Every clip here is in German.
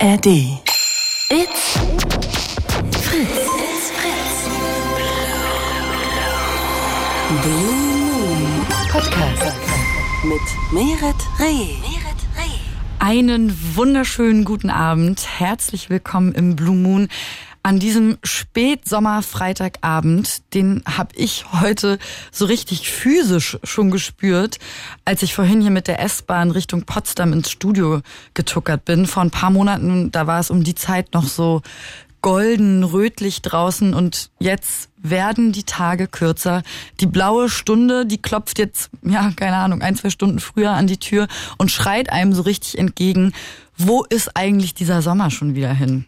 ARD. It's Fritz. It's Fritz. Blue Moon Podcast mit Meret Reh. Einen wunderschönen guten Abend. Herzlich willkommen im Blue Moon an diesem Spätsommer-Freitagabend, den habe ich heute so richtig physisch schon gespürt, als ich vorhin hier mit der S-Bahn Richtung Potsdam ins Studio getuckert bin. Vor ein paar Monaten, da war es um die Zeit noch so golden, rötlich draußen und jetzt werden die Tage kürzer. Die blaue Stunde, die klopft jetzt, ja, keine Ahnung, ein, zwei Stunden früher an die Tür und schreit einem so richtig entgegen, wo ist eigentlich dieser Sommer schon wieder hin?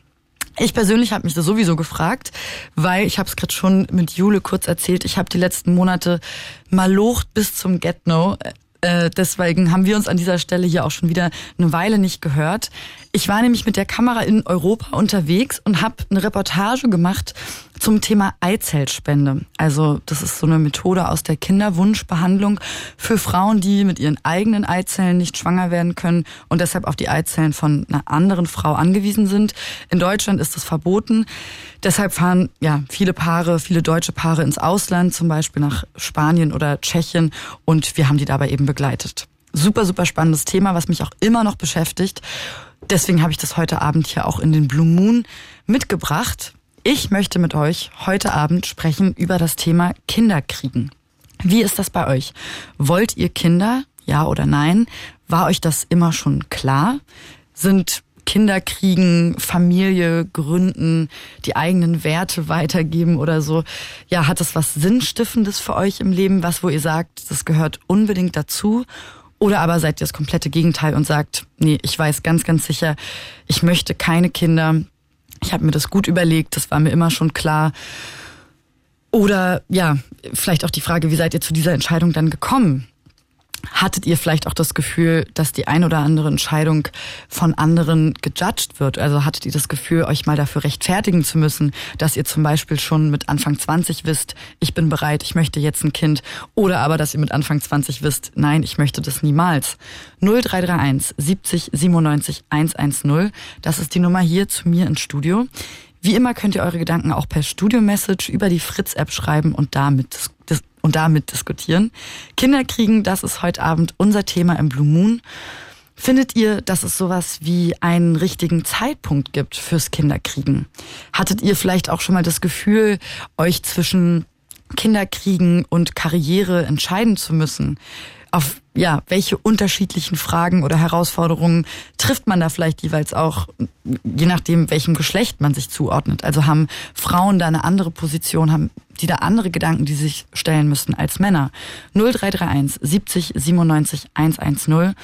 Ich persönlich habe mich das sowieso gefragt, weil ich habe es gerade schon mit Jule kurz erzählt. Ich habe die letzten Monate malocht bis zum Get No. Äh, deswegen haben wir uns an dieser Stelle hier auch schon wieder eine Weile nicht gehört. Ich war nämlich mit der Kamera in Europa unterwegs und habe eine Reportage gemacht zum Thema Eizellspende. Also das ist so eine Methode aus der Kinderwunschbehandlung für Frauen, die mit ihren eigenen Eizellen nicht schwanger werden können und deshalb auf die Eizellen von einer anderen Frau angewiesen sind. In Deutschland ist das verboten. Deshalb fahren ja viele Paare, viele deutsche Paare ins Ausland, zum Beispiel nach Spanien oder Tschechien und wir haben die dabei eben begleitet. Super, super spannendes Thema, was mich auch immer noch beschäftigt. Deswegen habe ich das heute Abend hier auch in den Blue Moon mitgebracht. Ich möchte mit euch heute Abend sprechen über das Thema Kinderkriegen. Wie ist das bei euch? Wollt ihr Kinder? Ja oder nein? War euch das immer schon klar? Sind Kinderkriegen, Familie gründen, die eigenen Werte weitergeben oder so. Ja, hat das was Sinnstiftendes für euch im Leben, was wo ihr sagt, das gehört unbedingt dazu? Oder aber seid ihr das komplette Gegenteil und sagt, nee, ich weiß ganz, ganz sicher, ich möchte keine Kinder, ich habe mir das gut überlegt, das war mir immer schon klar. Oder ja, vielleicht auch die Frage, wie seid ihr zu dieser Entscheidung dann gekommen? Hattet ihr vielleicht auch das Gefühl, dass die ein oder andere Entscheidung von anderen gejudged wird? Also hattet ihr das Gefühl, euch mal dafür rechtfertigen zu müssen, dass ihr zum Beispiel schon mit Anfang 20 wisst, ich bin bereit, ich möchte jetzt ein Kind? Oder aber, dass ihr mit Anfang 20 wisst, nein, ich möchte das niemals. 0331 70 97 110, das ist die Nummer hier zu mir ins Studio. Wie immer könnt ihr eure Gedanken auch per Studio-Message über die Fritz-App schreiben und damit und damit diskutieren. Kinderkriegen, das ist heute Abend unser Thema im Blue Moon. Findet ihr, dass es sowas wie einen richtigen Zeitpunkt gibt fürs Kinderkriegen? Hattet ihr vielleicht auch schon mal das Gefühl, euch zwischen Kinderkriegen und Karriere entscheiden zu müssen? Auf ja, welche unterschiedlichen Fragen oder Herausforderungen trifft man da vielleicht jeweils auch, je nachdem, welchem Geschlecht man sich zuordnet? Also haben Frauen da eine andere Position, haben die da andere Gedanken, die sich stellen müssen als Männer. 0331 70 97 110.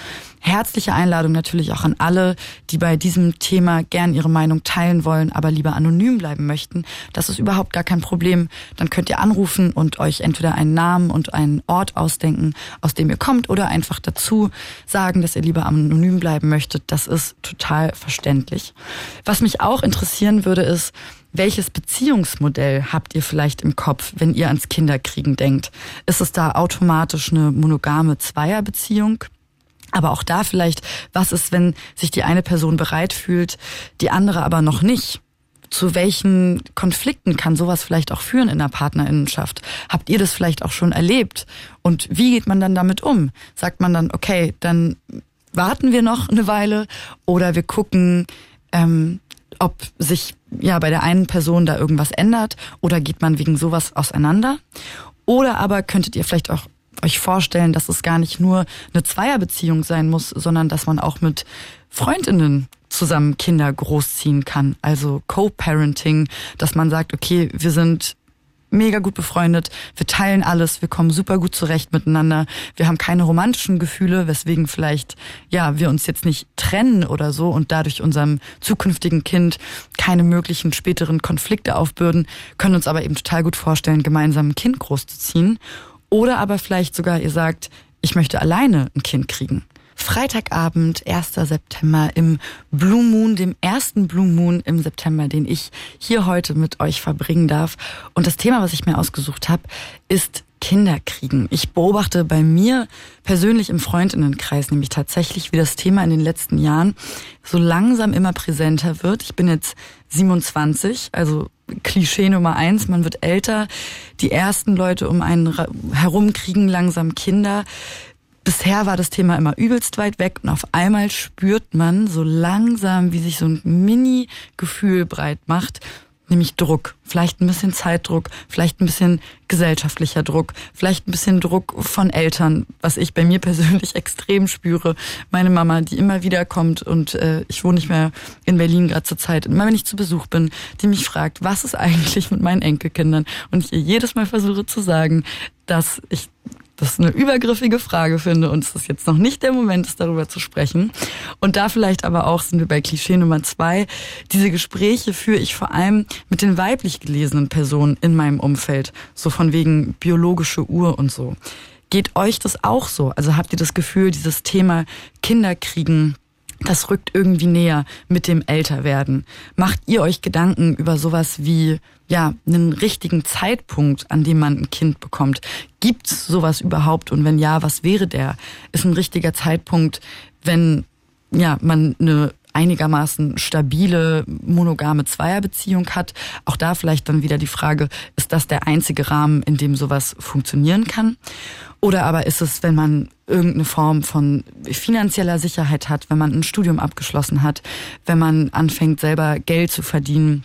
Herzliche Einladung natürlich auch an alle, die bei diesem Thema gern ihre Meinung teilen wollen, aber lieber anonym bleiben möchten. Das ist überhaupt gar kein Problem. Dann könnt ihr anrufen und euch entweder einen Namen und einen Ort ausdenken, aus dem ihr kommt, oder einfach dazu sagen, dass ihr lieber anonym bleiben möchtet. Das ist total verständlich. Was mich auch interessieren würde, ist, welches Beziehungsmodell habt ihr vielleicht im Kopf, wenn ihr ans Kinderkriegen denkt? Ist es da automatisch eine monogame Zweierbeziehung? Aber auch da vielleicht, was ist, wenn sich die eine Person bereit fühlt, die andere aber noch nicht? Zu welchen Konflikten kann sowas vielleicht auch führen in der Partnerinnenschaft? Habt ihr das vielleicht auch schon erlebt? Und wie geht man dann damit um? Sagt man dann, okay, dann warten wir noch eine Weile oder wir gucken, ähm, ob sich ja bei der einen Person da irgendwas ändert oder geht man wegen sowas auseinander? Oder aber könntet ihr vielleicht auch euch vorstellen, dass es gar nicht nur eine Zweierbeziehung sein muss, sondern dass man auch mit Freundinnen zusammen Kinder großziehen kann. Also Co-Parenting, dass man sagt, okay, wir sind mega gut befreundet, wir teilen alles, wir kommen super gut zurecht miteinander, wir haben keine romantischen Gefühle, weswegen vielleicht, ja, wir uns jetzt nicht trennen oder so und dadurch unserem zukünftigen Kind keine möglichen späteren Konflikte aufbürden, können uns aber eben total gut vorstellen, gemeinsam ein Kind großzuziehen. Oder aber vielleicht sogar ihr sagt, ich möchte alleine ein Kind kriegen. Freitagabend, 1. September im Blue Moon, dem ersten Blue Moon im September, den ich hier heute mit euch verbringen darf. Und das Thema, was ich mir ausgesucht habe, ist Kinderkriegen. Ich beobachte bei mir persönlich im Freundinnenkreis nämlich tatsächlich, wie das Thema in den letzten Jahren so langsam immer präsenter wird. Ich bin jetzt 27, also Klischee Nummer eins, man wird älter. Die ersten Leute um einen herum kriegen langsam Kinder. Bisher war das Thema immer übelst weit weg und auf einmal spürt man so langsam, wie sich so ein Mini-Gefühl breit macht nämlich Druck. Vielleicht ein bisschen Zeitdruck, vielleicht ein bisschen gesellschaftlicher Druck, vielleicht ein bisschen Druck von Eltern, was ich bei mir persönlich extrem spüre. Meine Mama, die immer wieder kommt und äh, ich wohne nicht mehr in Berlin gerade zur Zeit. Immer wenn ich zu Besuch bin, die mich fragt, was ist eigentlich mit meinen Enkelkindern? Und ich ihr jedes Mal versuche zu sagen, dass ich das eine übergriffige Frage finde und es ist jetzt noch nicht der Moment ist, darüber zu sprechen. Und da vielleicht aber auch sind wir bei Klischee Nummer zwei. Diese Gespräche führe ich vor allem mit den weiblich gelesenen Personen in meinem Umfeld. So von wegen biologische Uhr und so. Geht euch das auch so? Also habt ihr das Gefühl, dieses Thema Kinderkriegen, das rückt irgendwie näher mit dem Älterwerden. Macht ihr euch Gedanken über sowas wie, ja, einen richtigen Zeitpunkt, an dem man ein Kind bekommt? Gibt's sowas überhaupt? Und wenn ja, was wäre der? Ist ein richtiger Zeitpunkt, wenn, ja, man eine einigermaßen stabile monogame Zweierbeziehung hat. Auch da vielleicht dann wieder die Frage, ist das der einzige Rahmen, in dem sowas funktionieren kann? Oder aber ist es, wenn man irgendeine Form von finanzieller Sicherheit hat, wenn man ein Studium abgeschlossen hat, wenn man anfängt selber Geld zu verdienen,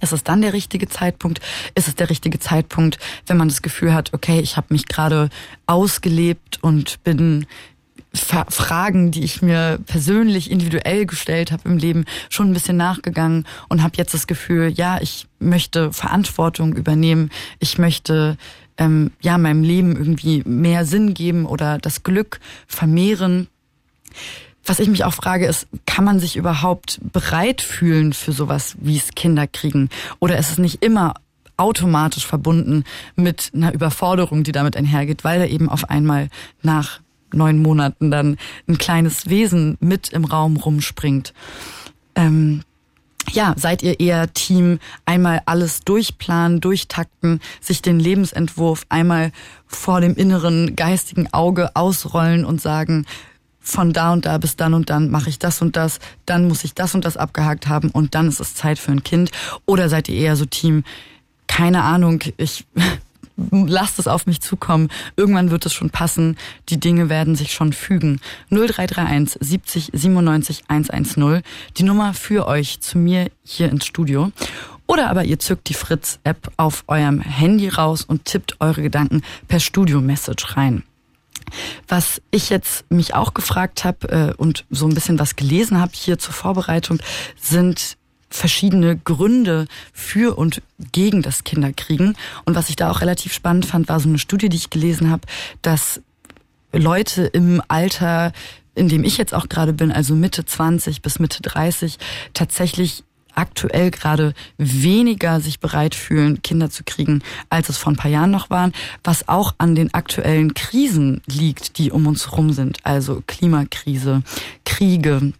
ist es dann der richtige Zeitpunkt? Ist es der richtige Zeitpunkt, wenn man das Gefühl hat, okay, ich habe mich gerade ausgelebt und bin Fragen, die ich mir persönlich individuell gestellt habe im Leben, schon ein bisschen nachgegangen und habe jetzt das Gefühl, ja, ich möchte Verantwortung übernehmen, ich möchte ähm, ja meinem Leben irgendwie mehr Sinn geben oder das Glück vermehren. Was ich mich auch frage, ist, kann man sich überhaupt bereit fühlen für sowas wie es Kinder kriegen? Oder ist es nicht immer automatisch verbunden mit einer Überforderung, die damit einhergeht, weil da eben auf einmal nach neun Monaten dann ein kleines Wesen mit im Raum rumspringt. Ähm, ja, seid ihr eher Team, einmal alles durchplanen, durchtakten, sich den Lebensentwurf einmal vor dem inneren geistigen Auge ausrollen und sagen, von da und da bis dann und dann mache ich das und das, dann muss ich das und das abgehakt haben und dann ist es Zeit für ein Kind? Oder seid ihr eher so Team, keine Ahnung, ich lasst es auf mich zukommen. Irgendwann wird es schon passen. Die Dinge werden sich schon fügen. 0331 70 97 110. Die Nummer für euch zu mir hier ins Studio. Oder aber ihr zückt die Fritz-App auf eurem Handy raus und tippt eure Gedanken per Studio-Message rein. Was ich jetzt mich auch gefragt habe äh, und so ein bisschen was gelesen habe hier zur Vorbereitung, sind verschiedene Gründe für und gegen das Kinderkriegen. Und was ich da auch relativ spannend fand, war so eine Studie, die ich gelesen habe, dass Leute im Alter, in dem ich jetzt auch gerade bin, also Mitte 20 bis Mitte 30, tatsächlich aktuell gerade weniger sich bereit fühlen, Kinder zu kriegen, als es vor ein paar Jahren noch waren, was auch an den aktuellen Krisen liegt, die um uns herum sind. Also Klimakrise, Kriege,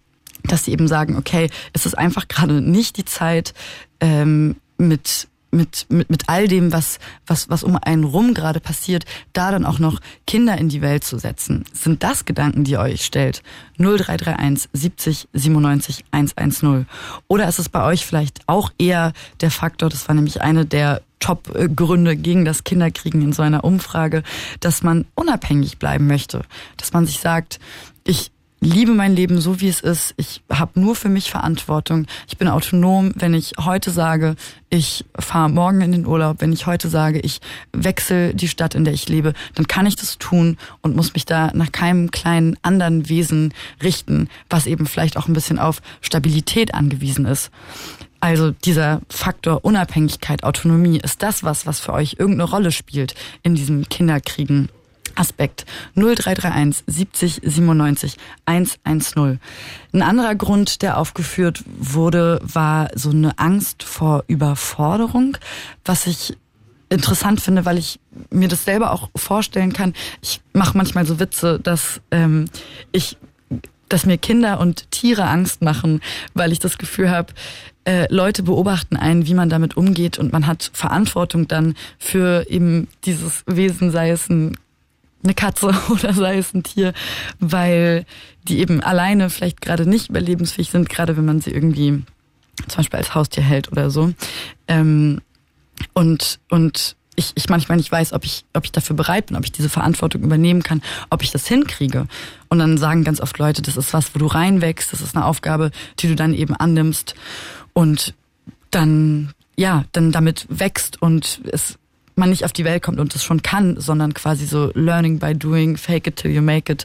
dass sie eben sagen, okay, es ist einfach gerade nicht die Zeit, ähm, mit mit, mit, mit all dem, was, was, was um einen rum gerade passiert, da dann auch noch Kinder in die Welt zu setzen. Sind das Gedanken, die ihr euch stellt? 0331 70 97 110. Oder ist es bei euch vielleicht auch eher der Faktor, das war nämlich eine der Top-Gründe gegen das Kinderkriegen in so einer Umfrage, dass man unabhängig bleiben möchte. Dass man sich sagt, ich liebe mein Leben so, wie es ist. Ich habe nur für mich Verantwortung. Ich bin autonom, wenn ich heute sage, ich fahre morgen in den Urlaub, wenn ich heute sage, ich wechsle die Stadt, in der ich lebe, dann kann ich das tun und muss mich da nach keinem kleinen anderen Wesen richten, was eben vielleicht auch ein bisschen auf Stabilität angewiesen ist. Also dieser Faktor Unabhängigkeit, Autonomie, ist das was, was für euch irgendeine Rolle spielt in diesem Kinderkriegen Aspekt 0331 70 97 110. Ein anderer Grund, der aufgeführt wurde, war so eine Angst vor Überforderung, was ich interessant finde, weil ich mir das selber auch vorstellen kann. Ich mache manchmal so Witze, dass ähm, ich dass mir Kinder und Tiere Angst machen, weil ich das Gefühl habe, äh, Leute beobachten einen, wie man damit umgeht und man hat Verantwortung dann für eben dieses Wesen, sei es ein, eine Katze oder sei es ein Tier, weil die eben alleine vielleicht gerade nicht überlebensfähig sind, gerade wenn man sie irgendwie zum Beispiel als Haustier hält oder so. Ähm, und und ich, ich manchmal nicht weiß, ob ich, ob ich dafür bereit bin, ob ich diese Verantwortung übernehmen kann, ob ich das hinkriege. Und dann sagen ganz oft Leute, das ist was, wo du reinwächst, das ist eine Aufgabe, die du dann eben annimmst und dann, ja, dann damit wächst und es man nicht auf die Welt kommt und es schon kann, sondern quasi so learning by doing, fake it till you make it,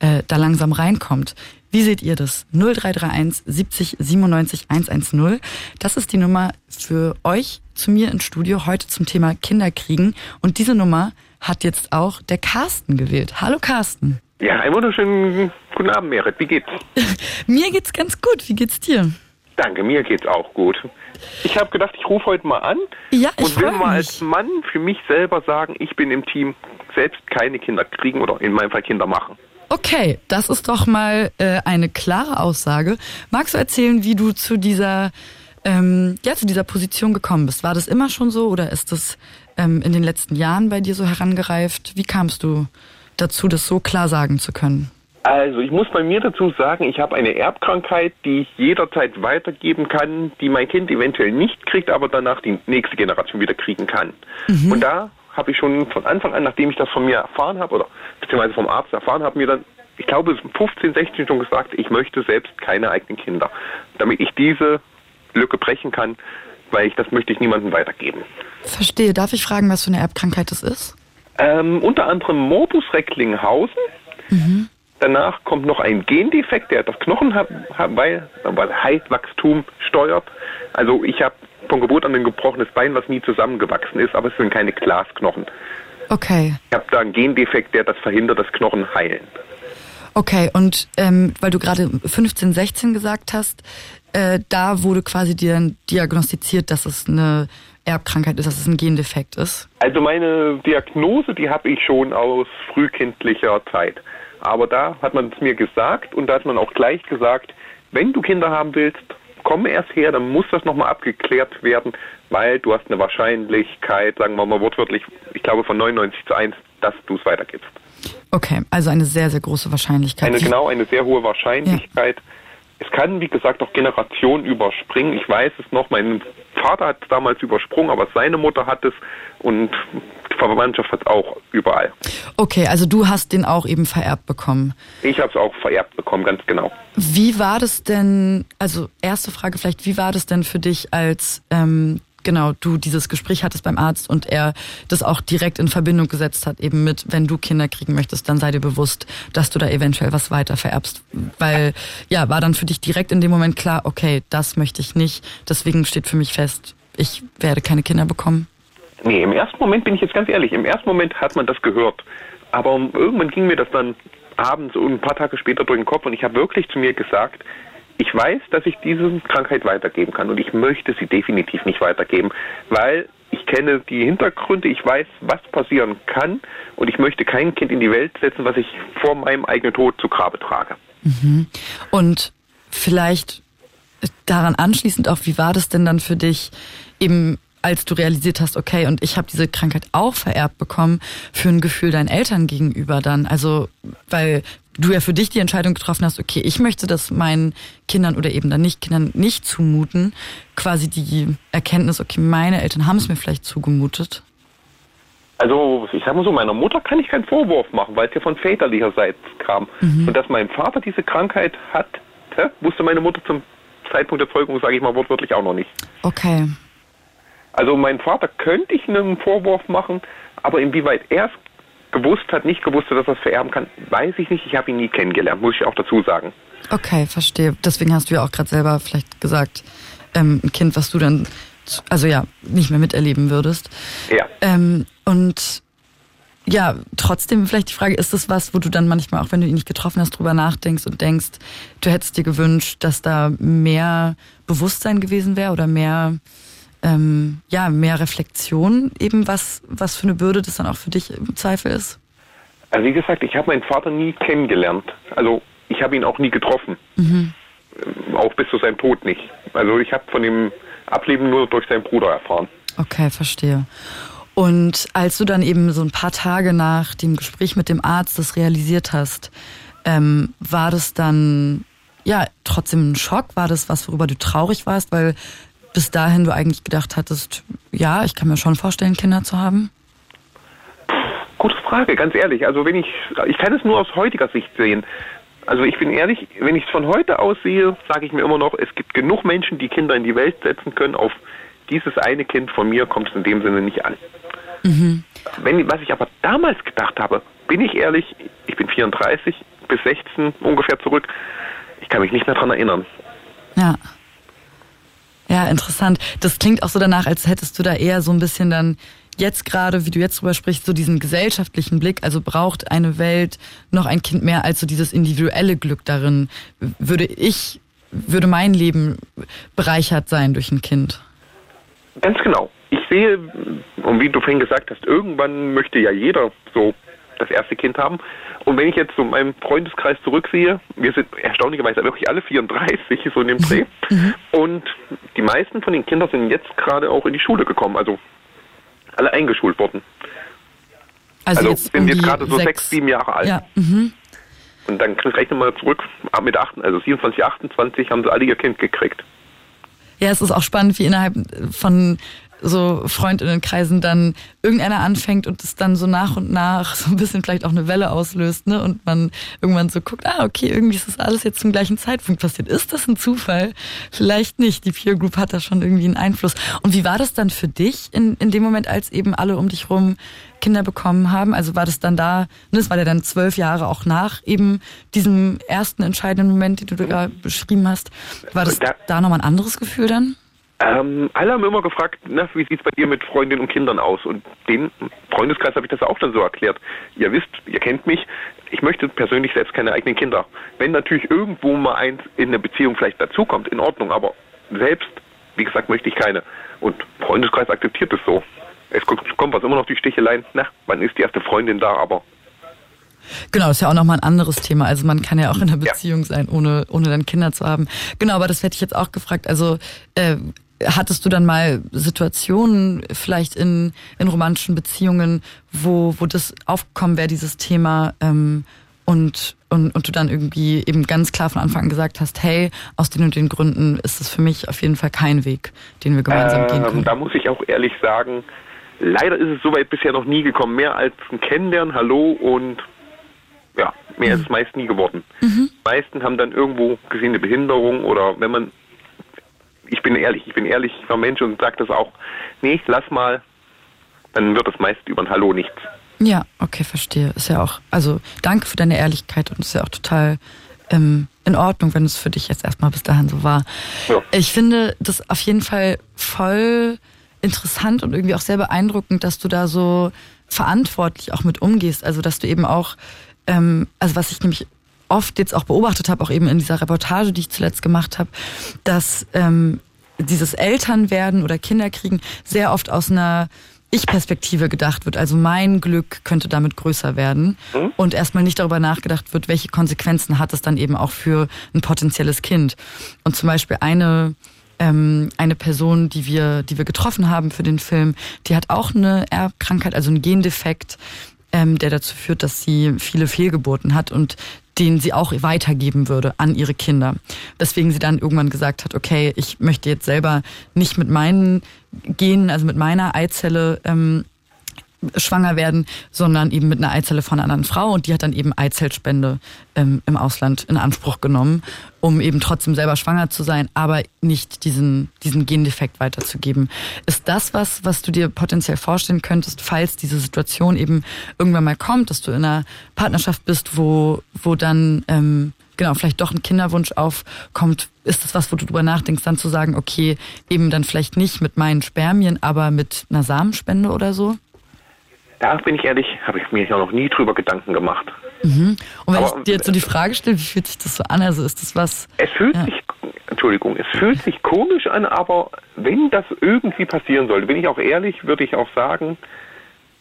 äh, da langsam reinkommt. Wie seht ihr das? 0331 70 97 110. Das ist die Nummer für euch zu mir ins Studio heute zum Thema Kinderkriegen. Und diese Nummer hat jetzt auch der Carsten gewählt. Hallo Carsten. Ja, einen wunderschönen guten Abend, Merit. Wie geht's? mir geht's ganz gut. Wie geht's dir? Danke, mir geht's auch gut. Ich habe gedacht, ich rufe heute mal an ja, ich und will mal als Mann für mich selber sagen, ich bin im Team selbst keine Kinder kriegen oder in meinem Fall Kinder machen. Okay, das ist doch mal äh, eine klare Aussage. Magst du erzählen, wie du zu dieser ähm, ja zu dieser Position gekommen bist? War das immer schon so oder ist das ähm, in den letzten Jahren bei dir so herangereift? Wie kamst du dazu, das so klar sagen zu können? Also ich muss bei mir dazu sagen, ich habe eine Erbkrankheit, die ich jederzeit weitergeben kann, die mein Kind eventuell nicht kriegt, aber danach die nächste Generation wieder kriegen kann. Mhm. Und da habe ich schon von Anfang an, nachdem ich das von mir erfahren habe, oder beziehungsweise vom Arzt erfahren habe, mir dann, ich glaube, 15, 16 schon gesagt, ich möchte selbst keine eigenen Kinder, damit ich diese Lücke brechen kann, weil ich das möchte ich niemandem weitergeben. Verstehe. Darf ich fragen, was für eine Erbkrankheit das ist? Ähm, unter anderem Morbus Recklinghausen. Mhm. Danach kommt noch ein Gendefekt, der das Knochenwachstum steuert. Also ich habe von Geburt an ein gebrochenes Bein, was nie zusammengewachsen ist, aber es sind keine Glasknochen. Okay. Ich habe da einen Gendefekt, der das verhindert, dass Knochen heilen. Okay, und ähm, weil du gerade 15, 16 gesagt hast, äh, da wurde quasi dir diagnostiziert, dass es eine Erbkrankheit ist, dass es ein Gendefekt ist? Also meine Diagnose, die habe ich schon aus frühkindlicher Zeit. Aber da hat man es mir gesagt und da hat man auch gleich gesagt, wenn du Kinder haben willst, komm erst her, dann muss das nochmal abgeklärt werden, weil du hast eine Wahrscheinlichkeit, sagen wir mal wortwörtlich, ich glaube von 99 zu 1, dass du es weitergibst. Okay, also eine sehr, sehr große Wahrscheinlichkeit. Eine, genau, eine sehr hohe Wahrscheinlichkeit. Ja. Es kann, wie gesagt, auch Generationen überspringen. Ich weiß es noch, mein Vater hat es damals übersprungen, aber seine Mutter hat es und Verwandtschaft hat es auch überall. Okay, also du hast den auch eben vererbt bekommen. Ich habe es auch vererbt bekommen, ganz genau. Wie war das denn, also erste Frage vielleicht, wie war das denn für dich als ähm, genau, du dieses Gespräch hattest beim Arzt und er das auch direkt in Verbindung gesetzt hat, eben mit, wenn du Kinder kriegen möchtest, dann sei dir bewusst, dass du da eventuell was weiter vererbst. Weil, ja, war dann für dich direkt in dem Moment klar, okay, das möchte ich nicht, deswegen steht für mich fest, ich werde keine Kinder bekommen? Nee, im ersten Moment bin ich jetzt ganz ehrlich, im ersten Moment hat man das gehört. Aber irgendwann ging mir das dann abends und ein paar Tage später durch den Kopf und ich habe wirklich zu mir gesagt, ich weiß, dass ich diese Krankheit weitergeben kann und ich möchte sie definitiv nicht weitergeben, weil ich kenne die Hintergründe, ich weiß, was passieren kann und ich möchte kein Kind in die Welt setzen, was ich vor meinem eigenen Tod zu Grabe trage. Mhm. Und vielleicht daran anschließend auch, wie war das denn dann für dich, eben als du realisiert hast, okay, und ich habe diese Krankheit auch vererbt bekommen, für ein Gefühl deinen Eltern gegenüber dann? Also, weil du ja für dich die Entscheidung getroffen hast, okay, ich möchte das meinen Kindern oder eben dann nicht Kindern nicht zumuten, quasi die Erkenntnis, okay, meine Eltern haben es mir vielleicht zugemutet. Also, ich sag mal so, meiner Mutter kann ich keinen Vorwurf machen, weil es ja von väterlicher Seite kam. Mhm. Und dass mein Vater diese Krankheit hat, wusste meine Mutter zum Zeitpunkt der Zeugung, sage ich mal wortwörtlich, auch noch nicht. Okay. Also, mein Vater könnte ich einen Vorwurf machen, aber inwieweit er es gewusst hat, nicht gewusst hat, dass er es vererben kann, weiß ich nicht. Ich habe ihn nie kennengelernt, muss ich auch dazu sagen. Okay, verstehe. Deswegen hast du ja auch gerade selber vielleicht gesagt, ähm, ein Kind, was du dann, also ja, nicht mehr miterleben würdest. Ja. Ähm, und ja, trotzdem vielleicht die Frage, ist das was, wo du dann manchmal, auch wenn du ihn nicht getroffen hast, drüber nachdenkst und denkst, du hättest dir gewünscht, dass da mehr Bewusstsein gewesen wäre oder mehr ähm, ja, mehr Reflexion eben, was, was für eine Bürde das dann auch für dich im Zweifel ist? Also wie gesagt, ich habe meinen Vater nie kennengelernt. Also ich habe ihn auch nie getroffen. Mhm. Auch bis zu seinem Tod nicht. Also ich habe von dem Ableben nur durch seinen Bruder erfahren. Okay, verstehe. Und als du dann eben so ein paar Tage nach dem Gespräch mit dem Arzt das realisiert hast, ähm, war das dann ja trotzdem ein Schock? War das was, worüber du traurig warst, weil bis dahin du eigentlich gedacht hattest, ja, ich kann mir schon vorstellen, Kinder zu haben? Gute Frage, ganz ehrlich. Also wenn ich, ich kann es nur aus heutiger Sicht sehen. Also ich bin ehrlich, wenn ich es von heute aus sehe, sage ich mir immer noch, es gibt genug Menschen, die Kinder in die Welt setzen können. Auf dieses eine Kind von mir kommt es in dem Sinne nicht an. Mhm. Wenn, was ich aber damals gedacht habe, bin ich ehrlich, ich bin 34 bis 16 ungefähr zurück. Ich kann mich nicht mehr daran erinnern. Ja. Ja, interessant. Das klingt auch so danach, als hättest du da eher so ein bisschen dann jetzt gerade, wie du jetzt drüber sprichst, so diesen gesellschaftlichen Blick. Also braucht eine Welt noch ein Kind mehr als so dieses individuelle Glück darin. Würde ich, würde mein Leben bereichert sein durch ein Kind? Ganz genau. Ich sehe, und wie du vorhin gesagt hast, irgendwann möchte ja jeder so das erste Kind haben. Und wenn ich jetzt so meinen Freundeskreis zurücksehe, wir sind erstaunlicherweise wirklich alle 34, so in dem Dreh. Mhm. Und die meisten von den Kindern sind jetzt gerade auch in die Schule gekommen, also alle eingeschult worden. Also, also jetzt sind um jetzt gerade so sechs, sechs, sieben Jahre alt. Ja. Mhm. Und dann rechnen wir zurück, mit 8, also 27, 28 haben sie alle ihr Kind gekriegt. Ja, es ist auch spannend, wie innerhalb von so Freundinnenkreisen dann irgendeiner anfängt und es dann so nach und nach so ein bisschen vielleicht auch eine Welle auslöst, ne? Und man irgendwann so guckt, ah, okay, irgendwie ist das alles jetzt zum gleichen Zeitpunkt passiert. Ist das ein Zufall? Vielleicht nicht. Die Peer Group hat da schon irgendwie einen Einfluss. Und wie war das dann für dich in, in dem Moment, als eben alle um dich rum Kinder bekommen haben? Also war das dann da, ne, das war ja dann zwölf Jahre auch nach eben diesem ersten entscheidenden Moment, den du da beschrieben hast. War das da, da nochmal ein anderes Gefühl dann? Ähm, alle haben immer gefragt, na, wie sieht es bei dir mit Freundinnen und Kindern aus? Und den Freundeskreis habe ich das auch dann so erklärt. Ihr wisst, ihr kennt mich, ich möchte persönlich selbst keine eigenen Kinder. Wenn natürlich irgendwo mal eins in eine Beziehung vielleicht dazukommt, in Ordnung, aber selbst, wie gesagt, möchte ich keine. Und Freundeskreis akzeptiert es so. Es kommt was immer noch die Sticheleien, na, wann ist die erste Freundin da, aber Genau, ist ja auch nochmal ein anderes Thema. Also man kann ja auch in einer Beziehung ja. sein, ohne, ohne dann Kinder zu haben. Genau, aber das hätte ich jetzt auch gefragt. Also äh, hattest du dann mal Situationen vielleicht in, in romantischen Beziehungen, wo, wo das aufgekommen wäre, dieses Thema, ähm, und, und, und du dann irgendwie eben ganz klar von Anfang an gesagt hast, hey, aus den und den Gründen ist es für mich auf jeden Fall kein Weg, den wir gemeinsam ähm, gehen können. Da muss ich auch ehrlich sagen, leider ist es soweit bisher noch nie gekommen. Mehr als ein Kennenlernen, Hallo und ja, mehr mhm. ist es meist nie geworden. Mhm. Die meisten haben dann irgendwo gesehen eine Behinderung oder wenn man ich bin ehrlich, ich bin ehrlicher Mensch und sage das auch, nee, lass mal, dann wird es meist über ein Hallo nichts. Ja, okay, verstehe. Ist ja auch, also danke für deine Ehrlichkeit und ist ja auch total ähm, in Ordnung, wenn es für dich jetzt erstmal bis dahin so war. Ja. Ich finde das auf jeden Fall voll interessant und irgendwie auch sehr beeindruckend, dass du da so verantwortlich auch mit umgehst. Also dass du eben auch, ähm, also was ich nämlich oft jetzt auch beobachtet habe, auch eben in dieser Reportage, die ich zuletzt gemacht habe, dass ähm, dieses Elternwerden oder Kinderkriegen sehr oft aus einer ich-Perspektive gedacht wird. Also mein Glück könnte damit größer werden mhm. und erstmal nicht darüber nachgedacht wird, welche Konsequenzen hat es dann eben auch für ein potenzielles Kind. Und zum Beispiel eine ähm, eine Person, die wir, die wir getroffen haben für den Film, die hat auch eine Erbkrankheit, also einen Gendefekt, ähm, der dazu führt, dass sie viele Fehlgeburten hat und den sie auch weitergeben würde an ihre Kinder. Deswegen sie dann irgendwann gesagt hat, okay, ich möchte jetzt selber nicht mit meinen Genen, also mit meiner Eizelle ähm, schwanger werden, sondern eben mit einer Eizelle von einer anderen Frau und die hat dann eben Eizellspende ähm, im Ausland in Anspruch genommen, um eben trotzdem selber schwanger zu sein, aber nicht diesen, diesen Gendefekt weiterzugeben. Ist das was, was du dir potenziell vorstellen könntest, falls diese Situation eben irgendwann mal kommt, dass du in einer Partnerschaft bist, wo, wo dann ähm, genau, vielleicht doch ein Kinderwunsch aufkommt, ist das was, wo du drüber nachdenkst, dann zu sagen, okay, eben dann vielleicht nicht mit meinen Spermien, aber mit einer Samenspende oder so? Da bin ich ehrlich, habe ich mir auch noch nie drüber Gedanken gemacht. Mhm. Und wenn Aber, ich dir jetzt so die Frage stelle, wie fühlt sich das so an? Also ist das was? Es fühlt ja. sich, Entschuldigung, es fühlt sich komisch an, aber wenn das irgendwie passieren sollte, bin ich auch ehrlich, würde ich auch sagen,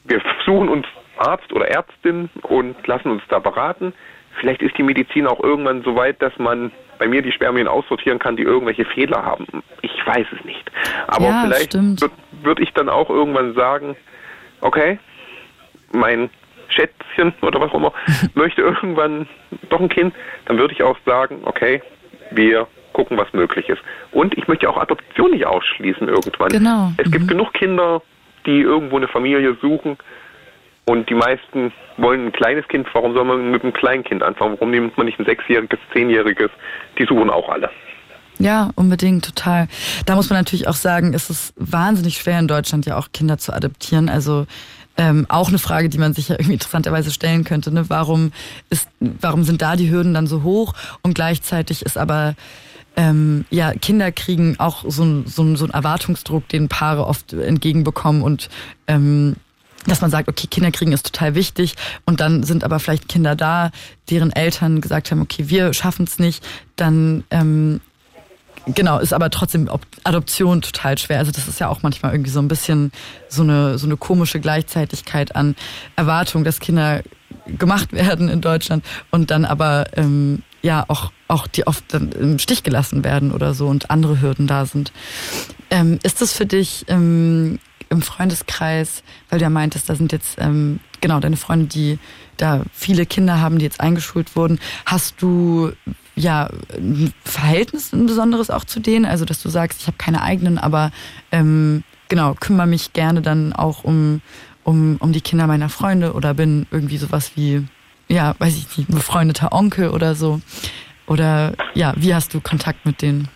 wir suchen uns Arzt oder Ärztin und lassen uns da beraten. vielleicht ist die Medizin auch irgendwann so weit, dass man bei mir die Spermien aussortieren kann, die irgendwelche Fehler haben. Ich weiß es nicht. Aber Ja, vielleicht würde würd ich dann auch irgendwann sagen, okay, mein Schätzchen oder was auch immer möchte irgendwann doch ein Kind, dann würde ich auch sagen, okay, wir gucken, was möglich ist. Und ich möchte auch Adoption nicht ausschließen irgendwann. Genau. Es gibt genug Kinder, die irgendwo eine Familie suchen und die meisten wollen ein kleines Kind. Warum soll man mit einem kleinen Kind anfangen? Warum nimmt man nicht ein sechsjähriges, zehnjähriges? Die suchen auch alle. Ja, unbedingt, total. Da muss man natürlich auch sagen, es ist wahnsinnig schwer in Deutschland ja auch Kinder zu adoptieren. Also ähm, auch eine Frage, die man sich ja irgendwie interessanterweise stellen könnte. Ne? Warum ist, warum sind da die Hürden dann so hoch und gleichzeitig ist aber ähm, ja Kinder kriegen auch so ein, so, ein, so ein Erwartungsdruck, den Paare oft entgegenbekommen und ähm, dass man sagt, okay, Kinder kriegen ist total wichtig und dann sind aber vielleicht Kinder da, deren Eltern gesagt haben, okay, wir schaffen es nicht, dann ähm, Genau, ist aber trotzdem Adoption total schwer. Also das ist ja auch manchmal irgendwie so ein bisschen so eine so eine komische Gleichzeitigkeit an Erwartung, dass Kinder gemacht werden in Deutschland und dann aber ähm, ja auch auch die oft im Stich gelassen werden oder so und andere Hürden da sind. Ähm, ist das für dich ähm, im Freundeskreis, weil du ja meintest, da sind jetzt ähm, genau deine Freunde, die da viele Kinder haben, die jetzt eingeschult wurden. Hast du ja ein Verhältnis ein besonderes auch zu denen? Also dass du sagst, ich habe keine eigenen, aber ähm, genau kümmere mich gerne dann auch um um um die Kinder meiner Freunde oder bin irgendwie sowas wie ja weiß ich nicht ein befreundeter Onkel oder so oder ja wie hast du Kontakt mit denen?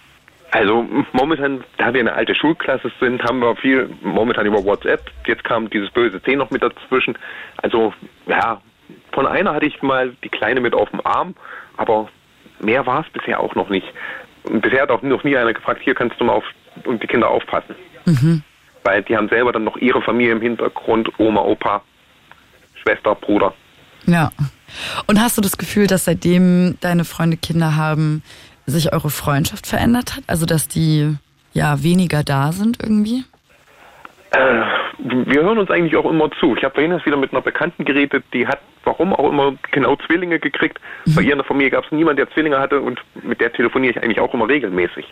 Also momentan, da wir eine alte Schulklasse sind, haben wir viel momentan über WhatsApp. Jetzt kam dieses böse C noch mit dazwischen. Also ja, von einer hatte ich mal die Kleine mit auf dem Arm, aber mehr war es bisher auch noch nicht. Und bisher hat auch noch nie einer gefragt, hier kannst du mal auf und die Kinder aufpassen. Weil die haben selber dann noch ihre Familie im Hintergrund, Oma, Opa, Schwester, Bruder. Ja. Und hast du das Gefühl, dass seitdem deine Freunde Kinder haben, sich eure Freundschaft verändert hat? Also dass die ja weniger da sind irgendwie? Äh, wir hören uns eigentlich auch immer zu. Ich habe vorhin erst wieder mit einer Bekannten geredet, die hat, warum auch immer, genau Zwillinge gekriegt. Bei ihr in der Familie gab es niemanden, der Zwillinge hatte und mit der telefoniere ich eigentlich auch immer regelmäßig.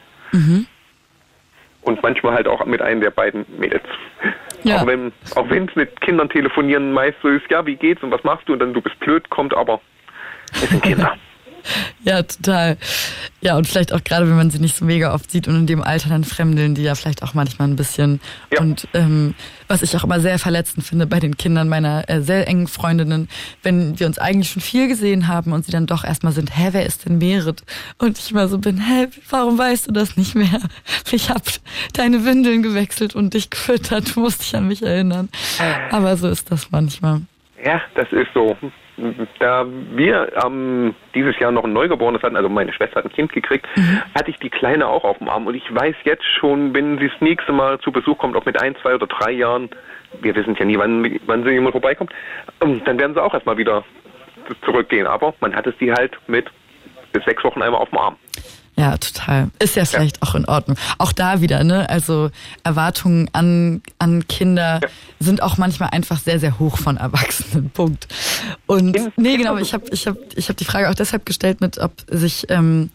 Und manchmal halt auch mit einem der beiden Mädels. Ja. Auch wenn auch wenn es mit Kindern telefonieren meist so ist, ja, wie geht's und was machst du und dann du bist blöd, kommt aber es sind Kinder. Ja, total. Ja, und vielleicht auch gerade, wenn man sie nicht so mega oft sieht und in dem Alter dann fremdeln die ja vielleicht auch manchmal ein bisschen. Ja. Und ähm, was ich auch immer sehr verletzend finde bei den Kindern meiner äh, sehr engen Freundinnen, wenn wir uns eigentlich schon viel gesehen haben und sie dann doch erstmal sind, hä, wer ist denn Merit? Und ich immer so bin, hä, warum weißt du das nicht mehr? Ich hab deine Windeln gewechselt und dich gefüttert, du musst dich an mich erinnern. Aber so ist das manchmal. Ja, das ist so. Da wir ähm, dieses Jahr noch ein Neugeborenes hatten, also meine Schwester hat ein Kind gekriegt, hatte ich die Kleine auch auf dem Arm. Und ich weiß jetzt schon, wenn sie das nächste Mal zu Besuch kommt, ob mit ein, zwei oder drei Jahren, wir wissen ja nie, wann, wann sie jemand vorbeikommt, ähm, dann werden sie auch erstmal wieder zurückgehen. Aber man hat es die halt mit bis sechs Wochen einmal auf dem Arm. Ja, total. Ist ja vielleicht auch in Ordnung. Auch da wieder, ne? Also Erwartungen an, an Kinder sind auch manchmal einfach sehr, sehr hoch von Erwachsenen. Punkt. Und nee, genau, ich habe ich hab, ich hab die Frage auch deshalb gestellt mit, ob sich ähm,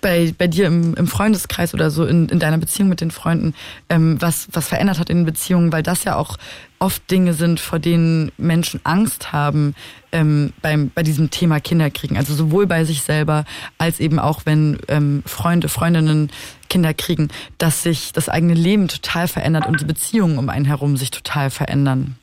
bei, bei dir im, im Freundeskreis oder so in, in deiner Beziehung mit den Freunden ähm, was, was verändert hat in den Beziehungen, weil das ja auch oft Dinge sind, vor denen Menschen Angst haben ähm, beim, bei diesem Thema Kinderkriegen. Also sowohl bei sich selber als eben auch, wenn ähm, Freunde, Freundinnen Kinder kriegen, dass sich das eigene Leben total verändert und die Beziehungen um einen herum sich total verändern.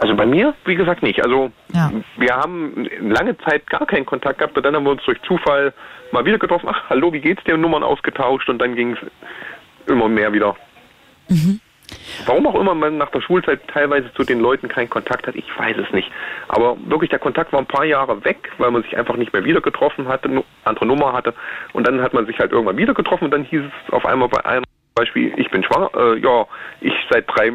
Also bei mir, wie gesagt, nicht. Also Ja. wir haben lange Zeit gar keinen Kontakt gehabt und dann haben wir uns durch Zufall mal wieder getroffen. Ach, hallo, wie geht's dir? Nummern ausgetauscht und dann ging es immer mehr wieder. Warum auch immer man nach der Schulzeit teilweise zu den Leuten keinen Kontakt hat, ich weiß es nicht. Aber wirklich, der Kontakt war ein paar Jahre weg, weil man sich einfach nicht mehr wieder getroffen hatte, andere Nummer hatte. Und dann hat man sich halt irgendwann wieder getroffen und dann hieß es auf einmal bei einem Beispiel, ich bin schwanger, äh, ja, ich seit drei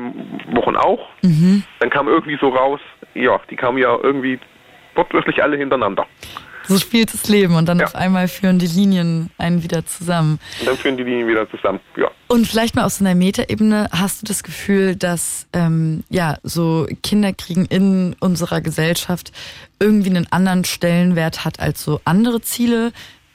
Wochen auch. Dann kam irgendwie so raus, ja, die kamen ja irgendwie wortwörtlich alle hintereinander. So spielt das Leben und dann Ja. auf einmal führen die Linien einen wieder zusammen. Und dann führen die Linien wieder zusammen. Ja. Und vielleicht mal aus so einer Metaebene, hast du das Gefühl, dass ähm, ja so Kinderkriegen in unserer Gesellschaft irgendwie einen anderen Stellenwert hat als so andere Ziele,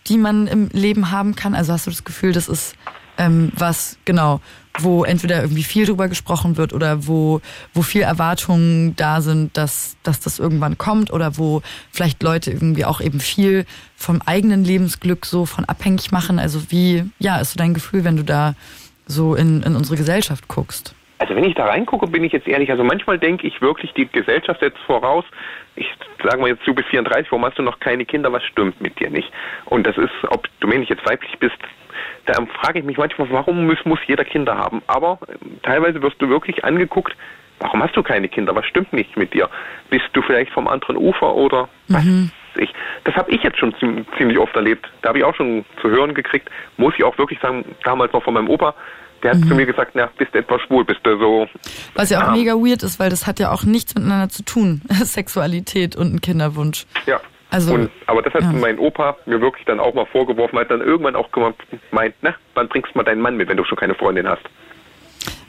die man im Leben haben kann? Also hast du das Gefühl, das ist ähm, was genau, wo entweder irgendwie viel drüber gesprochen wird oder wo wo viel Erwartungen da sind, dass dass das irgendwann kommt oder wo vielleicht Leute irgendwie auch eben viel vom eigenen Lebensglück so von abhängig machen. Also wie ja ist so dein Gefühl, wenn du da so in, in unsere Gesellschaft guckst? Also wenn ich da reingucke, bin ich jetzt ehrlich, also manchmal denke ich wirklich, die Gesellschaft setzt voraus, ich sage mal jetzt, du bist 34, warum hast du noch keine Kinder, was stimmt mit dir nicht? Und das ist, ob du männlich jetzt weiblich bist, da frage ich mich manchmal, warum muss, muss jeder Kinder haben? Aber ähm, teilweise wirst du wirklich angeguckt, warum hast du keine Kinder, was stimmt nicht mit dir? Bist du vielleicht vom anderen Ufer oder was weiß ich? Das habe ich jetzt schon ziem- ziemlich oft erlebt. Da habe ich auch schon zu hören gekriegt, muss ich auch wirklich sagen, damals noch von meinem Opa, der hat zu mir gesagt, na, bist du etwa schwul, bist du so Was ja auch Ja. mega weird ist, weil das hat ja auch nichts miteinander zu tun. Sexualität und ein Kinderwunsch. Ja. Also, und, aber das hat ja. mein Opa mir wirklich dann auch mal vorgeworfen, hat dann irgendwann auch gemeint, na, wann bringst du mal deinen Mann mit, wenn du schon keine Freundin hast?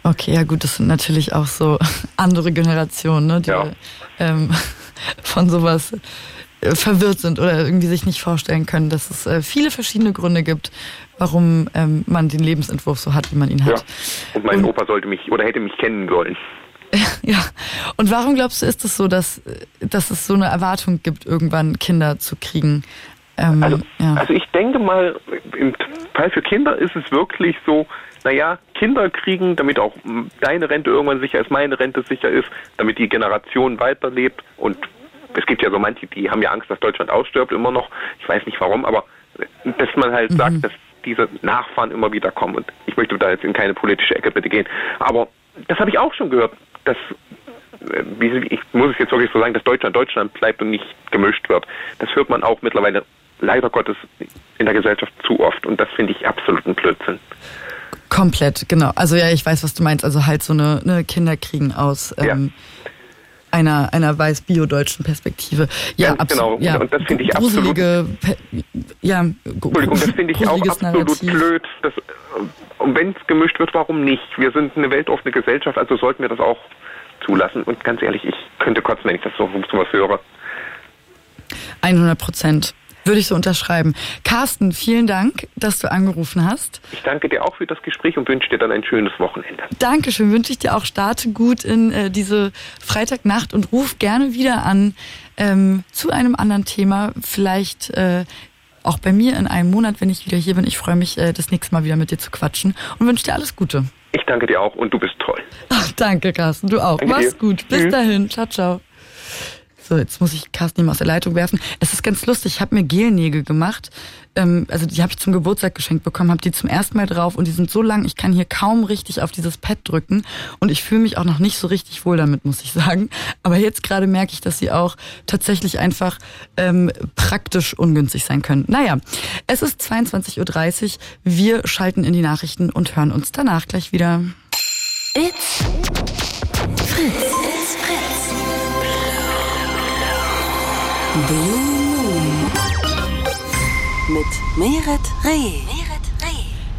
Okay, ja gut, das sind natürlich auch so andere Generationen, ne, die Ja. ähm, von sowas äh, verwirrt sind oder irgendwie sich nicht vorstellen können, dass es äh, viele verschiedene Gründe gibt, warum ähm, man den Lebensentwurf so hat, wie man ihn Ja. hat. Und mein Und- Opa sollte mich oder hätte mich kennen sollen. Ja. Und warum glaubst du, ist es so, dass, dass es so eine Erwartung gibt, irgendwann Kinder zu kriegen? Ähm, Also, ja. also ich denke mal, im Fall für Kinder ist es wirklich so, naja, Kinder kriegen, damit auch deine Rente irgendwann sicher ist, meine Rente sicher ist, damit die Generation weiterlebt. Und es gibt ja so manche, die haben ja Angst, dass Deutschland ausstirbt immer noch. Ich weiß nicht warum, aber dass man halt sagt, dass diese Nachfahren immer wieder kommen. Und ich möchte da jetzt in keine politische Ecke bitte gehen. Aber das habe ich auch schon gehört, dass äh, ich muss es jetzt wirklich so sagen, dass Deutschland Deutschland bleibt und nicht gemischt wird. Das hört man auch mittlerweile leider Gottes in der Gesellschaft zu oft und das finde ich absoluten Blödsinn. Komplett, genau. Also ja, ich weiß, was du meinst. Also halt so eine, eine Kinderkriegen aus ähm, einer, einer weiß-bio-deutschen Perspektive. Ja, Ganz genau. absolut. Ja, Und das finde ich Pe ja, Entschuldigung, das finde ich auch absolut Narrativ. blöd. Das, äh, und wenn es gemischt wird, warum nicht? Wir sind eine weltoffene Gesellschaft, also sollten wir das auch zulassen. Und ganz ehrlich, ich könnte kotzen, wenn ich das so sowas höre. 100 Prozent. Würde ich so unterschreiben. Carsten, vielen Dank, dass du angerufen hast. Ich danke dir auch für das Gespräch und wünsche dir dann ein schönes Wochenende. Dankeschön, wünsche ich dir auch. Starte gut in äh, diese Freitagnacht und ruf gerne wieder an ähm, zu einem anderen Thema. Vielleicht äh, auch bei mir in einem Monat, wenn ich wieder hier bin. Ich freue mich, äh, das nächste Mal wieder mit dir zu quatschen und wünsche dir alles Gute. Ich danke dir auch und du bist toll. Ach, danke, Carsten. Du auch. Danke Mach's dir. gut. Bis Tschüss. dahin. Ciao, ciao. So, jetzt muss ich Carsten eben aus der Leitung werfen. Es ist ganz lustig. Ich habe mir Gelnägel gemacht. Ähm, also die habe ich zum Geburtstag geschenkt bekommen, habe die zum ersten Mal drauf und die sind so lang, ich kann hier kaum richtig auf dieses Pad drücken und ich fühle mich auch noch nicht so richtig wohl damit, muss ich sagen. Aber jetzt gerade merke ich, dass sie auch tatsächlich einfach ähm, praktisch ungünstig sein können. Naja, es ist 22.30 Uhr. Wir schalten in die Nachrichten und hören uns danach gleich wieder. It's Fritz. Blue Moon. Mit Meret Reh.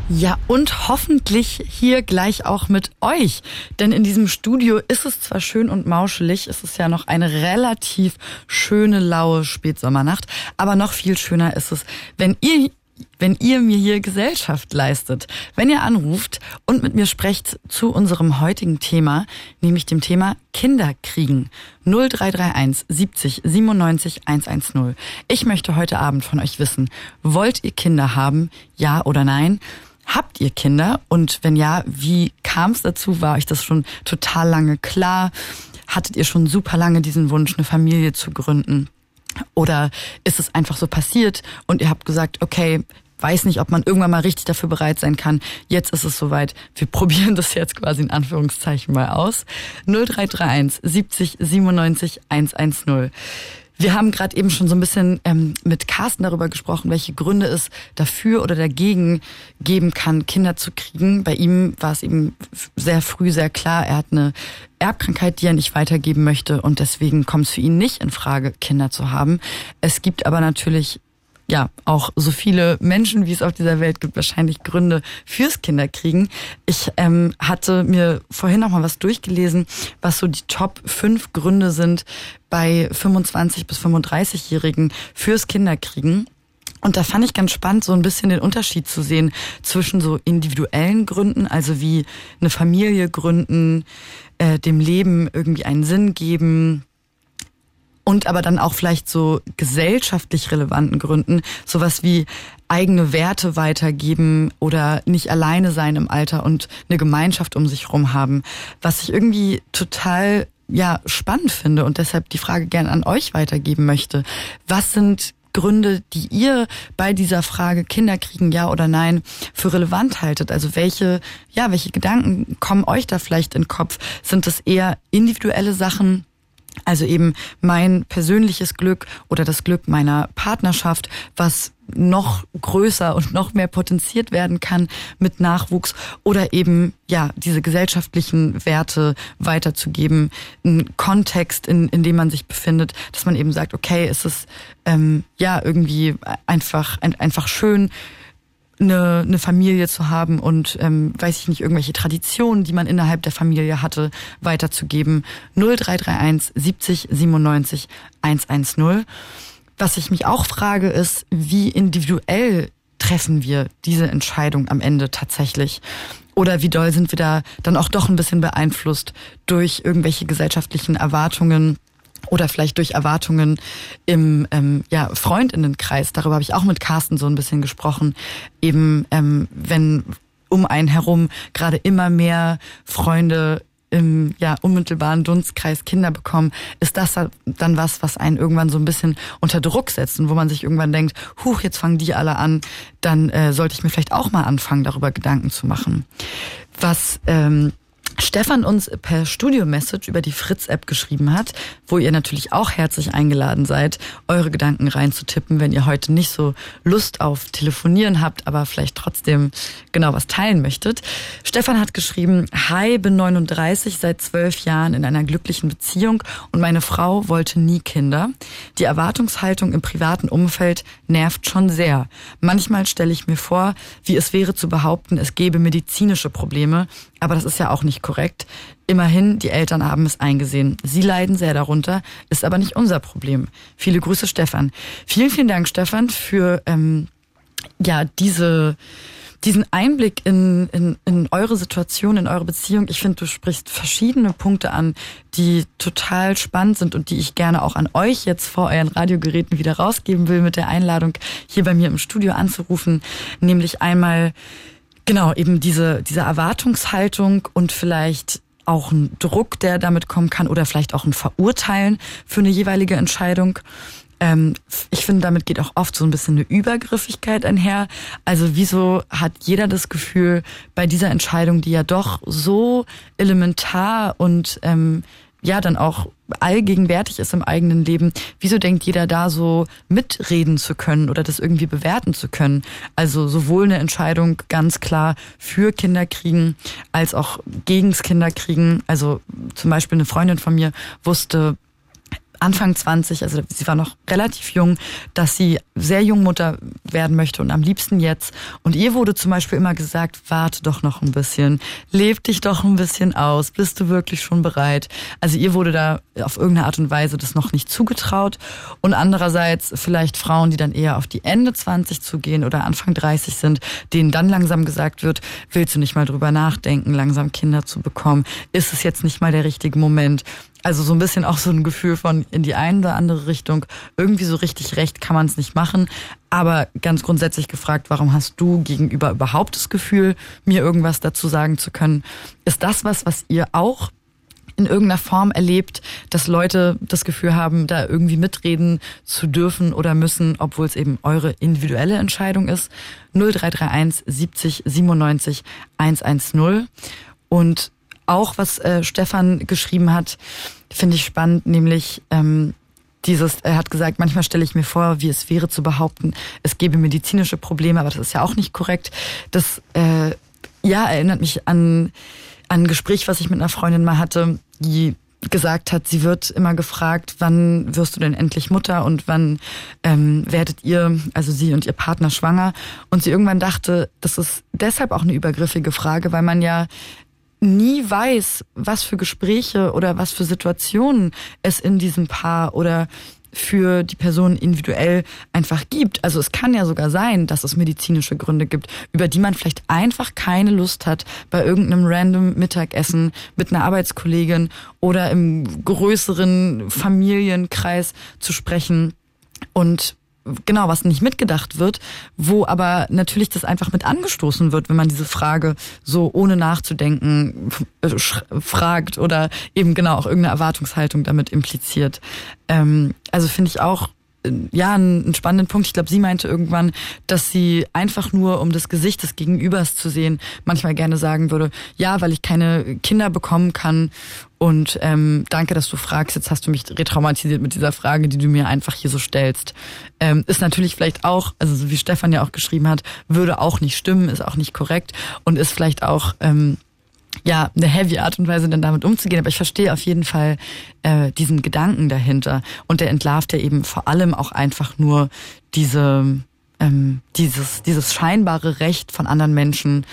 Ja, und hoffentlich hier gleich auch mit euch. Denn in diesem Studio ist es zwar schön und mauschelig, es ist ja noch eine relativ schöne, laue Spätsommernacht, aber noch viel schöner ist es, wenn ihr wenn ihr mir hier Gesellschaft leistet, wenn ihr anruft und mit mir sprecht zu unserem heutigen Thema, nämlich dem Thema Kinderkriegen. 0331 70 97 110. Ich möchte heute Abend von euch wissen, wollt ihr Kinder haben? Ja oder nein? Habt ihr Kinder? Und wenn ja, wie kam es dazu? War euch das schon total lange klar? Hattet ihr schon super lange diesen Wunsch, eine Familie zu gründen? Oder ist es einfach so passiert und ihr habt gesagt, okay, weiß nicht, ob man irgendwann mal richtig dafür bereit sein kann. Jetzt ist es soweit. Wir probieren das jetzt quasi in Anführungszeichen mal aus. 0331 70 97 110. Wir haben gerade eben schon so ein bisschen ähm, mit Carsten darüber gesprochen, welche Gründe es dafür oder dagegen geben kann, Kinder zu kriegen. Bei ihm war es eben sehr früh sehr klar, er hat eine Erbkrankheit, die er nicht weitergeben möchte und deswegen kommt es für ihn nicht in Frage, Kinder zu haben. Es gibt aber natürlich ja auch so viele Menschen, wie es auf dieser Welt gibt, wahrscheinlich Gründe fürs Kinderkriegen. Ich ähm, hatte mir vorhin noch mal was durchgelesen, was so die Top 5 Gründe sind bei 25 bis 35-Jährigen fürs Kinderkriegen. Und da fand ich ganz spannend, so ein bisschen den Unterschied zu sehen zwischen so individuellen Gründen, also wie eine Familie gründen, äh, dem Leben irgendwie einen Sinn geben, und aber dann auch vielleicht so gesellschaftlich relevanten Gründen, sowas wie eigene Werte weitergeben oder nicht alleine sein im Alter und eine Gemeinschaft um sich rum haben, was ich irgendwie total ja spannend finde und deshalb die Frage gern an euch weitergeben möchte. Was sind Gründe, die ihr bei dieser Frage Kinder kriegen, ja oder nein, für relevant haltet? Also welche, ja, welche Gedanken kommen euch da vielleicht in den Kopf? Sind es eher individuelle Sachen, also eben mein persönliches Glück oder das Glück meiner Partnerschaft, was noch größer und noch mehr potenziert werden kann mit Nachwuchs oder eben ja diese gesellschaftlichen Werte weiterzugeben, einen Kontext, in, in dem man sich befindet, dass man eben sagt, okay, es ist ähm, ja irgendwie einfach ein, einfach schön eine, eine Familie zu haben und ähm, weiß ich nicht, irgendwelche Traditionen, die man innerhalb der Familie hatte, weiterzugeben. 0331 70 97 110. Was ich mich auch frage, ist, wie individuell treffen wir diese Entscheidung am Ende tatsächlich? Oder wie doll sind wir da dann auch doch ein bisschen beeinflusst durch irgendwelche gesellschaftlichen Erwartungen? Oder vielleicht durch Erwartungen im ähm, ja, Freundinnenkreis. Darüber habe ich auch mit Carsten so ein bisschen gesprochen. Eben, ähm, wenn um einen herum gerade immer mehr Freunde im ja, unmittelbaren Dunstkreis Kinder bekommen, ist das dann was, was einen irgendwann so ein bisschen unter Druck setzt und wo man sich irgendwann denkt, huch, jetzt fangen die alle an, dann äh, sollte ich mir vielleicht auch mal anfangen, darüber Gedanken zu machen. Was ähm, Stefan uns per Studio-Message über die Fritz-App geschrieben hat, wo ihr natürlich auch herzlich eingeladen seid, eure Gedanken reinzutippen, wenn ihr heute nicht so Lust auf Telefonieren habt, aber vielleicht trotzdem genau was teilen möchtet. Stefan hat geschrieben, Hi, bin 39, seit zwölf Jahren in einer glücklichen Beziehung und meine Frau wollte nie Kinder. Die Erwartungshaltung im privaten Umfeld nervt schon sehr. Manchmal stelle ich mir vor, wie es wäre zu behaupten, es gäbe medizinische Probleme, aber das ist ja auch nicht korrekt. Immerhin, die Eltern haben es eingesehen. Sie leiden sehr darunter, ist aber nicht unser Problem. Viele Grüße, Stefan. Vielen, vielen Dank, Stefan, für ähm, ja diese diesen Einblick in, in, in eure Situation, in eure Beziehung. Ich finde, du sprichst verschiedene Punkte an, die total spannend sind und die ich gerne auch an euch jetzt vor euren Radiogeräten wieder rausgeben will mit der Einladung, hier bei mir im Studio anzurufen. Nämlich einmal Genau, eben diese, diese Erwartungshaltung und vielleicht auch ein Druck, der damit kommen kann oder vielleicht auch ein Verurteilen für eine jeweilige Entscheidung. Ähm, ich finde, damit geht auch oft so ein bisschen eine Übergriffigkeit einher. Also wieso hat jeder das Gefühl, bei dieser Entscheidung, die ja doch so elementar und ähm, ja dann auch allgegenwärtig ist im eigenen Leben, wieso denkt jeder da so mitreden zu können oder das irgendwie bewerten zu können? Also sowohl eine Entscheidung ganz klar für Kinder kriegen als auch gegens Kinder kriegen. Also zum Beispiel eine Freundin von mir wusste Anfang 20, also sie war noch relativ jung, dass sie sehr jung Mutter werden möchte und am liebsten jetzt. Und ihr wurde zum Beispiel immer gesagt, warte doch noch ein bisschen, leb dich doch ein bisschen aus, bist du wirklich schon bereit? Also ihr wurde da auf irgendeine Art und Weise das noch nicht zugetraut. Und andererseits vielleicht Frauen, die dann eher auf die Ende 20 zugehen oder Anfang 30 sind, denen dann langsam gesagt wird, willst du nicht mal drüber nachdenken, langsam Kinder zu bekommen? Ist es jetzt nicht mal der richtige Moment? Also so ein bisschen auch so ein Gefühl von in die eine oder andere Richtung. Irgendwie so richtig recht kann man es nicht machen. Aber ganz grundsätzlich gefragt, warum hast du gegenüber überhaupt das Gefühl, mir irgendwas dazu sagen zu können? Ist das was, was ihr auch in irgendeiner Form erlebt, dass Leute das Gefühl haben, da irgendwie mitreden zu dürfen oder müssen, obwohl es eben eure individuelle Entscheidung ist. 0331 70 97 110. Und auch was äh, Stefan geschrieben hat, finde ich spannend, nämlich ähm, dieses, er hat gesagt, manchmal stelle ich mir vor, wie es wäre zu behaupten, es gebe medizinische Probleme, aber das ist ja auch nicht korrekt. Das äh, ja erinnert mich an, an ein Gespräch, was ich mit einer Freundin mal hatte, die gesagt hat, sie wird immer gefragt, wann wirst du denn endlich Mutter und wann ähm, werdet ihr, also sie und ihr Partner schwanger. Und sie irgendwann dachte, das ist deshalb auch eine übergriffige Frage, weil man ja nie weiß, was für Gespräche oder was für Situationen es in diesem Paar oder für die Person individuell einfach gibt. Also es kann ja sogar sein, dass es medizinische Gründe gibt, über die man vielleicht einfach keine Lust hat, bei irgendeinem random Mittagessen mit einer Arbeitskollegin oder im größeren Familienkreis zu sprechen. Und genau, was nicht mitgedacht wird, wo aber natürlich das einfach mit angestoßen wird, wenn man diese Frage so ohne nachzudenken äh, fragt oder eben genau auch irgendeine Erwartungshaltung damit impliziert. Ähm, also finde ich auch ja, einen, spannenden Punkt. Ich glaube, sie meinte irgendwann, dass sie einfach nur, um das Gesicht des Gegenübers zu sehen, manchmal gerne sagen würde, ja, weil ich keine Kinder bekommen kann. Und ähm, danke, dass du fragst. Jetzt hast du mich retraumatisiert mit dieser Frage, die du mir einfach hier so stellst. Ähm, ist natürlich vielleicht auch, also so wie Stefan ja auch geschrieben hat, würde auch nicht stimmen, ist auch nicht korrekt und ist vielleicht auch ähm, ja, eine heavy Art und Weise, dann damit umzugehen. Aber ich verstehe auf jeden Fall äh, diesen Gedanken dahinter. Und der entlarvt ja eben vor allem auch einfach nur diese, ähm, dieses, dieses scheinbare Recht von anderen Menschen,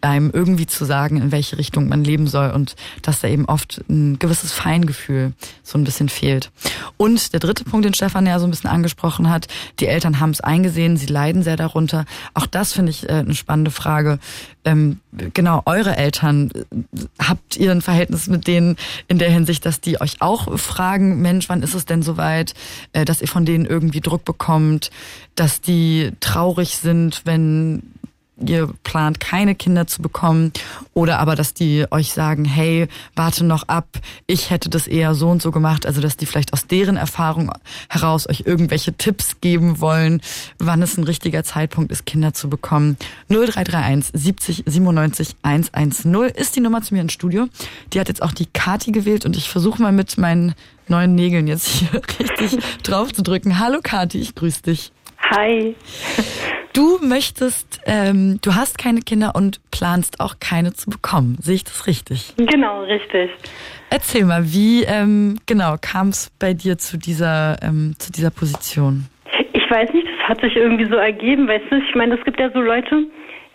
einem irgendwie zu sagen, in welche Richtung man leben soll und dass da eben oft ein gewisses Feingefühl so ein bisschen fehlt. Und der dritte Punkt, den Stefan ja so ein bisschen angesprochen hat, die Eltern haben es eingesehen, sie leiden sehr darunter. Auch das finde ich äh, eine spannende Frage. Ähm, genau, eure Eltern, habt ihr ein Verhältnis mit denen in der Hinsicht, dass die euch auch fragen, Mensch, wann ist es denn soweit, äh, dass ihr von denen irgendwie Druck bekommt, dass die traurig sind, wenn ihr plant keine Kinder zu bekommen oder aber, dass die euch sagen, hey, warte noch ab, ich hätte das eher so und so gemacht, also dass die vielleicht aus deren Erfahrung heraus euch irgendwelche Tipps geben wollen, wann es ein richtiger Zeitpunkt ist, Kinder zu bekommen. 0331 70 97 110 ist die Nummer zu mir ins Studio. Die hat jetzt auch die Kati gewählt und ich versuche mal mit meinen neuen Nägeln jetzt hier richtig drauf zu drücken. Hallo Kati, ich grüße dich. Hi. Du möchtest, ähm, du hast keine Kinder und planst auch keine zu bekommen. Sehe ich das richtig? Genau, richtig. Erzähl mal, wie ähm, genau kam es bei dir zu dieser ähm, zu dieser Position? Ich weiß nicht, das hat sich irgendwie so ergeben, weißt du? Ich meine, es gibt ja so Leute,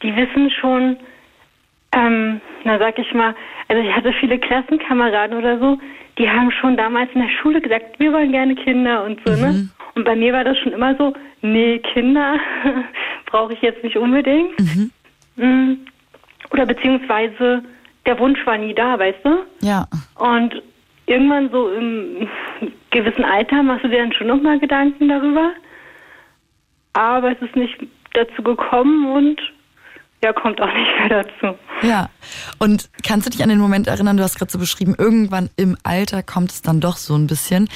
die wissen schon, ähm, na sag ich mal, also ich hatte viele Klassenkameraden oder so, die haben schon damals in der Schule gesagt, wir wollen gerne Kinder und so, ne? mhm. ne? Und bei mir war das schon immer so, nee, Kinder brauche ich jetzt nicht unbedingt. Mhm. Mm. Oder beziehungsweise der Wunsch war nie da, weißt du? Ja. Und irgendwann so im gewissen Alter machst du dir dann schon nochmal Gedanken darüber. Aber es ist nicht dazu gekommen und ja, kommt auch nicht mehr dazu. Ja, und kannst du dich an den Moment erinnern, du hast gerade so beschrieben, irgendwann im Alter kommt es dann doch so ein bisschen.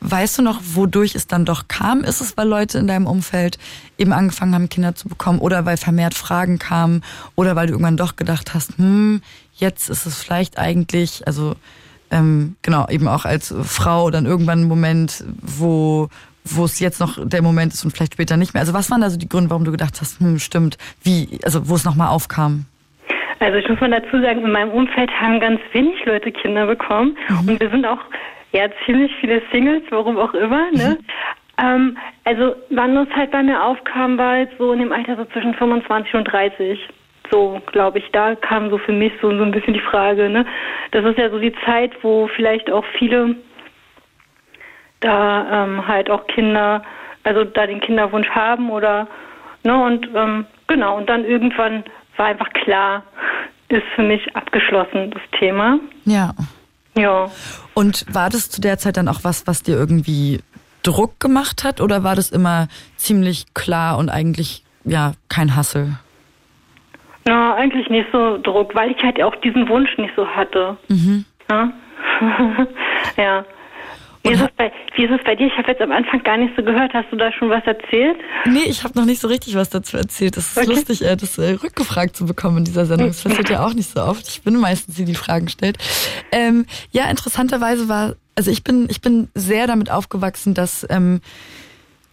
Weißt du noch, wodurch es dann doch kam? Ist es, weil Leute in deinem Umfeld eben angefangen haben, Kinder zu bekommen oder weil vermehrt Fragen kamen oder weil du irgendwann doch gedacht hast, hm, jetzt ist es vielleicht eigentlich, also ähm, genau, eben auch als Frau dann irgendwann ein Moment, wo wo es jetzt noch der Moment ist und vielleicht später nicht mehr. Also was waren da so die Gründe, warum du gedacht hast, hm, stimmt, wie, also wo es nochmal aufkam? Also ich muss mal dazu sagen, in meinem Umfeld haben ganz wenig Leute Kinder bekommen mhm. und wir sind auch ja ziemlich viele Singles, warum auch immer, ne? Mhm. Ähm, also wann das halt bei mir aufkam, war jetzt so in dem Alter so zwischen 25 und 30 so, glaube ich, da kam so für mich so, so ein bisschen die Frage, ne? Das ist ja so die Zeit, wo vielleicht auch viele da ähm, halt auch Kinder, also da den Kinderwunsch haben oder ne und ähm, genau und dann irgendwann war einfach klar, ist für mich abgeschlossen das Thema. Ja. Ja. Und war das zu der Zeit dann auch was, was dir irgendwie Druck gemacht hat oder war das immer ziemlich klar und eigentlich ja kein Hassel? Na, eigentlich nicht so Druck, weil ich halt auch diesen Wunsch nicht so hatte. Mhm. Ja. ja. Wie ist, es bei, wie ist es bei dir? Ich habe jetzt am Anfang gar nicht so gehört. Hast du da schon was erzählt? Nee, ich habe noch nicht so richtig was dazu erzählt. Das ist okay. lustig, äh, das äh, rückgefragt zu bekommen in dieser Sendung. Das passiert ja auch nicht so oft. Ich bin meistens die, die Fragen stellt. Ähm, ja, interessanterweise war, also ich bin, ich bin sehr damit aufgewachsen, dass, ähm,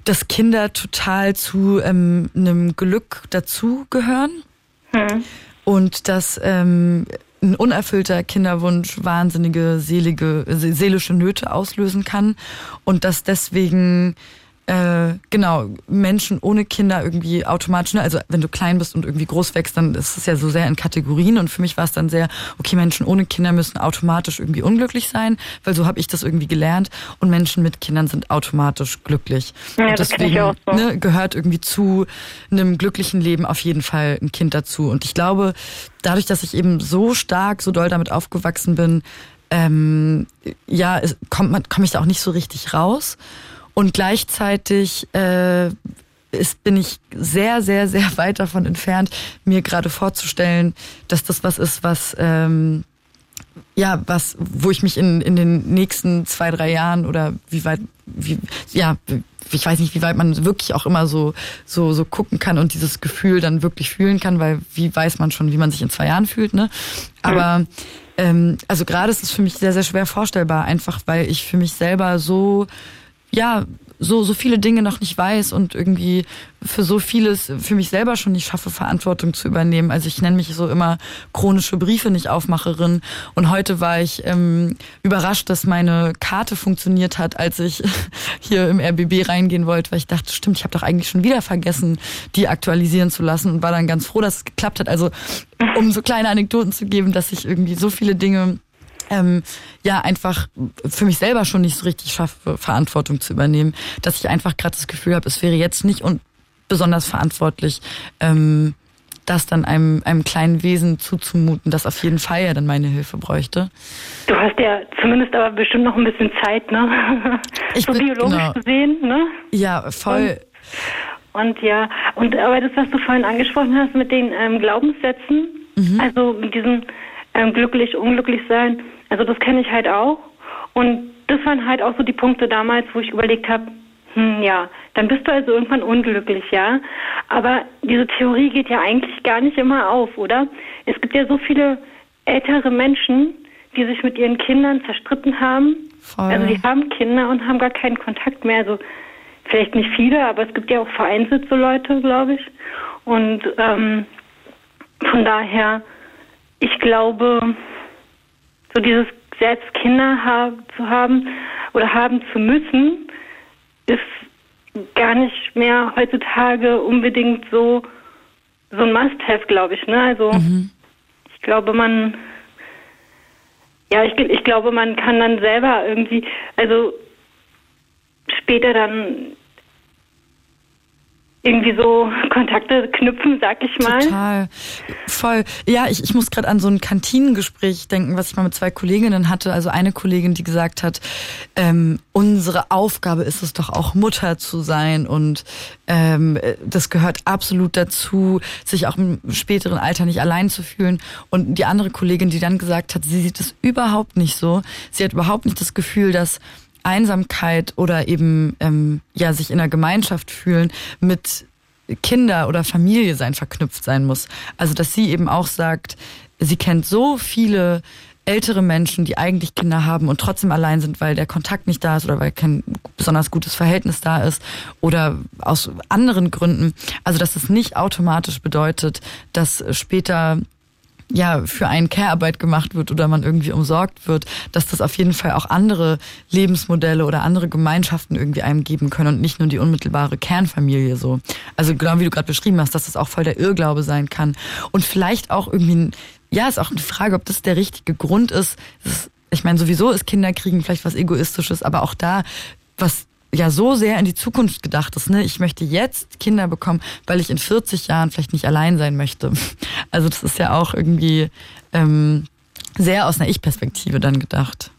dass Kinder total zu ähm, einem Glück dazugehören. Hm. Und dass ähm, ein unerfüllter Kinderwunsch wahnsinnige seelige, seelische Nöte auslösen kann. Und dass deswegen äh, genau, Menschen ohne Kinder irgendwie automatisch, ne? also wenn du klein bist und irgendwie groß wächst, dann ist es ja so sehr in Kategorien und für mich war es dann sehr, okay, Menschen ohne Kinder müssen automatisch irgendwie unglücklich sein, weil so habe ich das irgendwie gelernt und Menschen mit Kindern sind automatisch glücklich. Ja, und deswegen auch so. ne, gehört irgendwie zu einem glücklichen Leben auf jeden Fall ein Kind dazu. Und ich glaube, dadurch, dass ich eben so stark, so doll damit aufgewachsen bin, ähm, ja, kommt man, komme ich da auch nicht so richtig raus. Und gleichzeitig äh, ist, bin ich sehr, sehr, sehr weit davon entfernt, mir gerade vorzustellen, dass das was ist, was ähm, ja, was, wo ich mich in, in den nächsten zwei, drei Jahren oder wie weit, wie, ja, ich weiß nicht, wie weit man wirklich auch immer so, so, so gucken kann und dieses Gefühl dann wirklich fühlen kann, weil wie weiß man schon, wie man sich in zwei Jahren fühlt, ne? Aber ähm, also gerade ist es für mich sehr, sehr schwer vorstellbar, einfach weil ich für mich selber so ja, so, so viele Dinge noch nicht weiß und irgendwie für so vieles für mich selber schon nicht schaffe, Verantwortung zu übernehmen. Also ich nenne mich so immer chronische Briefe nicht Aufmacherin. Und heute war ich ähm, überrascht, dass meine Karte funktioniert hat, als ich hier im RBB reingehen wollte, weil ich dachte, stimmt, ich habe doch eigentlich schon wieder vergessen, die aktualisieren zu lassen und war dann ganz froh, dass es geklappt hat. Also um so kleine Anekdoten zu geben, dass ich irgendwie so viele Dinge ähm, ja einfach für mich selber schon nicht so richtig schaffe, Verantwortung zu übernehmen, dass ich einfach gerade das Gefühl habe, es wäre jetzt nicht und besonders verantwortlich, ähm, das dann einem, einem kleinen Wesen zuzumuten, das auf jeden Fall ja dann meine Hilfe bräuchte. Du hast ja zumindest aber bestimmt noch ein bisschen Zeit, ne? Ich so bin, biologisch genau. gesehen, ne? Ja, voll. Und, und, ja, und aber das, was du vorhin angesprochen hast mit den ähm, Glaubenssätzen, mhm. also mit diesem ähm, glücklich, unglücklich sein, also das kenne ich halt auch. Und das waren halt auch so die Punkte damals, wo ich überlegt habe, hm, ja, dann bist du also irgendwann unglücklich, ja. Aber diese Theorie geht ja eigentlich gar nicht immer auf, oder? Es gibt ja so viele ältere Menschen, die sich mit ihren Kindern zerstritten haben. Voll. Also die haben Kinder und haben gar keinen Kontakt mehr. Also vielleicht nicht viele, aber es gibt ja auch vereinzelt so Leute, glaube ich. Und ähm, von daher, ich glaube, so dieses selbst Kinder haben, zu haben oder haben zu müssen, ist gar nicht mehr heutzutage unbedingt so so ein Must-have, glaube ich. Ne? Also mhm. ich glaube, man ja, ich, ich glaube, man kann dann selber irgendwie, also später dann irgendwie so Kontakte knüpfen, sag ich mal. Total. Voll. Ja, ich, ich muss gerade an so ein Kantinengespräch denken, was ich mal mit zwei Kolleginnen hatte. Also eine Kollegin, die gesagt hat, ähm, unsere Aufgabe ist es doch auch Mutter zu sein und ähm, das gehört absolut dazu, sich auch im späteren Alter nicht allein zu fühlen. Und die andere Kollegin, die dann gesagt hat, sie sieht es überhaupt nicht so. Sie hat überhaupt nicht das Gefühl, dass Einsamkeit oder eben ähm, ja sich in einer Gemeinschaft fühlen mit Kinder oder Familie sein verknüpft sein muss. Also dass sie eben auch sagt, sie kennt so viele ältere Menschen, die eigentlich Kinder haben und trotzdem allein sind, weil der Kontakt nicht da ist oder weil kein besonders gutes Verhältnis da ist oder aus anderen Gründen. Also dass es nicht automatisch bedeutet, dass später ja für einen Care-Arbeit gemacht wird oder man irgendwie umsorgt wird, dass das auf jeden Fall auch andere Lebensmodelle oder andere Gemeinschaften irgendwie einem geben können und nicht nur die unmittelbare Kernfamilie so. Also genau wie du gerade beschrieben hast, dass das auch voll der Irrglaube sein kann und vielleicht auch irgendwie, ein, ja, ist auch eine Frage, ob das der richtige Grund ist. ist ich meine, sowieso ist Kinderkriegen vielleicht was Egoistisches, aber auch da, was ja so sehr in die Zukunft gedacht ist. Ne? Ich möchte jetzt Kinder bekommen, weil ich in 40 Jahren vielleicht nicht allein sein möchte. Also das ist ja auch irgendwie ähm, sehr aus einer Ich-Perspektive dann gedacht.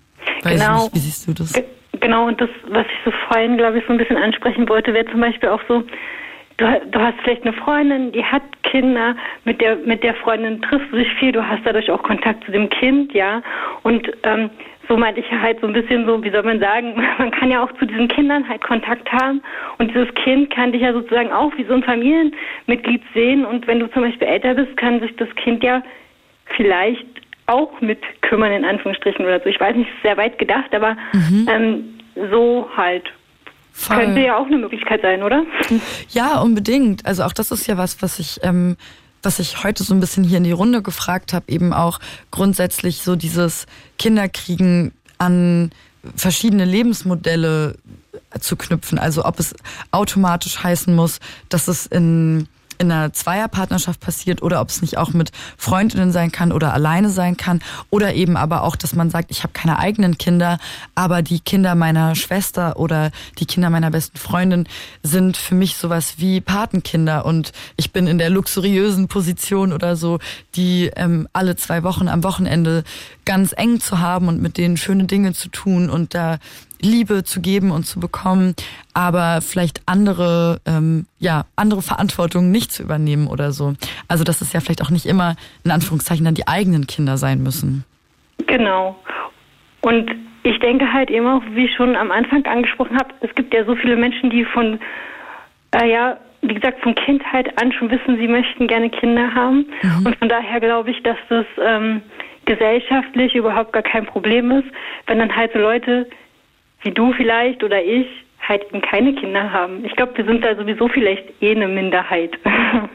Weiß genau. nicht, wie siehst du das? Genau, und das, was ich so vorhin, glaube ich, so ein bisschen ansprechen wollte, wäre zum Beispiel auch so, du, du hast vielleicht eine Freundin, die hat Kinder, mit der, mit der Freundin triffst du dich viel, du hast dadurch auch Kontakt zu dem Kind, ja. Und ähm, so meinte ich halt so ein bisschen so, wie soll man sagen, man kann ja auch zu diesen Kindern halt Kontakt haben und dieses Kind kann dich ja sozusagen auch wie so ein Familienmitglied sehen und wenn du zum Beispiel älter bist, kann sich das Kind ja vielleicht auch mit kümmern, in Anführungsstrichen oder so. Ich weiß nicht, sehr weit gedacht, aber mhm. ähm, so halt. Voll. Könnte ja auch eine Möglichkeit sein, oder? Ja, unbedingt. Also auch das ist ja was, was ich, ähm, was ich heute so ein bisschen hier in die Runde gefragt habe, eben auch grundsätzlich so dieses Kinderkriegen an verschiedene Lebensmodelle zu knüpfen. Also ob es automatisch heißen muss, dass es in in einer Zweierpartnerschaft passiert oder ob es nicht auch mit Freundinnen sein kann oder alleine sein kann. Oder eben aber auch, dass man sagt, ich habe keine eigenen Kinder, aber die Kinder meiner Schwester oder die Kinder meiner besten Freundin sind für mich sowas wie Patenkinder. Und ich bin in der luxuriösen Position oder so, die ähm, alle zwei Wochen am Wochenende ganz eng zu haben und mit denen schöne Dinge zu tun. Und da Liebe zu geben und zu bekommen, aber vielleicht andere, ähm, ja, andere Verantwortung nicht zu übernehmen oder so. Also dass es ja vielleicht auch nicht immer in Anführungszeichen dann die eigenen Kinder sein müssen. Genau. Und ich denke halt immer, wie ich schon am Anfang angesprochen habe, es gibt ja so viele Menschen, die von, äh, ja, wie gesagt, von Kindheit an schon wissen, sie möchten gerne Kinder haben. Mhm. Und von daher glaube ich, dass das ähm, gesellschaftlich überhaupt gar kein Problem ist, wenn dann halt so Leute wie du vielleicht oder ich halt eben keine Kinder haben. Ich glaube, wir sind da sowieso vielleicht eh eine Minderheit.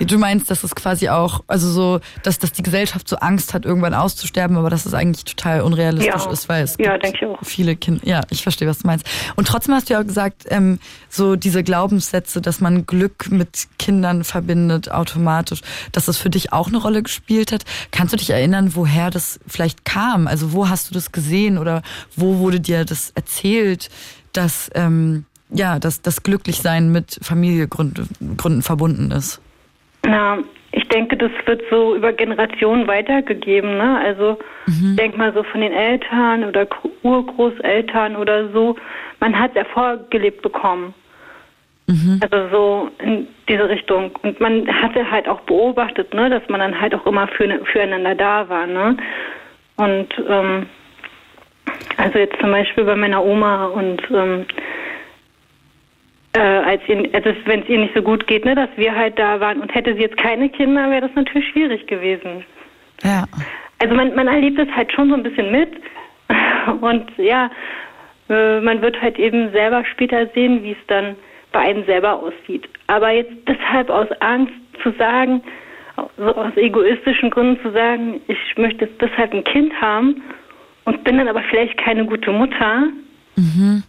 Du meinst, dass es quasi auch, also so, dass, dass die Gesellschaft so Angst hat, irgendwann auszusterben, aber dass es eigentlich total unrealistisch ja. ist, weil es ja, gibt viele Kinder. Ja, ich verstehe, was du meinst. Und trotzdem hast du ja auch gesagt, ähm, so diese Glaubenssätze, dass man Glück mit Kindern verbindet, automatisch, dass das für dich auch eine Rolle gespielt hat. Kannst du dich erinnern, woher das vielleicht kam? Also wo hast du das gesehen oder wo wurde dir das erzählt? Dass ähm, ja, dass das Glücklichsein mit Familiegründen verbunden ist? Na, ich denke, das wird so über Generationen weitergegeben. Ne? Also mhm. denk mal so von den Eltern oder Urgroßeltern oder so. Man hat es vorgelebt bekommen. Mhm. Also so in diese Richtung. Und man hatte halt auch beobachtet, ne, dass man dann halt auch immer für, füreinander da war. Ne? Und ähm, also jetzt zum Beispiel bei meiner Oma und ähm, äh, als ihr, also wenn es ihr nicht so gut geht, ne, dass wir halt da waren und hätte sie jetzt keine Kinder, wäre das natürlich schwierig gewesen. Ja. Also man, man erlebt es halt schon so ein bisschen mit und ja, äh, man wird halt eben selber später sehen, wie es dann bei einem selber aussieht. Aber jetzt deshalb aus Angst zu sagen, so aus egoistischen Gründen zu sagen, ich möchte deshalb ein Kind haben und bin dann aber vielleicht keine gute Mutter. Mhm.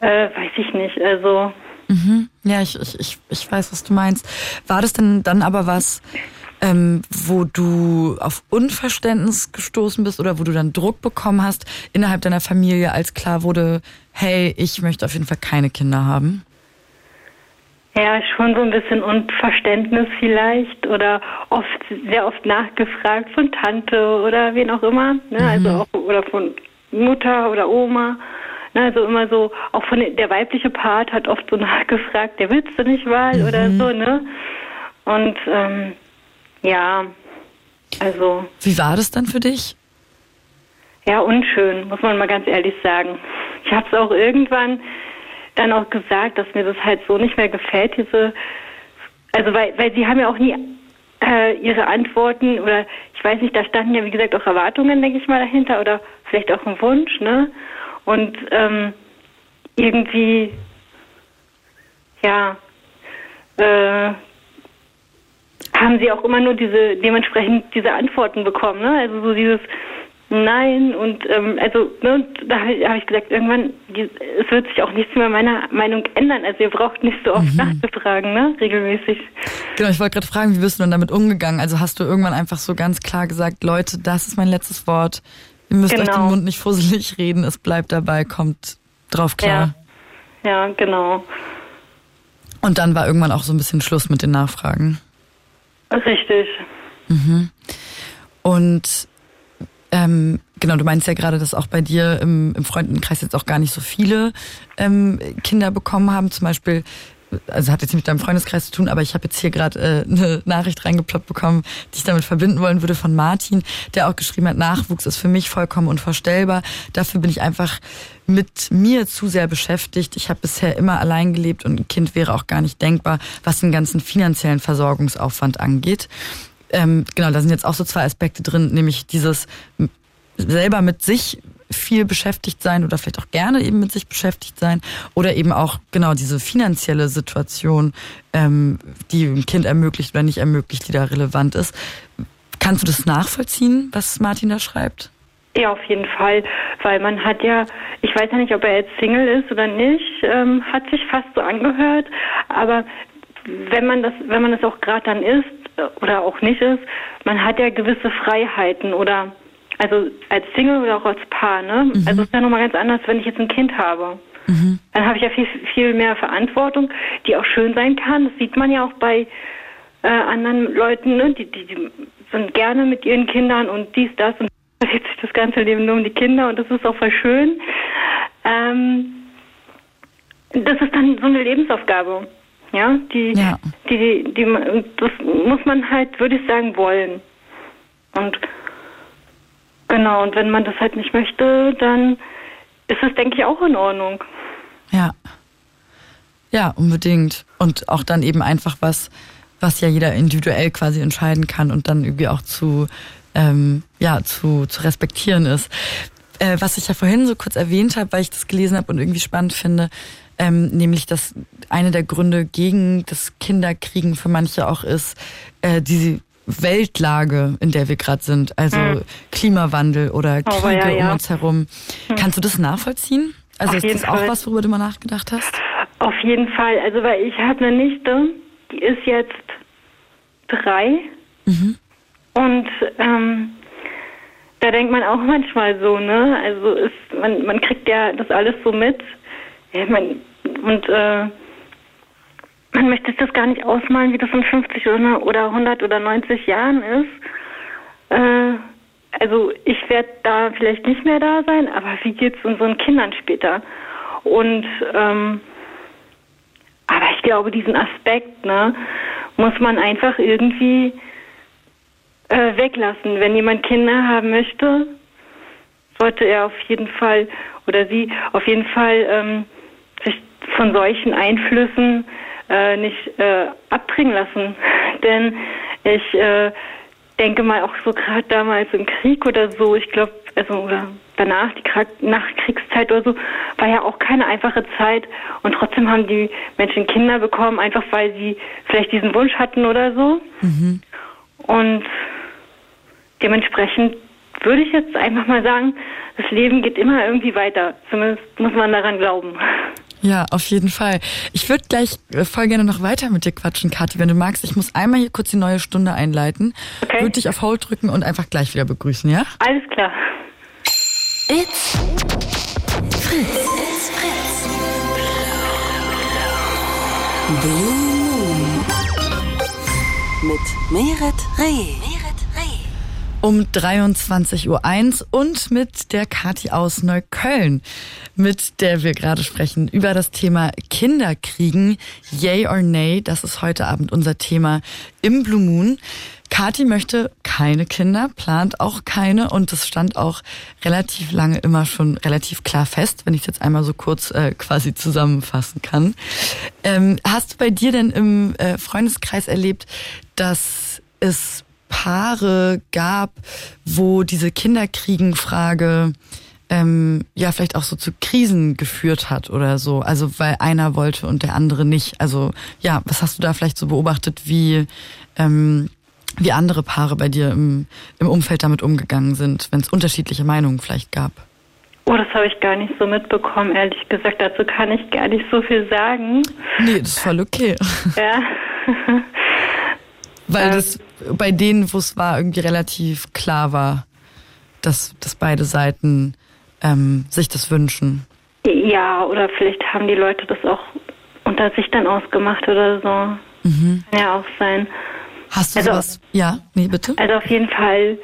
Äh, weiß ich nicht. Also. Mhm. Ja, ich, ich, ich, weiß, was du meinst. War das denn dann aber was, ähm, wo du auf Unverständnis gestoßen bist oder wo du dann Druck bekommen hast innerhalb deiner Familie, als klar wurde, hey, ich möchte auf jeden Fall keine Kinder haben? Ja, schon so ein bisschen Unverständnis vielleicht oder oft sehr oft nachgefragt von Tante oder wen auch immer, ne? Mhm. also auch oder von Mutter oder Oma. Ne? Also immer so, auch von der, der weibliche Part hat oft so nachgefragt, der willst du nicht mal mhm. oder so, ne? Und ähm, ja, also. Wie war das dann für dich? Ja, unschön, muss man mal ganz ehrlich sagen. Ich habe es auch irgendwann dann auch gesagt, dass mir das halt so nicht mehr gefällt, diese, also weil, weil sie haben ja auch nie äh, ihre Antworten oder ich weiß nicht, da standen ja wie gesagt auch Erwartungen, denke ich mal, dahinter oder vielleicht auch ein Wunsch, ne? Und ähm, irgendwie, ja, äh, haben sie auch immer nur diese dementsprechend diese Antworten bekommen, ne? Also so dieses Nein, und ähm, also ne, da habe ich gesagt, irgendwann, es wird sich auch nichts mehr meiner Meinung ändern. Also ihr braucht nicht so oft mhm. nachzufragen, ne, regelmäßig. Genau, ich wollte gerade fragen, wie bist du denn damit umgegangen? Also hast du irgendwann einfach so ganz klar gesagt, Leute, das ist mein letztes Wort. Ihr müsst genau. euch den genau. Mund nicht fusselig reden, es bleibt dabei, kommt drauf klar. Ja, ja genau. Und dann war irgendwann auch so ein bisschen Schluss mit den Nachfragen. Richtig. Mhm. Und ähm, genau, du meinst ja gerade, dass auch bei dir im, im Freundenkreis jetzt auch gar nicht so viele ähm, Kinder bekommen haben. Zum Beispiel also hat jetzt nicht mit deinem Freundeskreis zu tun, aber ich habe jetzt hier gerade äh, eine Nachricht reingeploppt bekommen, die ich damit verbinden wollen würde von Martin, der auch geschrieben hat, Nachwuchs ist für mich vollkommen unvorstellbar. Dafür bin ich einfach mit mir zu sehr beschäftigt. Ich habe bisher immer allein gelebt und ein Kind wäre auch gar nicht denkbar, was den ganzen finanziellen Versorgungsaufwand angeht. Ähm, genau, da sind jetzt auch so zwei Aspekte drin, nämlich dieses selber mit sich viel beschäftigt sein oder vielleicht auch gerne eben mit sich beschäftigt sein oder eben auch genau diese finanzielle Situation, ähm, die ein Kind ermöglicht oder nicht ermöglicht, die da relevant ist. Kannst du das nachvollziehen, was Martin da schreibt? Ja, auf jeden Fall, weil man hat ja, ich weiß ja nicht, ob er jetzt Single ist oder nicht, ähm, hat sich fast so angehört, aber wenn man das, wenn man das auch gerade dann ist äh, oder auch nicht ist, man hat ja gewisse Freiheiten oder also als Single oder auch als Paar, ne? Mhm. Also es ist ja nochmal ganz anders, wenn ich jetzt ein Kind habe. Mhm. Dann habe ich ja viel, viel mehr Verantwortung, die auch schön sein kann. Das sieht man ja auch bei äh, anderen Leuten, ne? Die, die, die sind gerne mit ihren Kindern und dies, das und dreht sich das ganze Leben nur um die Kinder und das ist auch voll schön. Ähm, das ist dann so eine Lebensaufgabe, ja, die, ja. die, die, die, das muss man halt, würde ich sagen, wollen. Und Genau, und wenn man das halt nicht möchte, dann ist es, denke ich, auch in Ordnung. Ja. Ja, unbedingt. Und auch dann eben einfach was, was ja jeder individuell quasi entscheiden kann und dann irgendwie auch zu, ähm, ja, zu, zu respektieren ist. Äh, was ich ja vorhin so kurz erwähnt habe, weil ich das gelesen habe und irgendwie spannend finde, ähm, nämlich dass eine der Gründe gegen das Kinderkriegen für manche auch ist, äh, die Weltlage, in der wir gerade sind, also mhm. Klimawandel oder Kriege ja, ja. um uns herum. Mhm. Kannst du das nachvollziehen? Also Auf ist das auch Fall. was, worüber du mal nachgedacht hast? Auf jeden Fall. Also weil ich habe eine Nichte, die ist jetzt drei mhm. und ähm, da denkt man auch manchmal so, ne? Also ist, man, man kriegt ja das alles so mit. Ja, man, und äh, man möchte sich das gar nicht ausmalen, wie das in 50 oder 100 oder 90 Jahren ist. Äh, also ich werde da vielleicht nicht mehr da sein, aber wie geht es unseren Kindern später? Und ähm, aber ich glaube, diesen Aspekt ne, muss man einfach irgendwie äh, weglassen. Wenn jemand Kinder haben möchte, sollte er auf jeden Fall oder sie auf jeden Fall ähm, von solchen Einflüssen äh, nicht äh, abbringen lassen. Denn ich äh, denke mal auch so gerade damals im Krieg oder so, ich glaube, also oder danach, die Nachkriegszeit oder so, war ja auch keine einfache Zeit und trotzdem haben die Menschen Kinder bekommen, einfach weil sie vielleicht diesen Wunsch hatten oder so. Mhm. Und dementsprechend würde ich jetzt einfach mal sagen, das Leben geht immer irgendwie weiter. Zumindest muss man daran glauben. Ja, auf jeden Fall. Ich würde gleich äh, voll gerne noch weiter mit dir quatschen, Kathi, wenn du magst. Ich muss einmal hier kurz die neue Stunde einleiten. Okay. Würde dich auf Hold drücken und einfach gleich wieder begrüßen, ja? Alles klar. It's Fritz. It's Fritz. Blue Moon. Mit Meret Reh um 23.01 Uhr und mit der Kathi aus Neukölln, mit der wir gerade sprechen über das Thema Kinderkriegen. Yay or nay, das ist heute Abend unser Thema im Blue Moon. Kathi möchte keine Kinder, plant auch keine und das stand auch relativ lange immer schon relativ klar fest, wenn ich es jetzt einmal so kurz äh, quasi zusammenfassen kann. Ähm, hast du bei dir denn im äh, Freundeskreis erlebt, dass es Paare gab, wo diese Kinderkriegenfrage ähm, ja vielleicht auch so zu Krisen geführt hat oder so. Also weil einer wollte und der andere nicht. Also ja, was hast du da vielleicht so beobachtet, wie ähm, wie andere Paare bei dir im, im Umfeld damit umgegangen sind, wenn es unterschiedliche Meinungen vielleicht gab? Oh, das habe ich gar nicht so mitbekommen, ehrlich gesagt. Dazu kann ich gar nicht so viel sagen. Nee, das ist voll okay. Ja. Weil das bei denen, wo es war, irgendwie relativ klar war, dass, dass beide Seiten ähm, sich das wünschen. Ja, oder vielleicht haben die Leute das auch unter sich dann ausgemacht oder so. Mhm. Kann ja auch sein. Hast du also, sowas? Ja, nee, bitte. Also auf jeden Fall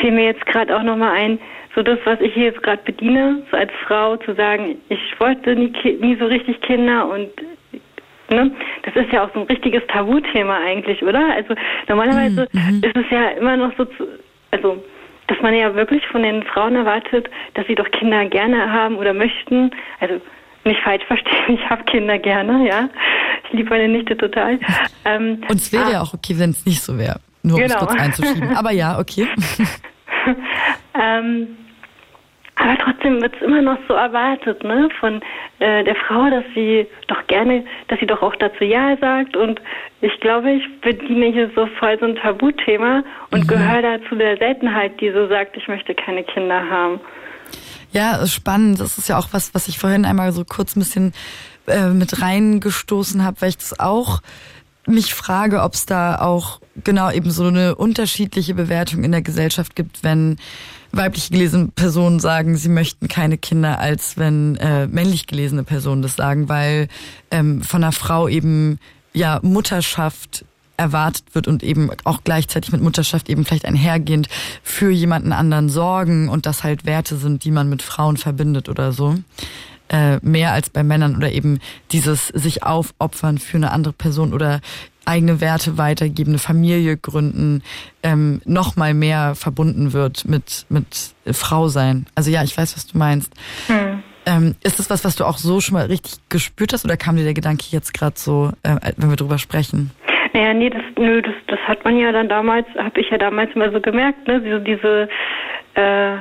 fiel mir jetzt gerade auch nochmal ein, so das, was ich hier jetzt gerade bediene, so als Frau zu sagen, ich wollte nie, nie so richtig Kinder und Ne? Das ist ja auch so ein richtiges Tabuthema eigentlich, oder? Also normalerweise mhm. ist es ja immer noch so, zu, also dass man ja wirklich von den Frauen erwartet, dass sie doch Kinder gerne haben oder möchten. Also nicht falsch verstehen, ich habe Kinder gerne, ja. Ich liebe meine Nichte total. Ähm, Und es wäre ah, ja auch okay, wenn es nicht so wäre. Nur um es genau. kurz einzuschieben. Aber ja, okay. ähm, aber trotzdem wird es immer noch so erwartet, ne, von äh, der Frau, dass sie doch gerne, dass sie doch auch dazu Ja sagt. Und ich glaube, ich bediene hier so voll so ein Tabuthema und mhm. gehöre da zu der Seltenheit, die so sagt, ich möchte keine Kinder haben. Ja, spannend. Das ist ja auch was, was ich vorhin einmal so kurz ein bisschen äh, mit reingestoßen habe, weil ich das auch mich frage, ob es da auch genau eben so eine unterschiedliche Bewertung in der Gesellschaft gibt, wenn weiblich gelesene Personen sagen, sie möchten keine Kinder, als wenn äh, männlich gelesene Personen das sagen, weil ähm, von einer Frau eben ja Mutterschaft erwartet wird und eben auch gleichzeitig mit Mutterschaft eben vielleicht einhergehend für jemanden anderen sorgen und das halt Werte sind, die man mit Frauen verbindet oder so. Äh, mehr als bei Männern oder eben dieses sich aufopfern für eine andere Person oder eigene Werte weitergeben, eine Familie gründen, ähm, noch mal mehr verbunden wird mit mit Frau sein. Also ja, ich weiß, was du meinst. Hm. Ähm, ist das was, was du auch so schon mal richtig gespürt hast oder kam dir der Gedanke jetzt gerade so, äh, wenn wir drüber sprechen? Naja, nee, das, nö, das, das hat man ja dann damals, habe ich ja damals immer so gemerkt, ne, so diese, äh,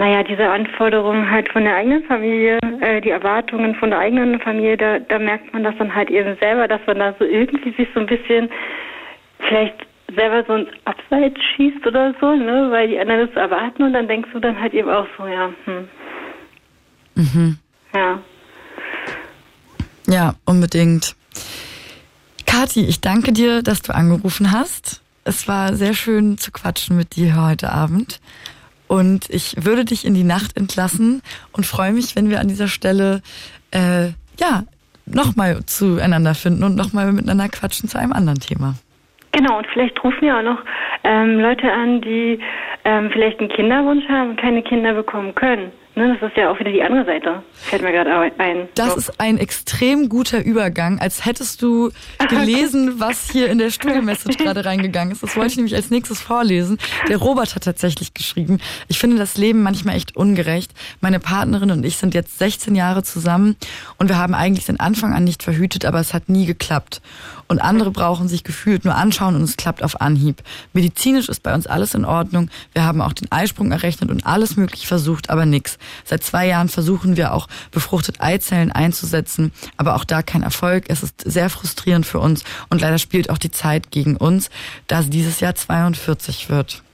naja, diese Anforderungen halt von der eigenen Familie, äh, die Erwartungen von der eigenen Familie, da, da merkt man das dann halt eben selber, dass man da so irgendwie sich so ein bisschen vielleicht selber so ins Abseits schießt oder so, ne, weil die anderen das erwarten und dann denkst du dann halt eben auch so, ja, hm. Mhm. Ja. Ja, unbedingt. Kathi, ich danke dir, dass du angerufen hast. Es war sehr schön zu quatschen mit dir heute Abend. Und ich würde dich in die Nacht entlassen und freue mich, wenn wir an dieser Stelle äh, ja nochmal zueinander finden und nochmal miteinander quatschen zu einem anderen Thema. Genau, und vielleicht rufen ja auch noch ähm, Leute an, die ähm, vielleicht einen Kinderwunsch haben und keine Kinder bekommen können. Ne, das ist ja auch wieder die andere Seite. Fällt mir gerade ein. Das so. ist ein extrem guter Übergang, als hättest du gelesen, was hier in der Studio-Message gerade reingegangen ist. Das wollte ich nämlich als nächstes vorlesen. Der Robert hat tatsächlich geschrieben, ich finde das Leben manchmal echt ungerecht. Meine Partnerin und ich sind jetzt 16 Jahre zusammen und wir haben eigentlich den Anfang an nicht verhütet, aber es hat nie geklappt. Und andere brauchen sich gefühlt nur anschauen und es klappt auf Anhieb. Medizinisch ist bei uns alles in Ordnung. Wir haben auch den Eisprung errechnet und alles möglich versucht, aber nix. Seit zwei Jahren versuchen wir auch befruchtet Eizellen einzusetzen, aber auch da kein Erfolg. Es ist sehr frustrierend für uns und leider spielt auch die Zeit gegen uns, da sie dieses Jahr 42 wird.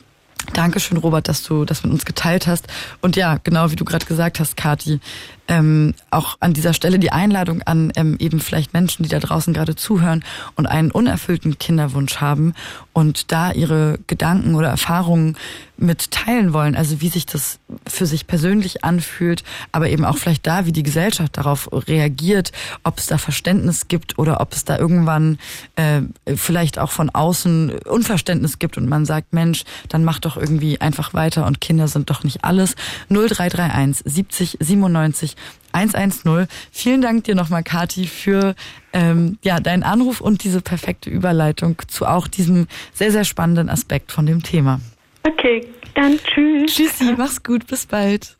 Dankeschön, Robert, dass du das mit uns geteilt hast. Und ja, genau wie du gerade gesagt hast, Kati, ähm, auch an dieser Stelle die Einladung an ähm, eben vielleicht Menschen, die da draußen gerade zuhören und einen unerfüllten Kinderwunsch haben und da ihre Gedanken oder Erfahrungen mit teilen wollen. Also wie sich das für sich persönlich anfühlt, aber eben auch vielleicht da, wie die Gesellschaft darauf reagiert, ob es da Verständnis gibt oder ob es da irgendwann äh, vielleicht auch von außen Unverständnis gibt und man sagt, Mensch, dann mach doch irgendwie einfach weiter und Kinder sind doch nicht alles. 0331 70 97 110. Vielen Dank dir nochmal, Kati, für ähm, ja, deinen Anruf und diese perfekte Überleitung zu auch diesem sehr, sehr spannenden Aspekt von dem Thema. Okay, dann tschüss. Tschüssi, mach's gut, bis bald.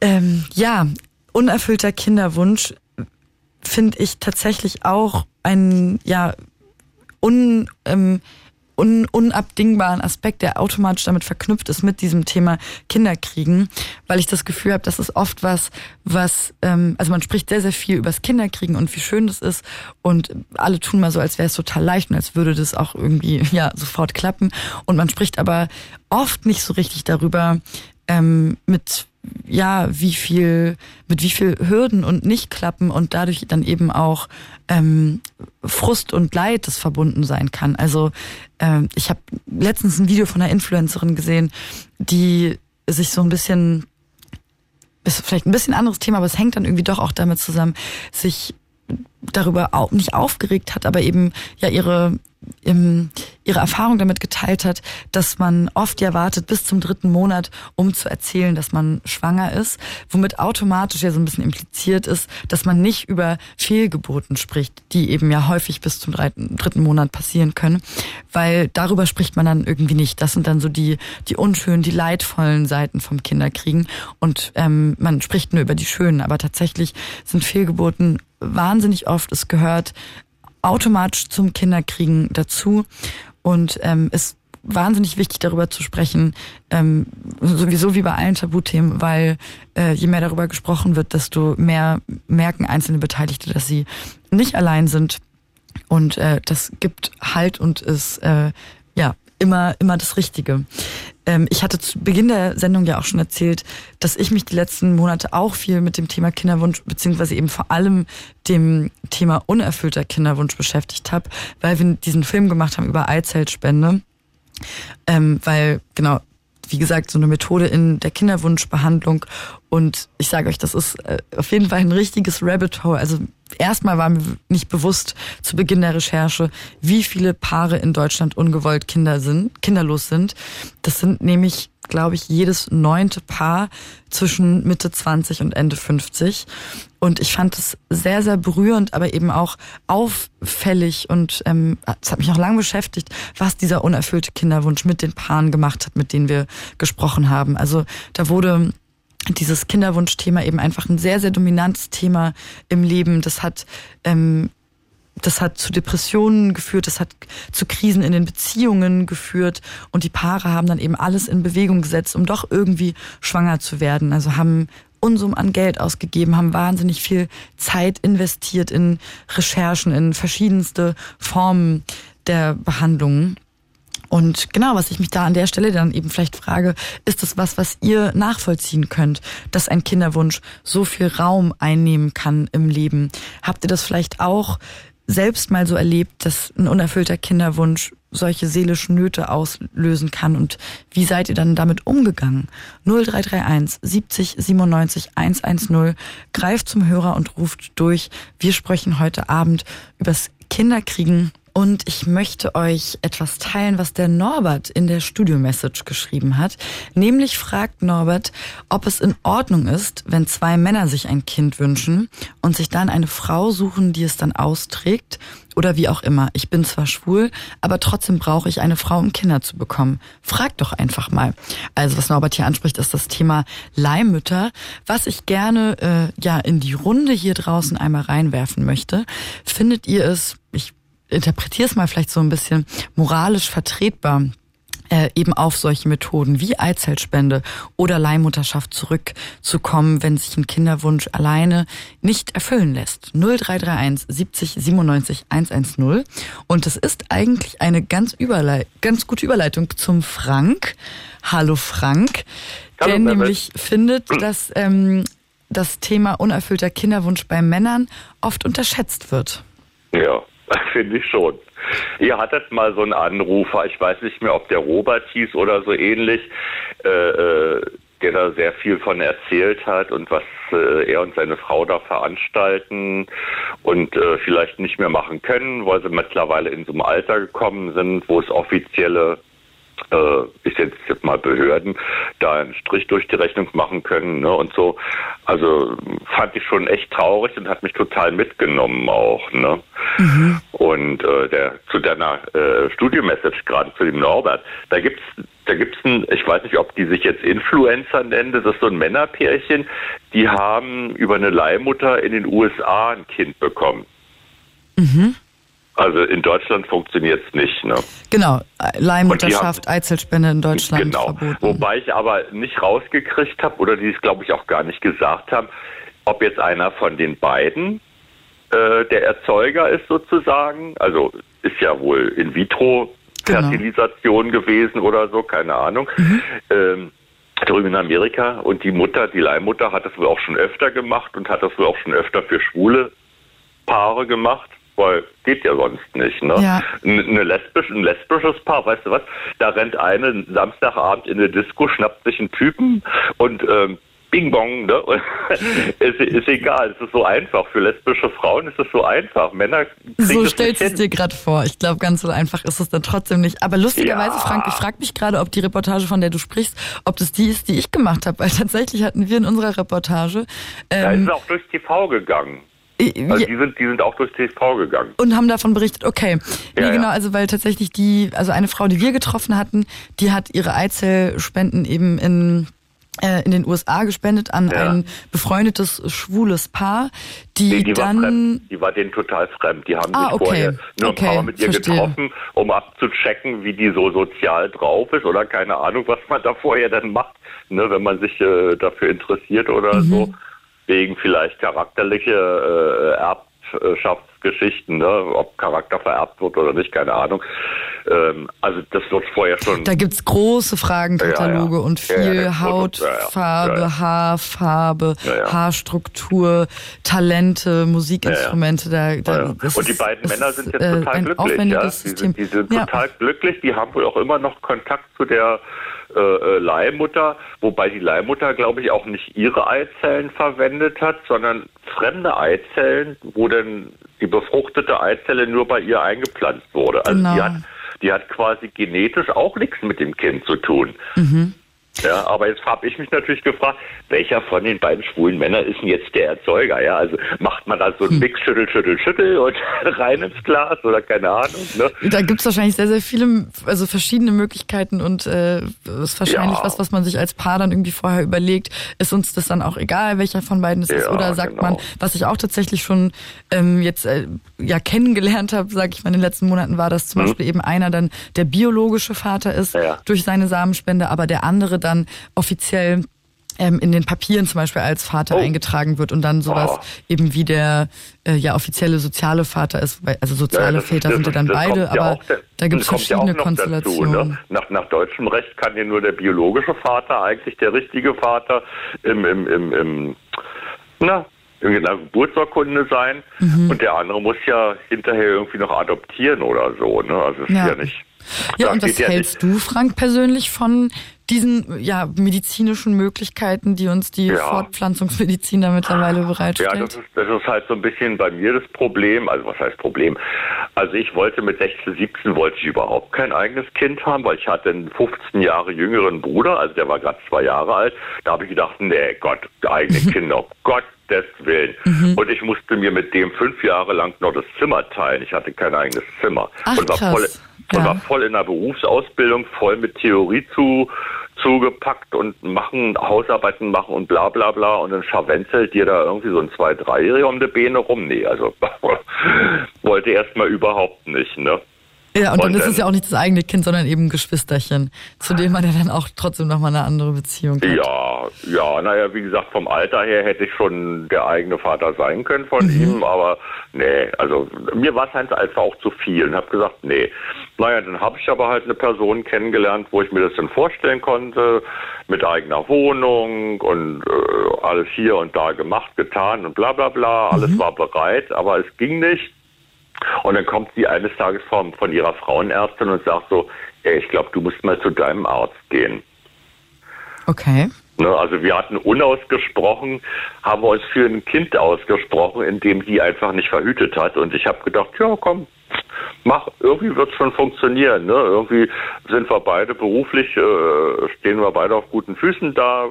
Ähm, ja, unerfüllter Kinderwunsch finde ich tatsächlich auch ein, ja, un, ähm, un, unabdingbaren Aspekt, der automatisch damit verknüpft ist mit diesem Thema Kinderkriegen, weil ich das Gefühl habe, das ist oft was, was, ähm, also man spricht sehr, sehr viel übers Kinderkriegen und wie schön das ist und alle tun mal so, als wäre es total leicht und als würde das auch irgendwie ja sofort klappen. Und man spricht aber oft nicht so richtig darüber, ähm, mit ja, wie viel, mit wie viel Hürden und Nichtklappen und dadurch dann eben auch ähm, Frust und Leid, das verbunden sein kann. Also ähm, ich habe letztens ein Video von einer Influencerin gesehen, die sich so ein bisschen, ist vielleicht ein bisschen anderes Thema, aber es hängt dann irgendwie doch auch damit zusammen, sich darüber auch nicht aufgeregt hat, aber eben ja ihre ihre Erfahrung damit geteilt hat, dass man oft ja wartet bis zum dritten Monat, um zu erzählen, dass man schwanger ist, womit automatisch ja so ein bisschen impliziert ist, dass man nicht über Fehlgeburten spricht, die eben ja häufig bis zum dritten Monat passieren können, weil darüber spricht man dann irgendwie nicht. Das sind dann so die, die unschönen, die leidvollen Seiten vom Kinderkriegen. Und ähm, man spricht nur über die schönen, aber tatsächlich sind Fehlgeburten wahnsinnig oft, es gehört automatisch zum Kinderkriegen dazu und ähm, ist wahnsinnig wichtig darüber zu sprechen, ähm, sowieso wie bei allen Tabuthemen, weil äh, je mehr darüber gesprochen wird, desto mehr merken einzelne Beteiligte, dass sie nicht allein sind und äh, das gibt Halt und ist äh, ja immer immer das Richtige. Ähm, ich hatte zu Beginn der Sendung ja auch schon erzählt, dass ich mich die letzten Monate auch viel mit dem Thema Kinderwunsch beziehungsweise eben vor allem dem Thema unerfüllter Kinderwunsch beschäftigt habe, weil wir diesen Film gemacht haben über Eizellspende. Ähm, weil genau wie gesagt, so eine Methode in der Kinderwunschbehandlung. Und ich sage euch, das ist äh, auf jeden Fall ein richtiges Rabbit Hole. Also erstmal war mir nicht bewusst zu Beginn der Recherche, wie viele Paare in Deutschland ungewollt Kinder sind, kinderlos sind. Das sind nämlich, glaube ich, jedes neunte Paar zwischen Mitte 20 und Ende 50. Und ich fand es sehr, sehr berührend, aber eben auch auffällig und ähm, es hat mich auch lange beschäftigt, was dieser unerfüllte Kinderwunsch mit den Paaren gemacht hat, mit denen wir gesprochen haben. Also da wurde dieses Kinderwunschthema eben einfach ein sehr, sehr dominantes Thema im Leben. Das hat ähm, das hat zu Depressionen geführt, das hat zu Krisen in den Beziehungen geführt und die Paare haben dann eben alles in Bewegung gesetzt, um doch irgendwie schwanger zu werden. Also haben Unsummen an Geld ausgegeben, haben wahnsinnig viel Zeit investiert in Recherchen, in verschiedenste Formen der Behandlungen. Und genau, was ich mich da an der Stelle dann eben vielleicht frage, ist das was, was ihr nachvollziehen könnt, dass ein Kinderwunsch so viel Raum einnehmen kann im Leben? Habt ihr das vielleicht auch selbst mal so erlebt, dass ein unerfüllter Kinderwunsch solche seelischen Nöte auslösen kann und wie seid ihr dann damit umgegangen? 0331 70 97 110 greift zum Hörer und ruft durch. Wir sprechen heute Abend übers Kinderkriegen und ich möchte euch etwas teilen, was der Norbert in der Studio-Message geschrieben hat. Nämlich fragt Norbert, ob es in Ordnung ist, wenn zwei Männer sich ein Kind wünschen und sich dann eine Frau suchen, die es dann austrägt oder wie auch immer. Ich bin zwar schwul, aber trotzdem brauche ich eine Frau, um Kinder zu bekommen. Frag doch einfach mal. Also was Norbert hier anspricht, ist das Thema Leihmütter, was ich gerne äh, ja in die Runde hier draußen einmal reinwerfen möchte. Findet ihr es, interpretiere es mal vielleicht so ein bisschen moralisch vertretbar, äh, eben auf solche Methoden wie Eizellspende oder Leihmutterschaft zurückzukommen, wenn sich ein Kinderwunsch alleine nicht erfüllen lässt. 0331 70 97 110. Und es ist eigentlich eine ganz, Überlei ganz gute Überleitung zum Frank. Hallo Frank, Hallo, der nämlich findet, dass ähm, das Thema unerfüllter Kinderwunsch bei Männern oft unterschätzt wird. Ja, Finde ich schon. Ihr hattet mal so einen Anrufer, ich weiß nicht mehr, ob der Robert hieß oder so ähnlich, äh, äh, der da sehr viel von erzählt hat und was äh, er und seine Frau da veranstalten und äh, vielleicht nicht mehr machen können, weil sie mittlerweile in so einem Alter gekommen sind, wo es offizielle äh, ich jetzt mal Behörden da einen Strich durch die Rechnung machen können ne, und so. Also fand ich schon echt traurig und hat mich total mitgenommen auch. Ne? Mhm. Und äh, der zu deiner äh, Studio-Message gerade zu dem Norbert, da gibt's da gibt's ein, ich weiß nicht, ob die sich jetzt Influencer nennen, das ist so ein Männerpärchen, die haben über eine Leihmutter in den USA ein Kind bekommen. Mhm. Also in Deutschland funktioniert es nicht. Ne? Genau, Leihmutterschaft, Eizellspende in Deutschland genau. verboten. Wobei ich aber nicht rausgekriegt habe, oder die es glaube ich auch gar nicht gesagt haben, ob jetzt einer von den beiden äh, der Erzeuger ist sozusagen. Also ist ja wohl in vitro Fertilisation genau. gewesen oder so, keine Ahnung. Mhm. Ähm, drüben in Amerika und die Mutter, die Leihmutter, hat das wohl auch schon öfter gemacht und hat das wohl auch schon öfter für schwule Paare gemacht weil geht ja sonst nicht. Ne? Ja. Eine lesbisch, ein lesbisches Paar, weißt du was? Da rennt eine Samstagabend in eine Disco, schnappt sich einen Typen und ähm, Bing Bong, ne? ist, ist egal, es ist so einfach. Für lesbische Frauen ist es so einfach. Männer So stellst du es dir gerade vor. Ich glaube, ganz so einfach ist es dann trotzdem nicht. Aber lustigerweise, Ja. Frank, ich frage mich gerade, ob die Reportage, von der du sprichst, ob das die ist, die ich gemacht habe. Weil tatsächlich hatten wir in unserer Reportage Da ist ähm, es auch durchs TV gegangen. Äh, Also ja, die sind, die sind auch durchs TV gegangen. und haben davon berichtet, okay. Nee, Ja, ja. genau, also weil tatsächlich die, also eine Frau, die wir getroffen hatten, die hat ihre Eizellspenden eben in äh, in den USA gespendet an Ja. ein befreundetes schwules Paar, die, Nee, die war dann fremd. Die war denen total fremd. Die haben Ah, sich okay. vorher nur ein Okay, paar Mal mit ihr verstehe. getroffen, um abzuchecken, wie die so sozial drauf ist oder keine Ahnung, was man da vorher dann macht, ne, wenn man sich äh, dafür interessiert oder Mhm. so. Wegen vielleicht charakterliche äh, Erbschaftsgeschichten, ne, ob Charakter vererbt wird oder nicht, keine Ahnung. Ähm, also das wird vorher schon. Da gibt's große Fragenkataloge Ja, ja. und viel ja, Ja, ja. Haarfarbe, Ja, ja. Haarstruktur, Talente, Musikinstrumente. Da, da, Und die ist- beiden das Männer ist, sind jetzt äh, total glücklich. Ja? Die, sind, die sind total glücklich. Die haben wohl auch immer noch Kontakt zu der äh, äh, Leihmutter, wobei die Leihmutter, glaube ich, auch nicht ihre Eizellen verwendet hat, sondern fremde Eizellen, wo dann die befruchtete Eizelle nur bei ihr eingepflanzt wurde. Also Genau. die hat, die hat quasi genetisch auch nichts mit dem Kind zu tun. Mhm. Ja, aber jetzt habe ich mich natürlich gefragt, welcher von den beiden schwulen Männern ist denn jetzt der Erzeuger? Ja, also macht man da so Hm. einen Mix, schüttel, schüttel, schüttel und rein ins Glas oder keine Ahnung. Ne? Da gibt's wahrscheinlich sehr, sehr viele, also verschiedene Möglichkeiten und äh, ist wahrscheinlich Ja. was, was man sich als Paar dann irgendwie vorher überlegt. Ist uns das dann auch egal, welcher von beiden es ist? Ja, Oder sagt genau. man, was ich auch tatsächlich schon ähm, jetzt äh, ja kennengelernt habe, sage ich mal, in den letzten Monaten war, dass zum Beispiel eben einer dann der biologische Vater ist Hm? Ja. durch seine Samenspende, aber der andere dann offiziell ähm, in den Papieren zum Beispiel als Vater Oh. eingetragen wird und dann sowas Oh. eben wie der äh, ja offizielle soziale Vater ist, also soziale das ist- Väter das sind ja dann das beide, ja aber da- gibt es das ja verschiedene Konstellationen. Dazu, ne? nach, nach deutschem Recht kann ja nur der biologische Vater eigentlich der richtige Vater im, im, im, im na, in der Geburtsurkunde sein Mhm. und der andere muss ja hinterher irgendwie noch adoptieren oder so. Ne? Also ist Ja. ja nicht. Ja, und was ja hältst du, Frank, persönlich von diesen ja, medizinischen Möglichkeiten, die uns die Ja. Fortpflanzungsmedizin da mittlerweile Ja, bereitstellt? das ist, das ist halt so ein bisschen bei mir das Problem. Also was heißt Problem? Also ich wollte mit 16, 17 wollte ich überhaupt kein eigenes Kind haben, weil ich hatte einen 15 Jahre jüngeren Bruder, also der war gerade zwei Jahre alt. Da habe ich gedacht, nee Gott, eigene Kinder, um Gottes Willen. Mhm. Und ich musste mir mit dem fünf Jahre lang noch das Zimmer teilen. Ich hatte kein eigenes Zimmer. Ach, und war krass. Und Ja. war voll in der Berufsausbildung, voll mit Theorie zu, zugepackt und machen, Hausarbeiten machen und bla bla bla und dann scharwenzelt dir da irgendwie so ein zwei, dreijähriger um die Beine rum. Nee, also wollte erstmal überhaupt nicht, ne? Ja, und, dann Und ist es dann- ja auch nicht das eigene Kind, sondern eben ein Geschwisterchen, zu dem man ja dann auch trotzdem nochmal eine andere Beziehung hat. Ja, ja, naja, wie gesagt, vom Alter her hätte ich schon der eigene Vater sein können von ihm, aber nee, also mir war es einfach auch zu viel und habe gesagt, nee. Naja, dann habe ich aber halt eine Person kennengelernt, wo ich mir das dann vorstellen konnte, mit eigener Wohnung und äh, alles hier und da gemacht, getan und bla bla bla, alles war bereit, aber es ging nicht. Und dann kommt sie eines Tages von, von ihrer Frauenärztin und sagt so, ey, ich glaube, du musst mal zu deinem Arzt gehen. Okay. Ne, also wir hatten unausgesprochen, haben wir uns für ein Kind ausgesprochen, in dem sie einfach nicht verhütet hat. Und ich habe gedacht, ja komm, mach, irgendwie wird es schon funktionieren. Ne? Irgendwie sind wir beide beruflich, äh, stehen wir beide auf guten Füßen da.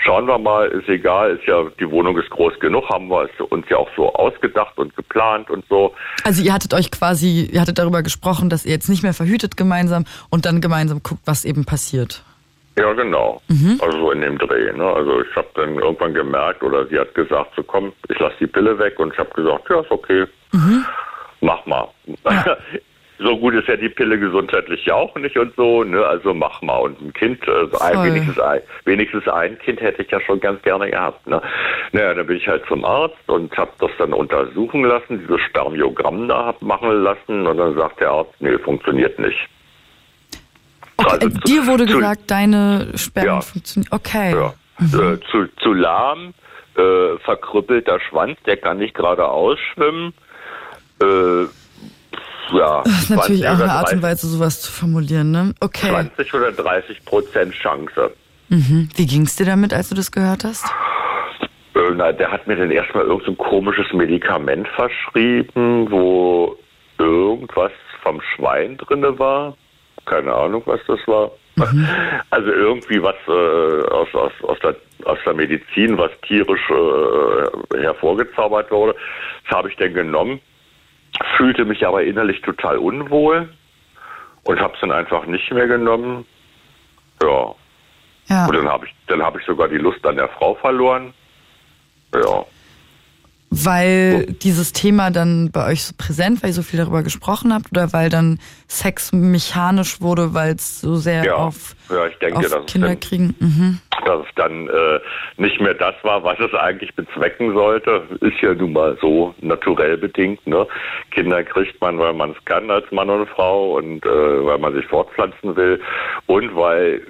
Schauen wir mal, ist egal, ist ja, die Wohnung ist groß genug, haben wir es uns ja auch so ausgedacht und geplant und so. Also ihr hattet euch quasi, ihr hattet darüber gesprochen, dass ihr jetzt nicht mehr verhütet gemeinsam und dann gemeinsam guckt, was eben passiert. Ja, genau. Also so in dem Dreh. Ne? Also ich habe dann irgendwann gemerkt, oder sie hat gesagt, so komm, ich lasse die Pille weg und ich habe gesagt, ja, ist okay. Mach mal. so gut ist ja die Pille gesundheitlich ja auch nicht und so, ne? Also mach mal. Und ein Kind, also ein, wenigstens, ein, wenigstens ein Kind hätte ich ja schon ganz gerne gehabt. Ne? Naja, dann bin ich halt zum Arzt und habe das dann untersuchen lassen, dieses Spermiogramm da hab machen lassen und dann sagt der Arzt, nee, funktioniert nicht. Okay, Also äh, zu- dir wurde zu- gesagt, deine Spermien Ja. funktionieren. Okay. Ja. Äh, zu, zu lahm, äh, verkrüppelter Schwanz, der kann nicht geradeaus schwimmen. Äh, ja, Das ist natürlich 20 auch eine Art und 30 Weise, sowas zu formulieren, ne? Okay. 20 oder 30 Prozent Chance. Mhm. Wie ging's dir damit, als du das gehört hast? Äh, na, der hat mir dann erstmal irgend so komisches Medikament verschrieben, wo irgendwas vom Schwein drinne war. Keine Ahnung, was das war. Also irgendwie was äh, aus, aus, aus, der, aus der Medizin, was tierisch äh, hervorgezaubert wurde. Das habe ich dann genommen, fühlte mich aber innerlich total unwohl und habe es dann einfach nicht mehr genommen. Ja. Ja. Und dann habe ich, dann habe ich sogar die Lust an der Frau verloren. Ja. Weil dieses Thema dann bei euch so präsent, weil ihr so viel darüber gesprochen habt oder weil dann Sex mechanisch wurde, weil es so sehr Ja. auf, Ja, ich denke, auf Kinder dann- kriegen? Mhm. dass es dann äh, nicht mehr das war, was es eigentlich bezwecken sollte. Ist ja nun mal so naturell bedingt. Ne? Kinder kriegt man, weil man es kann als Mann und Frau und äh, weil man sich fortpflanzen will und weil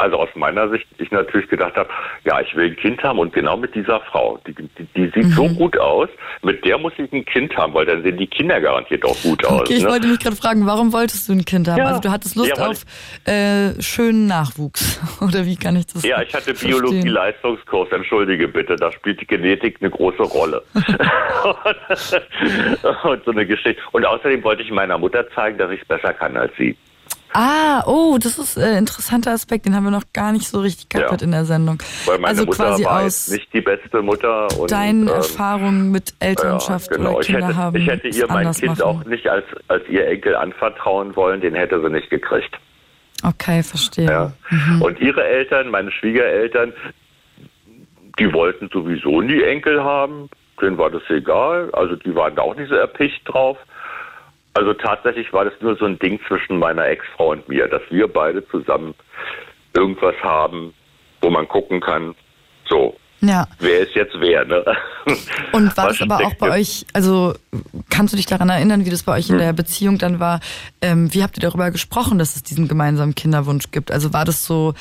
also aus meiner Sicht ich natürlich gedacht habe, ja, ich will ein Kind haben und genau mit dieser Frau. Die, die, die sieht so Mhm. gut aus, mit der muss ich ein Kind haben, weil dann sehen die Kinder garantiert auch gut aus. Okay, ich ne? wollte mich gerade fragen, warum wolltest du ein Kind haben? Ja. Also du hattest Lust Ja, auf äh, schönen Nachwuchs. Oder wie kann ich das Ja, ich hatte? Biologie-Leistungskurs, entschuldige bitte, da spielt die Genetik eine große Rolle. und so eine Geschichte. Und außerdem wollte ich meiner Mutter zeigen, dass ich es besser kann als sie. Ah, oh, das ist ein äh, interessanter Aspekt, den haben wir noch gar nicht so richtig gehabt Ja. in der Sendung. Weil meine also Mutter quasi war aus nicht die beste Mutter. Und, deinen ähm, Erfahrungen mit Elternschaft ja, genau. oder ich Kinder hätte, haben. ich hätte ihr mein Kind machen. auch nicht als, als ihr Enkel anvertrauen wollen, den hätte sie nicht gekriegt. Okay, verstehe. Ja. Mhm. Und ihre Eltern, meine Schwiegereltern, die wollten sowieso nie Enkel haben. Denen war das egal. Also die waren da auch nicht so erpicht drauf. Also tatsächlich war das nur so ein Ding zwischen meiner Ex-Frau und mir, dass wir beide zusammen irgendwas haben, wo man gucken kann, so, Ja. wer ist jetzt wer, ne? Und war das aber auch bei jetzt- euch, also kannst du dich daran erinnern, wie das bei euch Hm. in der Beziehung dann war? Ähm, wie habt ihr darüber gesprochen, dass es diesen gemeinsamen Kinderwunsch gibt? Also war das so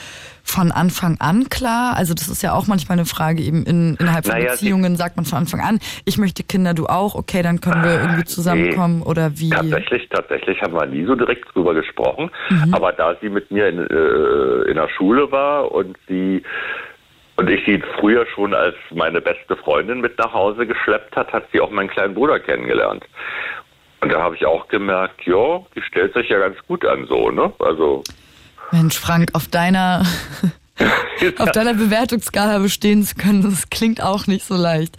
von Anfang an klar? Also das ist ja auch manchmal eine Frage eben in, innerhalb von Naja, Beziehungen, sagt man von Anfang an, ich möchte Kinder, du auch, okay, dann können wir irgendwie zusammenkommen oder wie? Tatsächlich, tatsächlich haben wir nie so direkt drüber gesprochen. Mhm. Aber da sie mit mir in, äh, in der Schule war und sie und ich sie früher schon als meine beste Freundin mit nach Hause geschleppt hat, hat sie auch meinen kleinen Bruder kennengelernt. Und da habe ich auch gemerkt, ja, die stellt sich ja ganz gut an so, ne? Also Mensch, Frank, auf deiner auf deiner Bewertungsskala bestehen zu können, das klingt auch nicht so leicht.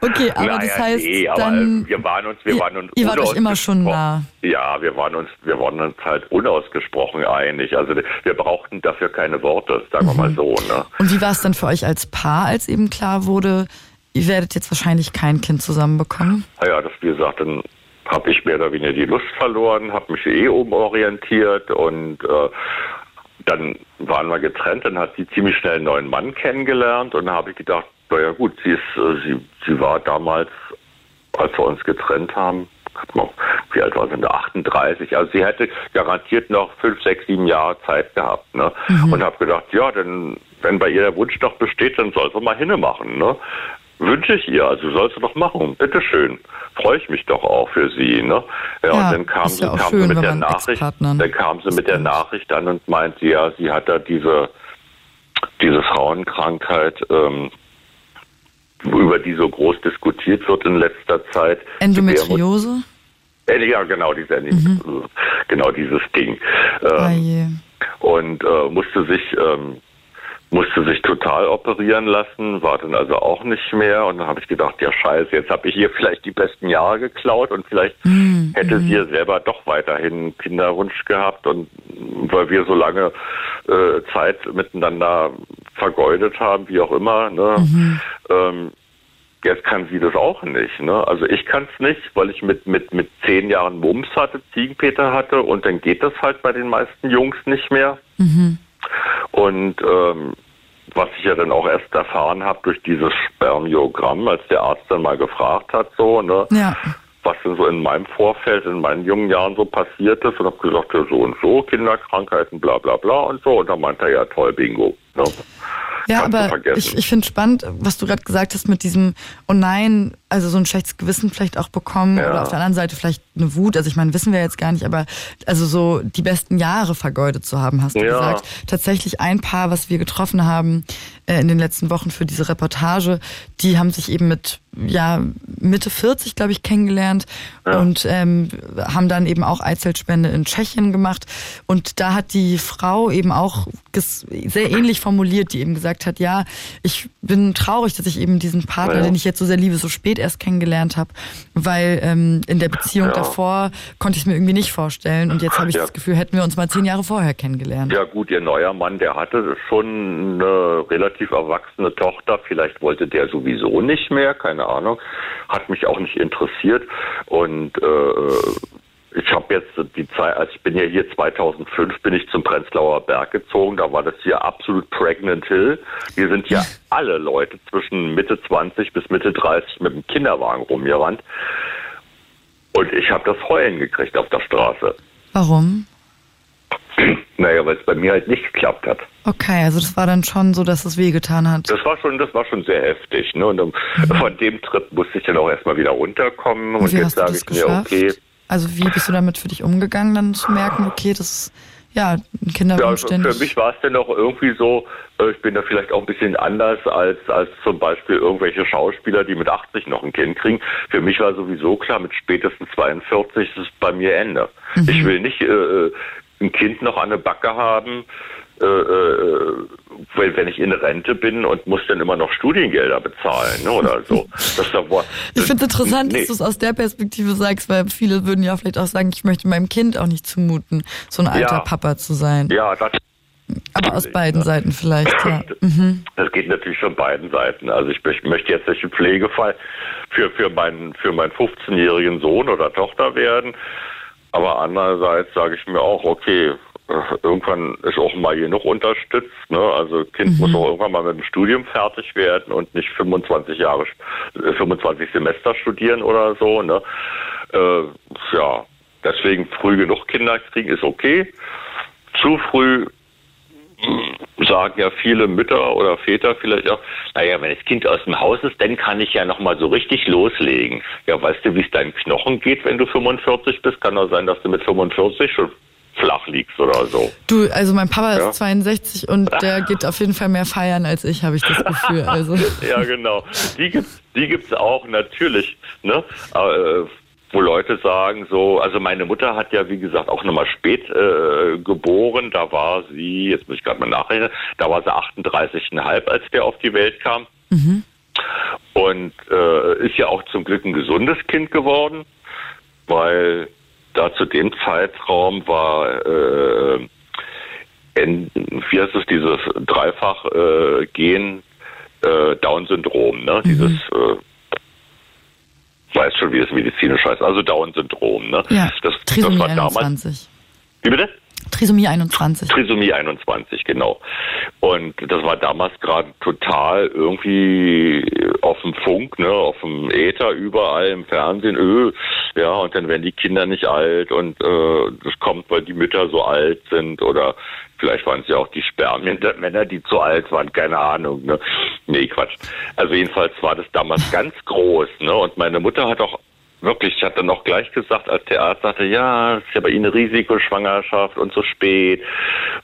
Okay, aber naja, das heißt, nee, aber dann wir waren uns, wir ihr- waren uns ihr wart euch immer schon unausgesprochen- nah. Ja, wir waren uns, wir waren uns halt unausgesprochen einig. Also wir brauchten dafür keine Worte, sagen wir Mhm. mal so, ne? Und wie war es dann für euch als Paar, als eben klar wurde, ihr werdet jetzt wahrscheinlich kein Kind zusammen bekommen? Naja, das wie gesagt, dann habe ich mehr oder weniger die Lust verloren, habe mich eh umorientiert und äh, dann waren wir getrennt, dann hat sie ziemlich schnell einen neuen Mann kennengelernt und dann habe ich gedacht, naja gut, sie ist, äh, sie, sie war damals, als wir uns getrennt haben, wie alt war sie denn? 38, also sie hätte garantiert noch fünf, sechs, sieben Jahre Zeit gehabt, ne? Und habe gedacht, ja, denn wenn bei ihr der Wunsch noch besteht, dann soll sie mal hinne machen, ne? Wünsche ich ihr, also soll sie doch machen, bitteschön. Freue ich mich doch auch für sie, ne? Ja, Ja, und dann kam sie, ja kam schön, sie mit der Nachricht, dann kam sie mit der Nachricht an und meinte, ja, sie hat da diese, diese Frauenkrankheit, ähm, über die so groß diskutiert wird in letzter Zeit. Endometriose? Äh, Ja, genau, diese, genau dieses Ding. Ähm, je. und äh, musste sich ähm, musste sich total operieren lassen, war dann also auch nicht mehr und dann habe ich gedacht, ja scheiße, jetzt habe ich hier vielleicht die besten Jahre geklaut und vielleicht Mhm. hätte sie ja selber doch weiterhin einen Kinderwunsch gehabt und weil wir so lange äh, Zeit miteinander vergeudet haben, wie auch immer, ne, Mhm. ähm, Jetzt kann sie das auch nicht. Ne? Also ich kann es nicht, weil ich mit, mit, mit zehn Jahren Mumps hatte, Ziegenpeter hatte und dann geht das halt bei den meisten Jungs nicht mehr. Und ähm, was ich ja dann auch erst erfahren habe durch dieses Spermiogramm, als der Arzt dann mal gefragt hat, so, ne, Ja. was denn so in meinem Vorfeld, in meinen jungen Jahren so passiert ist und habe gesagt, ja, so und so, Kinderkrankheiten, bla bla bla und so. Und dann meinte er, ja toll, Bingo. Ne? Ja, Kannst aber ich, ich finde spannend, was du gerade gesagt hast mit diesem, oh nein, also so ein schlechtes Gewissen vielleicht auch bekommen Ja. oder auf der anderen Seite vielleicht eine Wut. Also ich meine, wissen wir jetzt gar nicht, aber also so die besten Jahre vergeudet zu haben, hast du Ja. gesagt. Tatsächlich ein Paar, was wir getroffen haben äh, in den letzten Wochen für diese Reportage, die haben sich eben mit ja Mitte 40, glaube ich, kennengelernt und ähm, haben dann eben auch Eizellspende in Tschechien gemacht. Und da hat die Frau eben auch sehr ähnlich formuliert, die eben gesagt hat, ja, ich bin traurig, dass ich eben diesen Partner, Ja. den ich jetzt so sehr liebe, so spät erst kennengelernt habe, weil ähm, in der Beziehung Ja. davor konnte ich es mir irgendwie nicht vorstellen. Und jetzt habe ich Ja. das Gefühl, hätten wir uns mal zehn Jahre vorher kennengelernt. Ja gut, ihr neuer Mann, der hatte schon eine relativ erwachsene Tochter. Vielleicht wollte der sowieso nicht mehr, keine Ahnung. Hat mich auch nicht interessiert. Und äh, ich habe jetzt die Zeit, also ich bin ja hier 2005, bin ich zum Prenzlauer Berg gezogen. Da war das hier absolut Pregnant Hill. Hier sind ja alle Leute zwischen Mitte 20 bis Mitte 30 mit dem Kinderwagen rumgerannt. Und ich habe das Heulen gekriegt auf der Straße. Warum? Naja, weil es bei mir halt nicht geklappt hat. Okay, also das war dann schon so, dass es wehgetan hat. Das war schon, das war schon sehr heftig. Ne? Und um, von dem Trip musste ich dann auch erstmal wieder runterkommen. Und, Und jetzt sage ich mir, okay, Also wie bist du damit für dich umgegangen, dann zu merken, okay, das ist ja ein ja, Kinderwunsch, also den für ich- mich war es dann auch irgendwie so, äh, ich bin da vielleicht auch ein bisschen anders als, als zum Beispiel irgendwelche Schauspieler, die mit 80 noch ein Kind kriegen. Für mich war sowieso klar, mit spätestens 42 ist es bei mir Ende. Mhm. Ich will nicht äh, ein Kind noch an der Backe haben, äh, äh, weil wenn ich in Rente bin und muss dann immer noch Studiengelder bezahlen ne, oder so. Das da war, Ich finde es interessant, Nee. dass du es aus der Perspektive sagst, weil viele würden ja vielleicht auch sagen, ich möchte meinem Kind auch nicht zumuten, so ein alter Ja. Papa zu sein. Ja, das, Aber aus beiden Seiten vielleicht, ja. Mhm. das geht natürlich von beiden Seiten. Also ich, möcht- möchte jetzt nicht ein Pflegefall für, für, meinen, für meinen 15-jährigen Sohn oder Tochter werden. Aber andererseits sage ich mir auch, okay, irgendwann ist auch mal genug unterstützt. Ne? Also Kind muss auch irgendwann mal mit dem Studium fertig werden und nicht 25 Jahre, äh, 25 Semester studieren oder so. Ne? Äh, ja, deswegen früh genug Kinder kriegen ist okay. Zu früh sagen ja viele Mütter oder Väter vielleicht auch, naja, wenn das Kind aus dem Haus ist, dann kann ich ja nochmal so richtig loslegen. Ja, weißt du, wie es deinen Knochen geht, wenn du 45 bist? Kann doch sein, dass du mit 45 schon flach liegst oder so. Du, also mein Papa Ja. ist 62 und der geht auf jeden Fall mehr feiern als ich, habe ich das Gefühl. Also ja, genau. Die gibt's, die gibt's auch natürlich, ne? Äh, wo Leute sagen so, also meine Mutter hat ja wie gesagt auch nochmal spät äh, geboren, da war sie, jetzt muss ich gerade mal nachrechnen, da war sie 38,5, als der auf die Welt kam. Und äh, ist ja auch zum Glück ein gesundes Kind geworden, weil da zu dem Zeitraum war äh, en, wie heißt es, dieses dreifach äh, äh, Down-Syndrom, ne? Dieses äh, weiß schon, wie es medizinisch heißt, also Down-Syndrom, ne? ja, das, das war damals. 21. Wie bitte? Trisomie 21. Trisomie 21, genau. Und das war damals gerade total irgendwie auf dem Funk, ne, auf dem Äther, überall im Fernsehen, öh, ja, und dann werden die Kinder nicht alt und äh, das kommt, weil die Mütter so alt sind oder vielleicht waren es ja auch die Spermienmänner, die zu alt waren, keine Ahnung, ne. Nee, Quatsch. Also jedenfalls war das damals ganz groß, ne, und meine Mutter hat auch Wirklich, ich hatte noch gleich gesagt, als der Arzt sagte, ja, es ist ja bei Ihnen eine Risikoschwangerschaft und so spät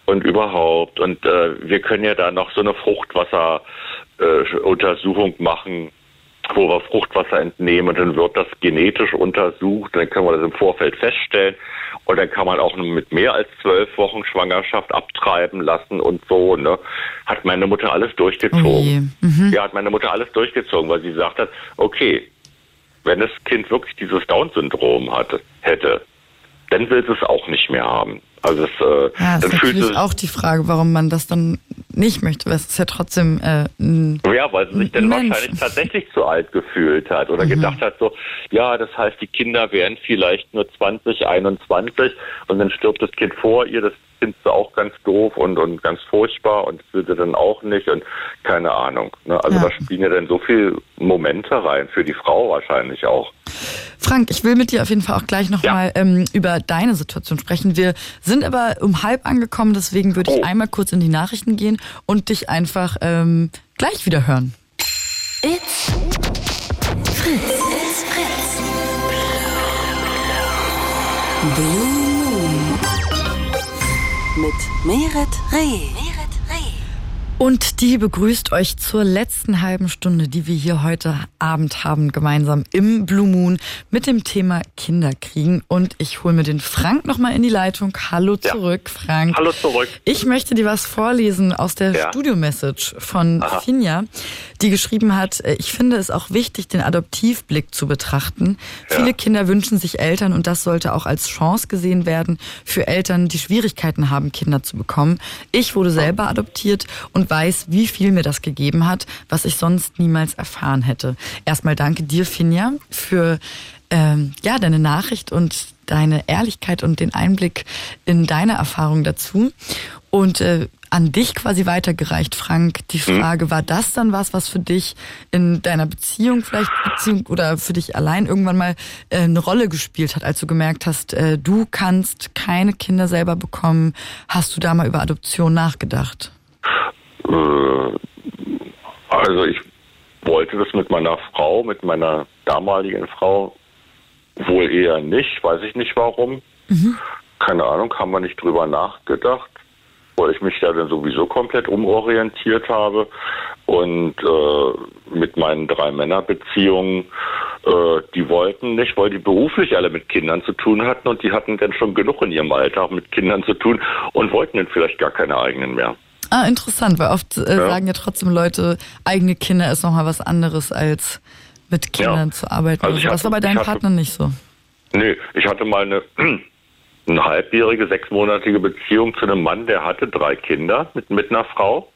und überhaupt. Und äh, wir können ja da noch so eine Fruchtwasseruntersuchung äh, machen, wo wir Fruchtwasser entnehmen und dann wird das genetisch untersucht. Dann können wir das im Vorfeld feststellen. Und dann kann man auch mit mehr als zwölf Wochen Schwangerschaft abtreiben lassen und so. Ne? Hat meine Mutter alles Oh je. durchgezogen. Ja, hat meine Mutter alles durchgezogen, weil sie gesagt hat, okay, wenn das Kind wirklich dieses Down-Syndrom hatte, hätte, dann will es es auch nicht mehr haben. Also es, äh, Ja, dann ist fühlt natürlich es, auch die Frage, warum man das dann nicht möchte, weil es ist ja trotzdem äh, ein ja, weil sie sich dann Mensch. wahrscheinlich tatsächlich zu alt gefühlt hat oder gedacht hat so, ja, das heißt, die Kinder wären vielleicht nur 20, 21 und dann stirbt das Kind vor ihr, das findest du auch ganz doof und, und ganz furchtbar und das will sie dann auch nicht und keine Ahnung. Ne? Also Ja. da spielen ja dann so viele Momente rein, für die Frau wahrscheinlich auch. Frank, ich will mit dir auf jeden Fall auch gleich nochmal ähm, über deine Situation sprechen. Wir sind aber um halb angekommen, deswegen würde ich Oh. einmal kurz in die Nachrichten gehen und dich einfach ähm, gleich wieder hören. It's Fritz. It's Fritz. Blue. Mit Meret Reh. Und die begrüßt euch zur letzten halben Stunde, die wir hier heute Abend haben, gemeinsam im Blue Moon mit dem Thema Kinderkriegen. Und ich hole mir den Frank nochmal in die Leitung. Hallo Ja. zurück, Frank. Hallo zurück. Ich möchte dir was vorlesen aus der Ja. Studio-Message von Aha. Finja, die geschrieben hat, äh, ich finde es auch wichtig, den Adoptivblick zu betrachten. Ja. Viele Kinder wünschen sich Eltern und das sollte auch als Chance gesehen werden für Eltern, die Schwierigkeiten haben, Kinder zu bekommen. Ich wurde selber adoptiert und weiß, wie viel mir das gegeben hat, was ich sonst niemals erfahren hätte. Erstmal danke dir, Finja, für ähm, ja, deine Nachricht und deine Ehrlichkeit und den Einblick in deine Erfahrung dazu. Und äh, an dich quasi weitergereicht, Frank, die Frage, war das dann was, was für dich in deiner Beziehung vielleicht Beziehung oder für dich allein irgendwann mal äh, eine Rolle gespielt hat, als du gemerkt hast, äh, du kannst keine Kinder selber bekommen? Hast du da mal über Adoption nachgedacht? Äh, also ich wollte das mit meiner Frau, mit meiner damaligen Frau wohl eher nicht, weiß ich nicht warum. Keine Ahnung, haben wir nicht drüber nachgedacht, weil ich mich da dann sowieso komplett umorientiert habe und äh, mit meinen drei Männerbeziehungen, äh, die wollten nicht, weil die beruflich alle mit Kindern zu tun hatten und die hatten dann schon genug in ihrem Alltag mit Kindern zu tun und wollten dann vielleicht gar keine eigenen mehr. Ah, interessant, weil oft äh, Ja. sagen ja trotzdem Leute, eigene Kinder ist nochmal was anderes als mit Kindern Ja. zu arbeiten. Also so. das war hatte- bei deinem hatte- Partner nicht so. Nee, ich hatte mal eine, eine halbjährige, sechsmonatige Beziehung zu einem Mann, der hatte drei Kinder mit, mit einer Frau,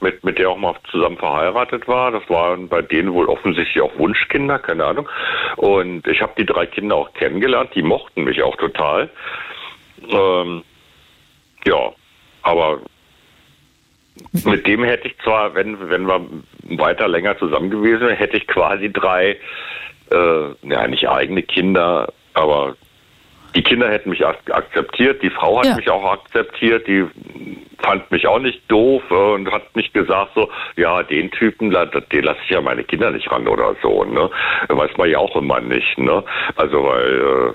mit, mit der auch mal zusammen verheiratet war. Das waren bei denen wohl offensichtlich auch Wunschkinder, keine Ahnung. Und ich habe die drei Kinder auch kennengelernt, die mochten mich auch total. Ähm, ja, aber mit dem hätte ich zwar, wenn, wenn wir weiter länger zusammen gewesen wären, hätte ich quasi drei, äh, ja, nicht eigene Kinder, aber die Kinder hätten mich ak akzeptiert, die Frau hat Ja. mich auch akzeptiert, die fand mich auch nicht doof äh, und hat nicht gesagt so, ja, den Typen, den lasse ich ja meine Kinder nicht ran oder so, ne? Weiß man ja auch immer nicht, ne? Also weil äh,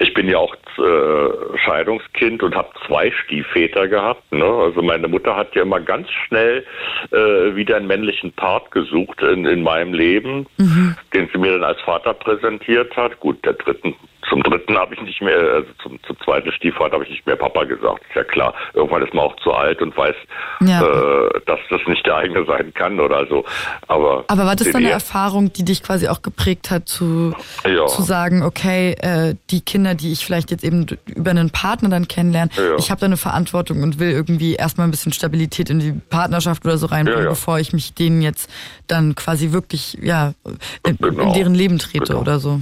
ich bin ja auch äh, Scheidungskind und habe zwei Stiefväter gehabt. Ne? Also meine Mutter hat ja immer ganz schnell äh, wieder einen männlichen Part gesucht in, in meinem Leben, den sie mir dann als Vater präsentiert hat. Gut, der dritten, zum dritten habe ich nicht mehr, also zum, zum zweiten Stiefvater habe ich nicht mehr Papa gesagt. Ist ja klar. Irgendwann ist man auch zu alt und weiß, Ja. äh, dass das nicht der eigene sein kann oder so. Aber, Aber war das dann eine er- Erfahrung, die dich quasi auch geprägt hat, zu, Ja. zu sagen, okay, äh, die Kinder, die ich vielleicht jetzt eben über einen Partner dann kennenlerne, Ja. ich habe da eine Verantwortung und will irgendwie erstmal ein bisschen Stabilität in die Partnerschaft oder so reinbringen, bevor ich mich denen jetzt dann quasi wirklich, ja, in, in Genau. deren Leben trete Genau. oder so.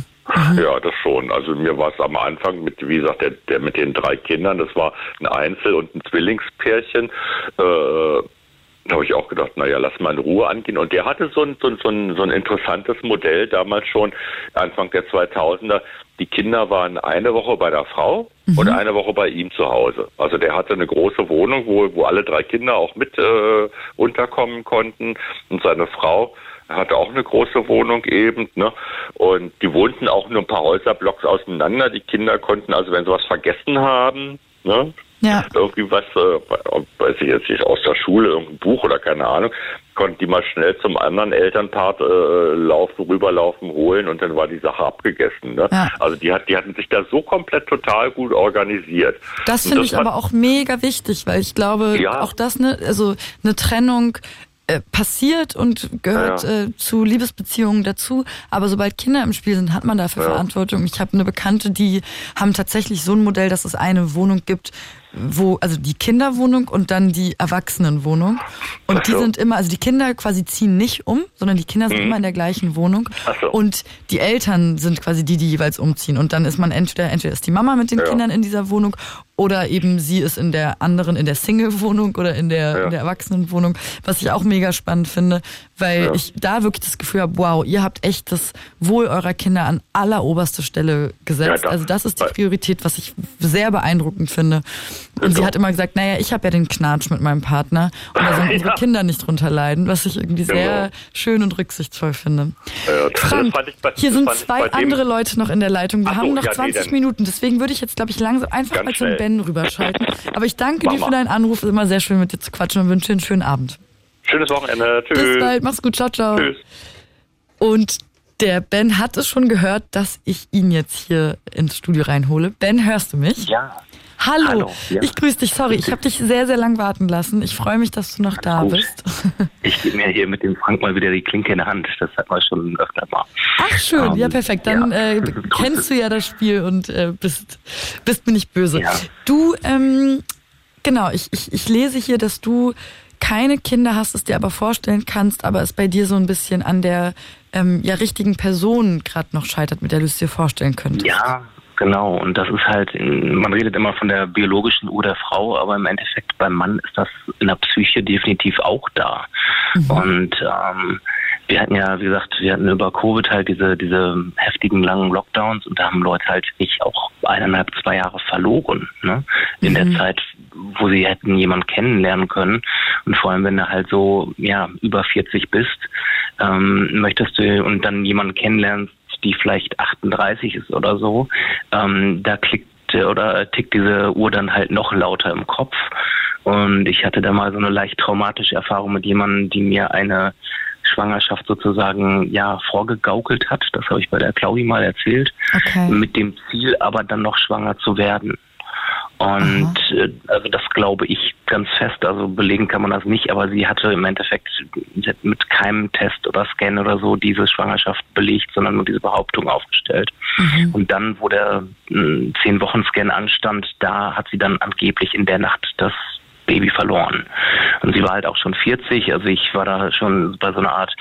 Ja, das schon. Also mir war es am Anfang mit, wie gesagt, der, der mit den drei Kindern, das war ein Einzel- und ein Zwillingspärchen. Äh, da habe ich auch gedacht, naja, lass mal in Ruhe angehen. Und der hatte so ein, so, ein, so, ein, so ein interessantes Modell damals schon, Anfang der 2000er. Die Kinder waren eine Woche bei der Frau und eine Woche bei ihm zu Hause. Also der hatte eine große Wohnung, wo, wo alle drei Kinder auch mit äh, unterkommen konnten. Und seine Frau hatte auch eine große Wohnung eben, ne? Und die wohnten auch nur ein paar Häuserblocks auseinander. Die Kinder konnten also, wenn sie was vergessen haben, ne? Ja. Irgendwie was, äh, weiß ich jetzt nicht, aus der Schule, irgendein Buch oder keine Ahnung, konnten die mal schnell zum anderen Elternpart äh, laufen, rüberlaufen, holen und dann war die Sache abgegessen. Ne? Ja. Also die hat, die hatten sich da so komplett total gut organisiert. Das finde ich hat- aber auch mega wichtig, weil ich glaube, Ja. auch das ne, also eine Trennung äh, passiert und gehört Ja. äh, zu Liebesbeziehungen dazu. Aber sobald Kinder im Spiel sind, hat man dafür Ja. Verantwortung. Ich habe eine Bekannte, die haben tatsächlich so ein Modell, dass es eine Wohnung gibt, wo, also die Kinderwohnung und dann die Erwachsenenwohnung. Und Ach die so. sind immer, also die Kinder quasi ziehen nicht um, sondern die Kinder sind immer in der gleichen Wohnung. Mhm. So. Und die Eltern sind quasi die, die jeweils umziehen. Und dann ist man entweder, entweder ist die Mama mit den Ja. Kindern in dieser Wohnung oder eben sie ist in der anderen, in der Single-Wohnung oder in der, Ja. in der Erwachsenenwohnung, was ich auch mega spannend finde, weil Ja. ich da wirklich das Gefühl habe, wow, ihr habt echt das Wohl eurer Kinder an alleroberste Stelle gesetzt. Ja, also das ist die Priorität, was ich sehr beeindruckend finde. Und sie hat immer gesagt, naja, ich habe ja den Knatsch mit meinem Partner und da sollen unsere. Kinder nicht drunter leiden, was ich irgendwie sehr Genau. schön und rücksichtsvoll finde. Frank, bei- hier sind zwei andere Leute noch in der Leitung. Wir Ach so, haben noch ja, nee, 20 dann- Minuten, deswegen würde ich jetzt, glaube ich, langsam einfach mal zum schnell. Ben rüberschalten. Aber ich danke Mach dir für deinen Anruf. Ist immer sehr schön mit dir zu quatschen und wünsche dir einen schönen Abend. Schönes Wochenende. Tschüss. Bis bald, mach's gut, ciao, ciao. Tschüss. Und der Ben hat es schon gehört, dass ich ihn jetzt hier ins Studio reinhole. Ben, hörst du mich? Ja, Hallo, Hallo, ja. ich grüße dich. Sorry, ich habe dich sehr, sehr lang warten lassen. Ich freue mich, dass du noch da gut. bist. ich gebe mir hier mit dem Frank mal wieder die Klinke in der Hand. Das hat man schon öfter mal. Ach schön, ja Ähm, perfekt. Dann ja. äh, kennst du ja das Spiel und äh, bist, bist mir nicht böse. Ja. Du, ähm, genau, ich, ich, ich lese hier, dass du keine Kinder hast, es dir aber vorstellen kannst, aber es bei dir so ein bisschen an der ähm, ja richtigen Person gerade noch scheitert, mit der du es dir vorstellen könntest. Ja, genau. Und das ist halt, man redet immer von der biologischen Uhr der Frau, aber im Endeffekt beim Mann ist das in der Psyche definitiv auch da. Und ähm, wir hatten ja, wie gesagt, wir hatten über Covid halt diese, diese heftigen langen Lockdowns und da haben Leute halt wirklich auch eineinhalb, zwei Jahre verloren, ne? In der Zeit, wo sie hätten jemanden kennenlernen können. Und vor allem, wenn du halt so, ja, über 40 bist, ähm, möchtest du und dann jemanden kennenlernst, die vielleicht 38 ist oder so, ähm, da klickt äh, oder tickt diese Uhr dann halt noch lauter im Kopf. Und ich hatte da mal so eine leicht traumatische Erfahrung mit jemandem, die mir eine Schwangerschaft sozusagen ja vorgegaukelt hat. Das habe ich bei der Claudi mal erzählt. Okay. Mit dem Ziel aber dann noch schwanger zu werden. Und äh, also das glaube ich ganz fest, also belegen kann man das nicht, aber sie hatte im Endeffekt mit keinem Test oder Scan oder so diese Schwangerschaft belegt, sondern nur diese Behauptung aufgestellt. Und dann, wo der zehn Wochen Scan anstand, da hat sie dann angeblich in der Nacht das Baby verloren. Und sie war halt auch schon 40, also ich war da schon bei so einer Art,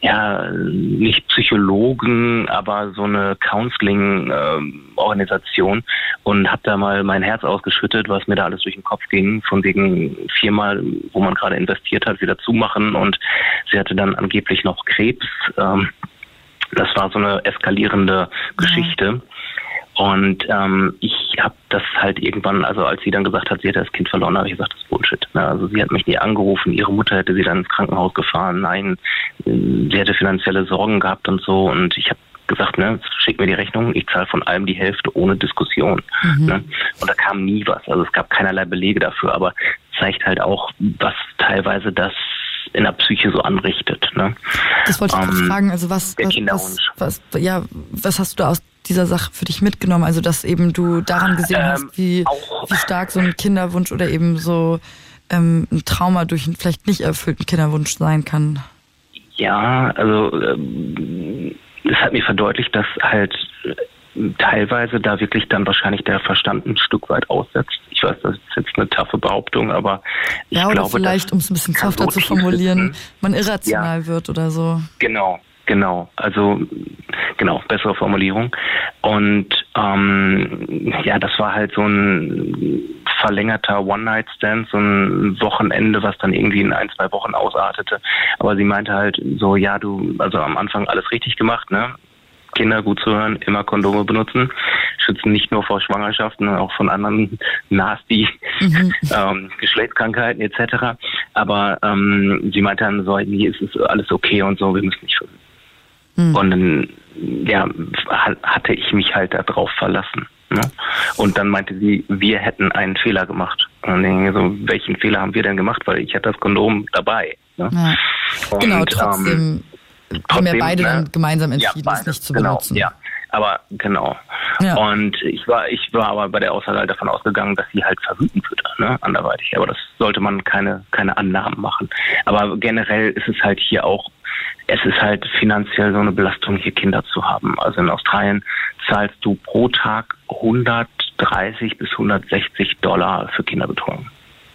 ja, nicht Psychologen, aber so eine Counseling-Organisation und habe da mal mein Herz ausgeschüttet, was mir da alles durch den Kopf ging, von wegen viermal, wo man gerade investiert hat, wieder zumachen und sie hatte dann angeblich noch Krebs. Ähm, das war so eine eskalierende Geschichte. Und ähm, ich habe das halt irgendwann, also als sie dann gesagt hat, sie hätte das Kind verloren, habe ich gesagt, das ist Bullshit. Ne? Also sie hat mich nie angerufen, ihre Mutter hätte sie dann ins Krankenhaus gefahren, nein, sie hätte finanzielle Sorgen gehabt und so. Und ich habe gesagt, ne, schick mir die Rechnung, ich zahle von allem die Hälfte ohne Diskussion. Ne? Und da kam nie was. Also es gab keinerlei Belege dafür, aber zeigt halt auch, was teilweise das in der Psyche so anrichtet. Ne? Das wollte ich Ähm, fragen. Also was, der was, was, Kinderwunsch. was, ja, was hast du da aus dieser Sache für dich mitgenommen? Also dass eben du daran gesehen Ähm, hast, wie, wie stark so ein Kinderwunsch oder eben so ähm, ein Trauma durch einen vielleicht nicht erfüllten Kinderwunsch sein kann. Ja, also ähm, es hat mir verdeutlicht, dass halt äh, teilweise da wirklich dann wahrscheinlich der Verstand ein Stück weit aussetzt. Ich weiß, das ist jetzt eine taffe Behauptung, aber ich ja, oder glaube, vielleicht, um es ein bisschen softer so zu formulieren, sitzen. man irrational wird oder so. Genau, genau. Also genau, bessere Formulierung. Und ähm, ja, das war halt so ein verlängerter One-Night-Stand, so ein Wochenende, was dann irgendwie in ein, zwei Wochen ausartete. Aber sie meinte halt so, ja, du, also am Anfang alles richtig gemacht, ne? Kinder gut zu hören, immer Kondome benutzen, schützen nicht nur vor Schwangerschaften, auch von anderen nasty ähm, Geschlechtskrankheiten etc. Aber ähm, sie meinte dann so, nee, es ist alles okay und so, wir müssen nicht verhüten. Und dann ja, ha- hatte ich mich halt darauf verlassen. Ne? Und dann meinte sie, wir hätten einen Fehler gemacht. Und dann so, welchen Fehler haben wir denn gemacht? Weil ich hatte das Kondom dabei. Ne? Ja. Und, genau, ähm, trotzdem haben wir trotzdem, beide ne? dann gemeinsam entschieden, ja, es nicht zu genau, benutzen. Ja, aber genau. Ja. Und ich war, ich war aber bei der Aussage halt davon ausgegangen, dass sie halt verhüten würde, ne, anderweitig. Aber das sollte man keine, keine Annahmen machen. Aber generell ist es halt hier auch, es ist halt finanziell so eine Belastung, hier Kinder zu haben. Also in Australien zahlst du pro Tag 130 bis 160 Dollar für Kinderbetreuung.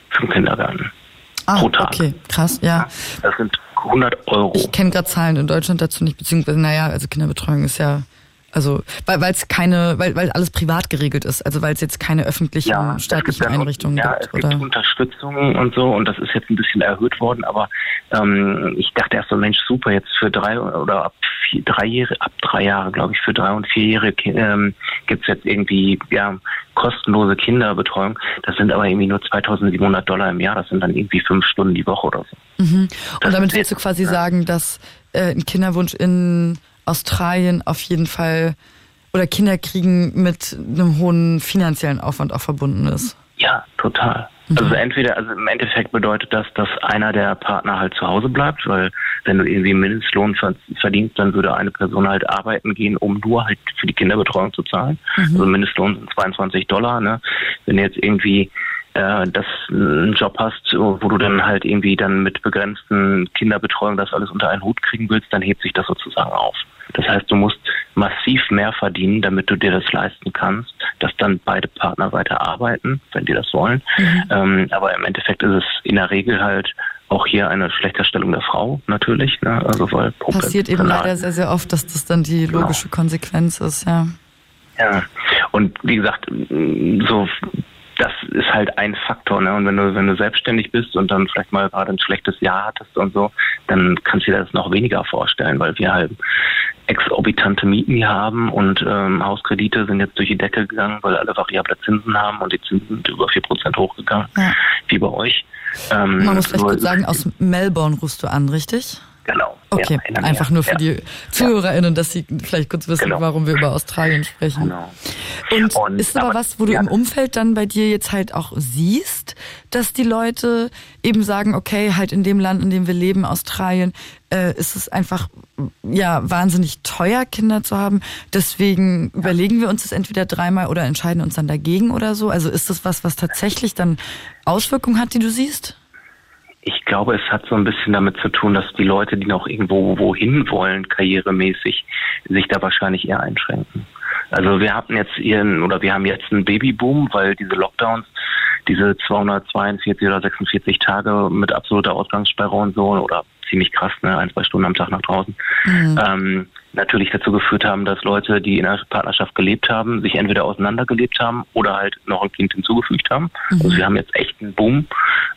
Für den Kindergarten. Ah, pro Tag. okay, krass, ja. Das sind 100 Euro. Ich kenne gerade Zahlen in Deutschland dazu nicht, beziehungsweise, naja, also Kinderbetreuung ist ja Also weil es keine, weil weil alles privat geregelt ist, also weil es jetzt keine öffentlichen Ja, es staatlichen gibt dann- Einrichtungen ja, gibt, es gibt oder? Unterstützung und so und das ist jetzt ein bisschen erhöht worden, aber ähm, ich dachte erst so, Mensch, super, jetzt für drei oder ab vier, drei Jahre, ab drei Jahre, glaube ich, für drei und vierjährige Ki- ähm, gibt's jetzt irgendwie ja kostenlose Kinderbetreuung. Das sind aber irgendwie nur 2.700 Dollar im Jahr. Das sind dann irgendwie fünf Stunden die Woche oder so. Mhm. Das Und damit ist willst du quasi ja. sagen, dass äh, ein Kinderwunsch in Australien auf jeden Fall oder Kinder kriegen mit einem hohen finanziellen Aufwand auch verbunden ist. Ja, total. Mhm. Also entweder, also im Endeffekt bedeutet das, dass einer der Partner halt zu Hause bleibt, weil wenn du irgendwie Mindestlohn ver- verdienst, dann würde eine Person halt arbeiten gehen, um nur halt für die Kinderbetreuung zu zahlen. Also Mindestlohn sind 22 Dollar. Ne? Wenn du jetzt irgendwie äh, das einen Job hast, wo du dann halt irgendwie dann mit begrenzten Kinderbetreuung das alles unter einen Hut kriegen willst, dann hebt sich das sozusagen auf. Das heißt, du musst massiv mehr verdienen, damit du dir das leisten kannst, dass dann beide Partner weiter arbeiten, wenn die das wollen. Ähm, aber im Endeffekt ist es in der Regel halt auch hier eine Schlechterstellung der Frau natürlich, ne? Also weil Passiert eben leider sehr, sehr oft, dass das dann die Genau. logische Konsequenz ist, ja. Ja, und wie gesagt, so das ist halt ein Faktor, ne? Und wenn du wenn du selbstständig bist und dann vielleicht mal gerade ein schlechtes Jahr hattest und so, dann kannst du dir das noch weniger vorstellen, weil wir halt exorbitante Mieten hier haben und ähm, Hauskredite sind jetzt durch die Decke gegangen, weil alle variable Zinsen haben und die Zinsen sind über vier Prozent hochgegangen, Ja. wie bei euch. Ähm, Man muss vielleicht kurz sagen, aus Melbourne rufst du an, richtig? Genau. Okay, ja, einfach nur für ja. die ZuhörerInnen, dass sie vielleicht kurz wissen, Genau. warum wir über Australien sprechen. Genau. Und, Und- ist aber aber- was, wo du ja. im Umfeld dann bei dir jetzt halt auch siehst, dass die Leute eben sagen, okay, halt in dem Land, in dem wir leben, Australien, äh, ist es einfach ja wahnsinnig teuer, Kinder zu haben. Deswegen überlegen wir uns das entweder dreimal oder entscheiden uns dann dagegen oder so. Also ist das was, was tatsächlich dann Auswirkungen hat, die du siehst? Ich glaube, es hat so ein bisschen damit zu tun, dass die Leute, die noch irgendwo wohin wollen, karrieremäßig, sich da wahrscheinlich eher einschränken. Also wir hatten jetzt ihren oder wir haben jetzt einen Babyboom, weil diese Lockdowns, diese 242 oder 46 Tage mit absoluter Ausgangssperre und so oder ziemlich krass, ne, ein, zwei Stunden am Tag nach draußen, ähm, natürlich dazu geführt haben, dass Leute, die in einer Partnerschaft gelebt haben, sich entweder auseinandergelebt haben oder halt noch ein Kind hinzugefügt haben. Also wir haben jetzt echt einen Boom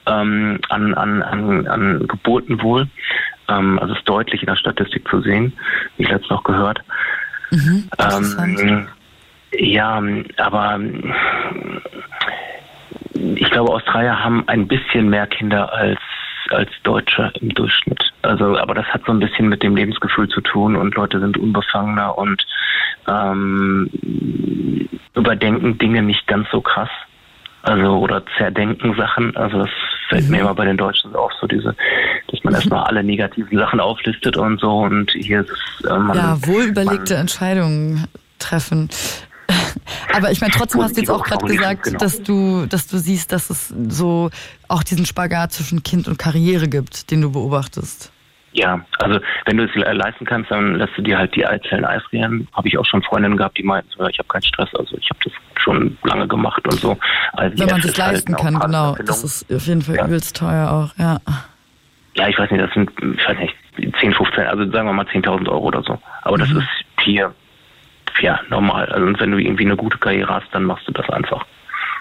ähm, an, an, an, an Geburten wohl. Ähm, also ist deutlich in der Statistik zu sehen, wie ich letztens noch gehört. Interessant. Ähm, ja, aber ich glaube, Australier haben ein bisschen mehr Kinder als als Deutsche im Durchschnitt. Also, aber das hat so ein bisschen mit dem Lebensgefühl zu tun und Leute sind unbefangener und ähm, überdenken Dinge nicht ganz so krass. Also oder zerdenken Sachen. Also das fällt mir immer bei den Deutschen so auf, so diese, dass man erstmal alle negativen Sachen auflistet und so und hier ist äh, man, ja, wohlüberlegte man, Entscheidungen treffen. Aber ich meine, trotzdem hast du jetzt auch gerade gesagt, genau. dass du, dass du siehst, dass es so auch diesen Spagat zwischen Kind und Karriere gibt, den du beobachtest. Ja, also wenn du es le- leisten kannst, dann lässt du dir halt die Eizellen eisrieren. Habe ich auch schon Freundinnen gehabt, die meinten, so, ich habe keinen Stress, also ich habe das schon lange gemacht und so. Also Wenn man ist halt leisten eine kann, genau. Das ist auf jeden Fall Ja. übelst teuer auch, ja. Ja, ich weiß nicht, das sind, ich weiß nicht, 10, 15, also sagen wir mal 10.000 Euro oder so. Aber das ist hier, ja, normal. Also und wenn du irgendwie eine gute Karriere hast, dann machst du das einfach.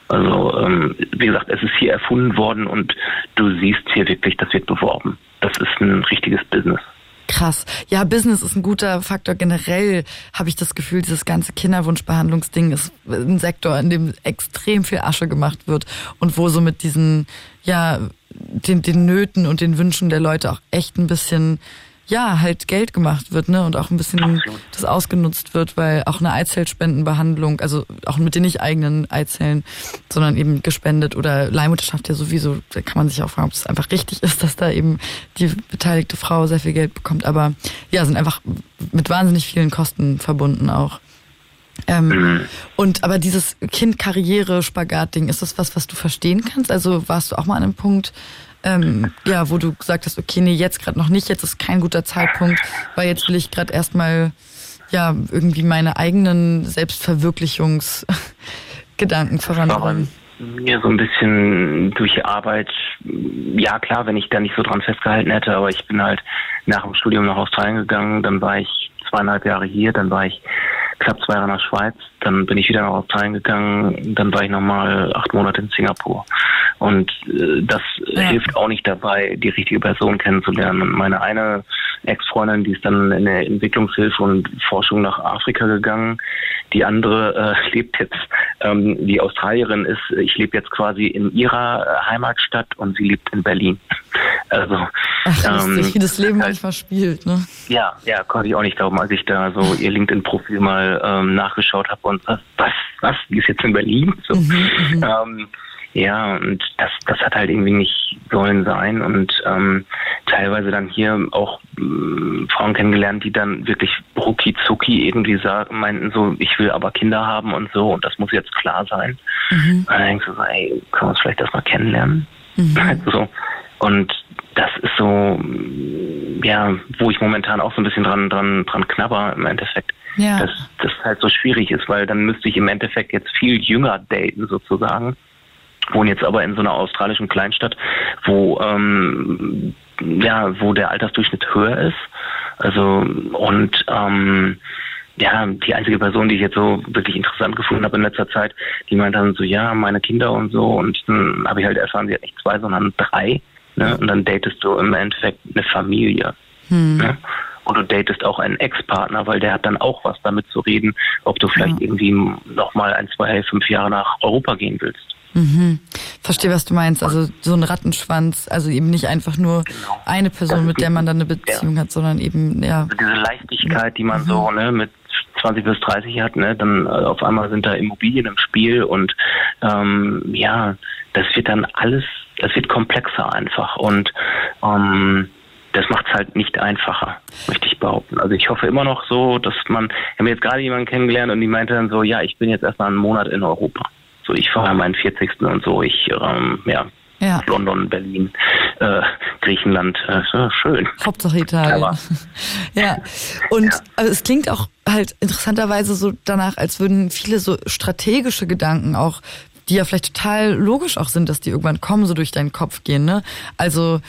Also, ähm, wie gesagt, es ist hier erfunden worden und du siehst hier wirklich, das wird beworben. Das ist ein richtiges Business. Krass. Ja, Business ist ein guter Faktor. Generell habe ich das Gefühl, dieses ganze Kinderwunschbehandlungsding ist ein Sektor, in dem extrem viel Asche gemacht wird und wo so mit diesen, ja, den, den Nöten und den Wünschen der Leute auch echt ein bisschen, ja, halt Geld gemacht wird, ne? Und auch ein bisschen Absolut. das ausgenutzt wird, weil auch eine Eizellspendenbehandlung, also auch mit den nicht eigenen Eizellen, sondern eben gespendet oder Leihmutterschaft ja sowieso, da kann man sich auch fragen, ob es einfach richtig ist, dass da eben die beteiligte Frau sehr viel Geld bekommt. Aber ja, sind einfach mit wahnsinnig vielen Kosten verbunden auch. Ähm, Und aber dieses Kind-Karriere-Spagat-Ding, ist das was, was du verstehen kannst? Also warst du auch mal an einem Punkt, ähm, ja, wo du gesagt hast, okay, nee, jetzt gerade noch nicht, jetzt ist kein guter Zeitpunkt, weil jetzt will ich gerade erstmal ja irgendwie meine eigenen Selbstverwirklichungsgedanken vorantreiben. mir so ein bisschen durch die Arbeit, ja klar, wenn ich da nicht so dran festgehalten hätte, aber ich bin halt nach dem Studium nach Australien gegangen, dann war ich zweieinhalb Jahre hier, dann war ich knapp zwei Jahre nach Schweiz, dann bin ich wieder nach Australien gegangen, dann war ich nochmal acht Monate in Singapur. Und äh, das ja. hilft auch nicht dabei, die richtige Person kennenzulernen. Und meine eine Ex-Freundin, die ist dann in der Entwicklungshilfe und Forschung nach Afrika gegangen. Die andere äh, lebt jetzt, ähm, die Australierin ist, ich lebe jetzt quasi in ihrer Heimatstadt und sie lebt in Berlin. Also, Ach, ähm, wie das Leben halt, manchmal spielt, ne? Ja, ja, konnte ich auch nicht glauben, als ich da so ihr LinkedIn-Profil mal ähm, nachgeschaut habe und was, was, was, die ist jetzt in Berlin? So. Mhm, mhm. ähm, ja, und das, das hat halt irgendwie nicht sollen sein und ähm, teilweise dann hier auch äh, Frauen kennengelernt, die dann wirklich rucki zucki irgendwie sagen, meinten so, ich will aber Kinder haben und so und das muss jetzt klar sein. Mhm. Und dann denkst du so, ey, können wir uns vielleicht erstmal kennenlernen? Mhm. Also, und das ist so, ja, wo ich momentan auch so ein bisschen dran, dran, dran knabber im Endeffekt. Ja. Dass das halt so schwierig ist, weil dann müsste ich im Endeffekt jetzt viel jünger daten sozusagen wohne jetzt aber in so einer australischen Kleinstadt, wo ähm, ja, wo der Altersdurchschnitt höher ist. Also und ähm, ja, die einzige Person, die ich jetzt so wirklich interessant gefunden habe in letzter Zeit, die meint dann so, ja, meine Kinder und so. Und dann habe ich halt erfahren, sie hat nicht zwei, sondern drei. Ne? Und dann datest du im Endeffekt eine Familie. Hm. Ne? Und du datest auch einen Ex-Partner, weil der hat dann auch was damit zu reden, ob du vielleicht ja. irgendwie nochmal ein, zwei, fünf Jahre nach Europa gehen willst. Mhm. Verstehe, was du meinst. Also so ein Rattenschwanz, also eben nicht einfach nur genau. eine Person, mit der man dann eine Beziehung ja. hat, sondern eben, ja. Also diese Leichtigkeit, die man mhm. so, ne, mit 20 bis 30 hat, ne, dann äh, auf einmal sind da Immobilien im Spiel und ähm, ja, das wird dann alles, das wird komplexer einfach und ähm, das macht es halt nicht einfacher, möchte ich behaupten. Also ich hoffe immer noch so, dass man, ich habe jetzt gerade jemanden kennengelernt und die meinte dann so, ja, ich bin jetzt erstmal einen Monat in Europa. So, ich fahre meinen 40. und so, ich, ähm, ja, ja. London, Berlin, äh, Griechenland, äh, schön. Hauptsache Italien. Aber, ja, und ja. Also es klingt auch halt interessanterweise so danach, als würden viele so strategische Gedanken auch die ja vielleicht total logisch auch sind, dass die irgendwann kommen, so durch deinen Kopf gehen, ne? Also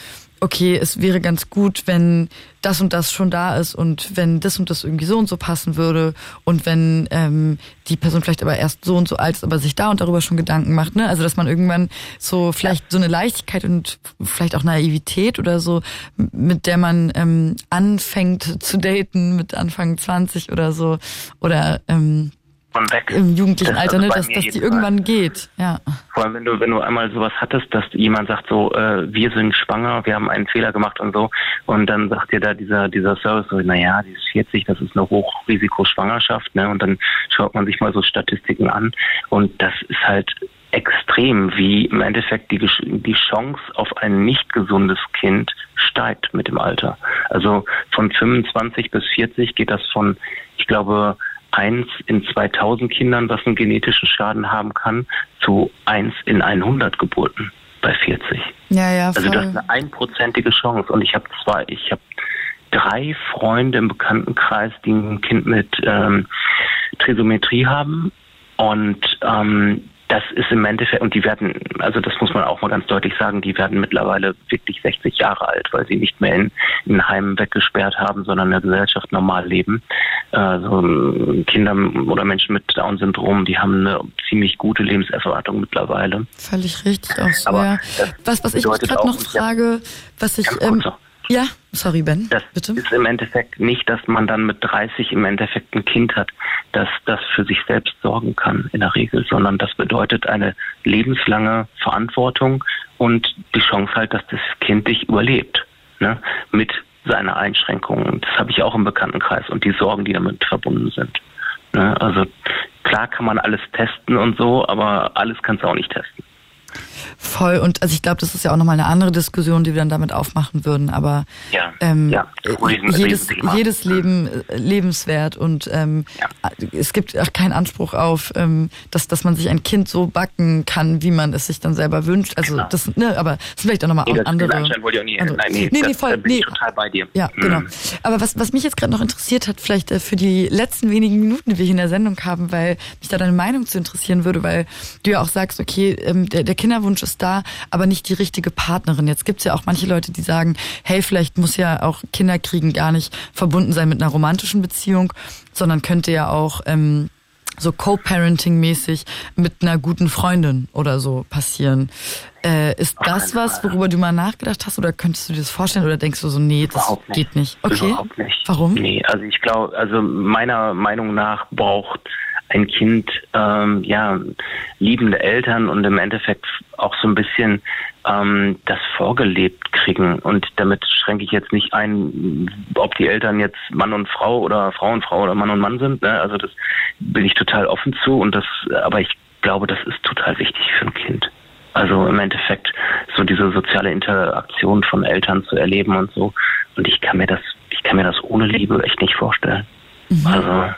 okay, es wäre ganz gut, wenn das und das schon da ist und wenn das und das irgendwie so und so passen würde und wenn ähm, die Person vielleicht aber erst so und so alt ist, aber sich da und darüber schon Gedanken macht, ne? Also dass man irgendwann so vielleicht so eine Leichtigkeit und vielleicht auch Naivität oder so, mit der man ähm, anfängt zu daten mit Anfang 20 oder so oder ähm, von weg. Im jugendlichen das Alter, ne, dass, dass die irgendwann geht. Ja. Vor allem, wenn du, wenn du einmal sowas hattest, dass jemand sagt so, äh, wir sind schwanger, wir haben einen Fehler gemacht und so, und dann sagt dir da dieser, dieser Service so, naja, die ist 40, das ist eine Hochrisikoschwangerschaft, ne, und dann schaut man sich mal so Statistiken an, und das ist halt extrem, wie im Endeffekt die, die Chance auf ein nicht gesundes Kind steigt mit dem Alter. Also von 25 bis 40 geht das von, ich glaube, eins in 2000 Kindern, was einen genetischen Schaden haben kann, zu eins in 100 Geburten bei 40. Ja, ja, voll. Also das ist eine einprozentige Chance. Und ich habe zwei, ich habe drei Freunde im Bekanntenkreis, die ein Kind mit ähm, Trisometrie haben. Und ähm, das ist im Endeffekt, und die werden, also das muss man auch mal ganz deutlich sagen, die werden mittlerweile wirklich 60 Jahre alt, weil sie nicht mehr in, in Heimen weggesperrt haben, sondern in der Gesellschaft normal leben. Also Kinder oder Menschen mit Down-Syndrom, die haben eine ziemlich gute Lebenserwartung mittlerweile. Völlig richtig auch so, Aber ja. Was, was ich mich gerade noch frage, was ich... Ähm, ja, sorry Ben, das bitte. ist im Endeffekt nicht, dass man dann mit 30 im Endeffekt ein Kind hat, das das für sich selbst sorgen kann in der Regel, sondern das bedeutet eine lebenslange Verantwortung und die Chance halt, dass das Kind dich überlebt, ne? mit seiner Einschränkungen. Das habe ich auch im Bekanntenkreis und die Sorgen, die damit verbunden sind. Ne? Also klar kann man alles testen und so, aber alles kannst du auch nicht testen. Voll. Und also ich glaube, das ist ja auch nochmal eine andere Diskussion, die wir dann damit aufmachen würden. Aber ja, ähm, ja, Riesen, jedes, jedes Leben äh, lebenswert und ähm, ja. es gibt auch keinen Anspruch auf, ähm, dass, dass man sich ein Kind so backen kann, wie man es sich dann selber wünscht. Also genau. das, ne, aber das sind vielleicht auch nochmal nee, andere. Wollte ich auch nie, andere. Nein, nee, nee, nee, voll, bin nee. total bei dir. Ja, mhm. genau. Aber was, was mich jetzt gerade noch interessiert hat, vielleicht äh, für die letzten wenigen Minuten, die wir hier in der Sendung haben, weil mich da deine Meinung zu interessieren würde, weil du ja auch sagst, okay, ähm, der, der Kinderwunsch ist da, aber nicht die richtige Partnerin. Jetzt gibt's ja auch manche Leute, die sagen, hey, vielleicht muss ja auch Kinderkriegen gar nicht verbunden sein mit einer romantischen Beziehung, sondern könnte ja auch ähm, so Co-Parenting-mäßig mit einer guten Freundin oder so passieren. Äh, ist das was, worüber du mal nachgedacht hast oder könntest du dir das vorstellen oder denkst du so, nee, das Überhaupt nicht. geht nicht? Okay. Überhaupt nicht. Warum? Nee, also ich glaube, also meiner Meinung nach braucht ein Kind ähm, ja liebende Eltern und im Endeffekt auch so ein bisschen ähm, das vorgelebt kriegen. Und damit schränke ich jetzt nicht ein, ob die Eltern jetzt Mann und Frau oder Frau und Frau oder Mann und Mann sind. Ne? Also das bin ich total offen zu und das, aber ich glaube, das ist total wichtig für ein Kind. Also im Endeffekt so diese soziale Interaktion von Eltern zu erleben und so. Und ich kann mir das, ich kann mir das ohne Liebe echt nicht vorstellen. Also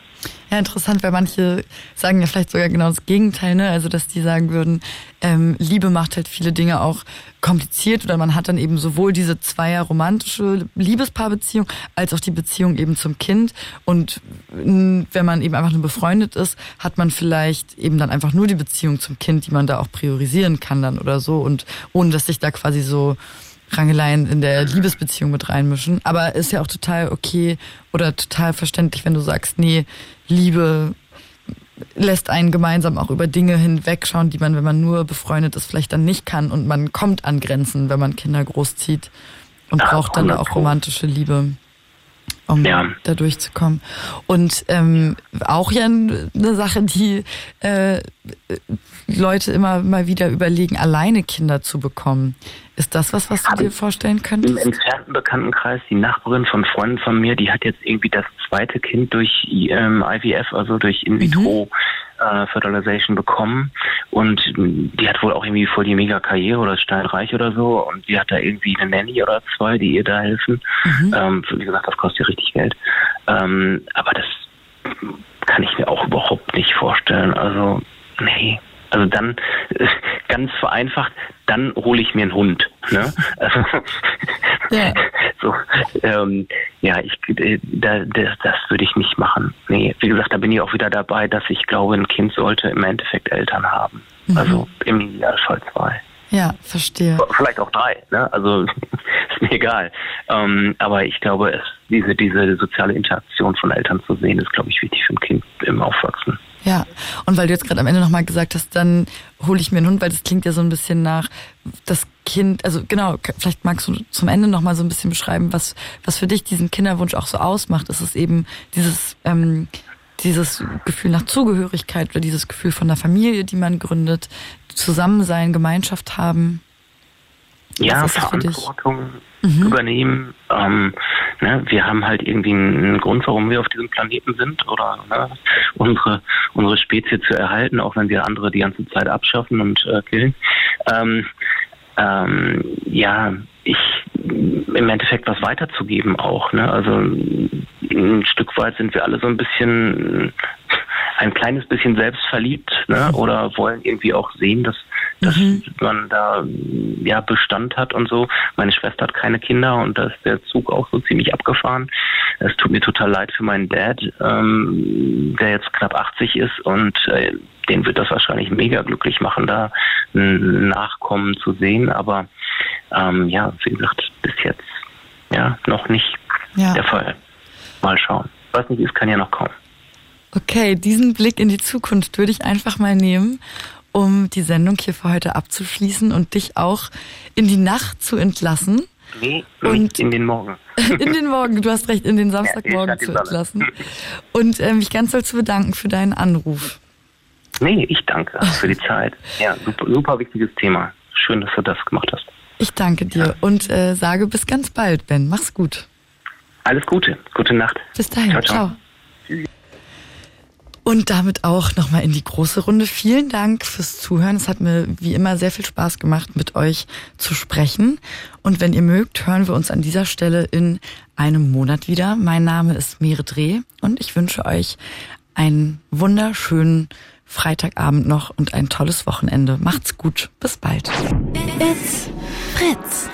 Ja, interessant, weil manche sagen ja vielleicht sogar genau das Gegenteil, ne? Also dass die sagen würden, ähm, Liebe macht halt viele Dinge auch kompliziert oder man hat dann eben sowohl diese zweier romantische Liebespaarbeziehung als auch die Beziehung eben zum Kind. Und wenn man eben einfach nur befreundet ist, hat man vielleicht eben dann einfach nur die Beziehung zum Kind, die man da auch priorisieren kann dann oder so und ohne dass sich da quasi so Rangeleien in der Liebesbeziehung mit reinmischen. Aber ist ja auch total okay oder total verständlich, wenn du sagst, nee, Liebe lässt einen gemeinsam auch über Dinge hinwegschauen, die man, wenn man nur befreundet ist, vielleicht dann nicht kann und man kommt an Grenzen, wenn man Kinder großzieht und Ja, braucht dann da 100 auch romantische Liebe, um Ja. da durchzukommen. Und ähm, auch ja eine Sache, die äh, Leute immer mal wieder überlegen, alleine Kinder zu bekommen. Ist das was, was du dir vorstellen im könntest? entfernten Bekanntenkreis, die Nachbarin von Freunden von mir, die hat jetzt irgendwie das zweite Kind durch ähm, IVF, also durch In vitro äh, Fertilization bekommen und die hat wohl auch irgendwie voll die mega Karriere oder steinreich oder so und die hat da irgendwie eine Nanny oder zwei, die ihr da helfen. Ähm, wie gesagt, das kostet ja richtig Geld. Ähm, aber das kann ich mir auch überhaupt nicht vorstellen. Also, nee. Also dann, äh, ganz vereinfacht, dann hole ich mir einen Hund. Ne? Also, Ja. so, ähm, ja, ich, äh, da, das, das würde ich nicht machen. Nee, wie gesagt, da bin ich auch wieder dabei, dass ich glaube, ein Kind sollte im Endeffekt Eltern haben. Also im Idealfall zwei. Ja, verstehe. Vielleicht auch drei, ne? Also ist mir egal. Ähm, aber ich glaube, es, diese, diese soziale Interaktion von Eltern zu sehen, ist, glaube ich, wichtig für ein Kind im Aufwachsen. Ja, und weil du jetzt gerade am Ende nochmal gesagt hast, dann hole ich mir einen Hund, weil das klingt ja so ein bisschen nach das Kind, also genau, vielleicht magst du zum Ende nochmal so ein bisschen beschreiben, was, was für dich diesen Kinderwunsch auch so ausmacht. Ist es eben dieses, ähm, dieses Gefühl nach Zugehörigkeit oder dieses Gefühl von der Familie, die man gründet, Zusammensein, Gemeinschaft haben? Ja? Verantwortung übernehmen. Ähm, ne, wir haben halt irgendwie einen Grund, warum wir auf diesem Planeten sind oder ne, unsere unsere Spezies zu erhalten, auch wenn wir andere die ganze Zeit abschaffen und äh, killen. Ähm, ähm, ja, ich im Endeffekt was weiterzugeben auch. Ne? Also ein Stück weit sind wir alle so ein bisschen ein kleines bisschen selbstverliebt ne? oder wollen irgendwie auch sehen, dass, dass man da ja Bestand hat und so. Meine Schwester hat keine Kinder und da ist der Zug auch so ziemlich abgefahren. Es tut mir total leid für meinen Dad, ähm, der jetzt knapp 80 ist und äh, den wird das wahrscheinlich mega glücklich machen, da ein Nachkommen zu sehen. Aber ähm, ja, wie gesagt, bis jetzt ja noch nicht Ja. der Fall. Mal schauen. Was nicht ist, kann ja noch kommen. Okay, diesen Blick in die Zukunft würde ich einfach mal nehmen, um die Sendung hier für heute abzuschließen und dich auch in die Nacht zu entlassen. Nee, Und- in den Morgen. In den Morgen, du hast recht, in den Samstagmorgen Ja, zu entlassen. Und äh, mich ganz doll zu bedanken für deinen Anruf. Nee, ich danke für die Zeit. Ja, super, super wichtiges Thema. Schön, dass du das gemacht hast. Ich danke dir und äh, sage bis ganz bald, Ben. Mach's gut. Alles Gute. Gute Nacht. Bis dahin. Ciao, ciao. ciao. Und damit auch nochmal in die große Runde. Vielen Dank fürs Zuhören. Es hat mir wie immer sehr viel Spaß gemacht, mit euch zu sprechen. Und wenn ihr mögt, hören wir uns an dieser Stelle in einem Monat wieder. Mein Name ist Mere Dreh und ich wünsche euch einen wunderschönen Freitagabend noch und ein tolles Wochenende. Macht's gut. Bis bald. It's Fritz.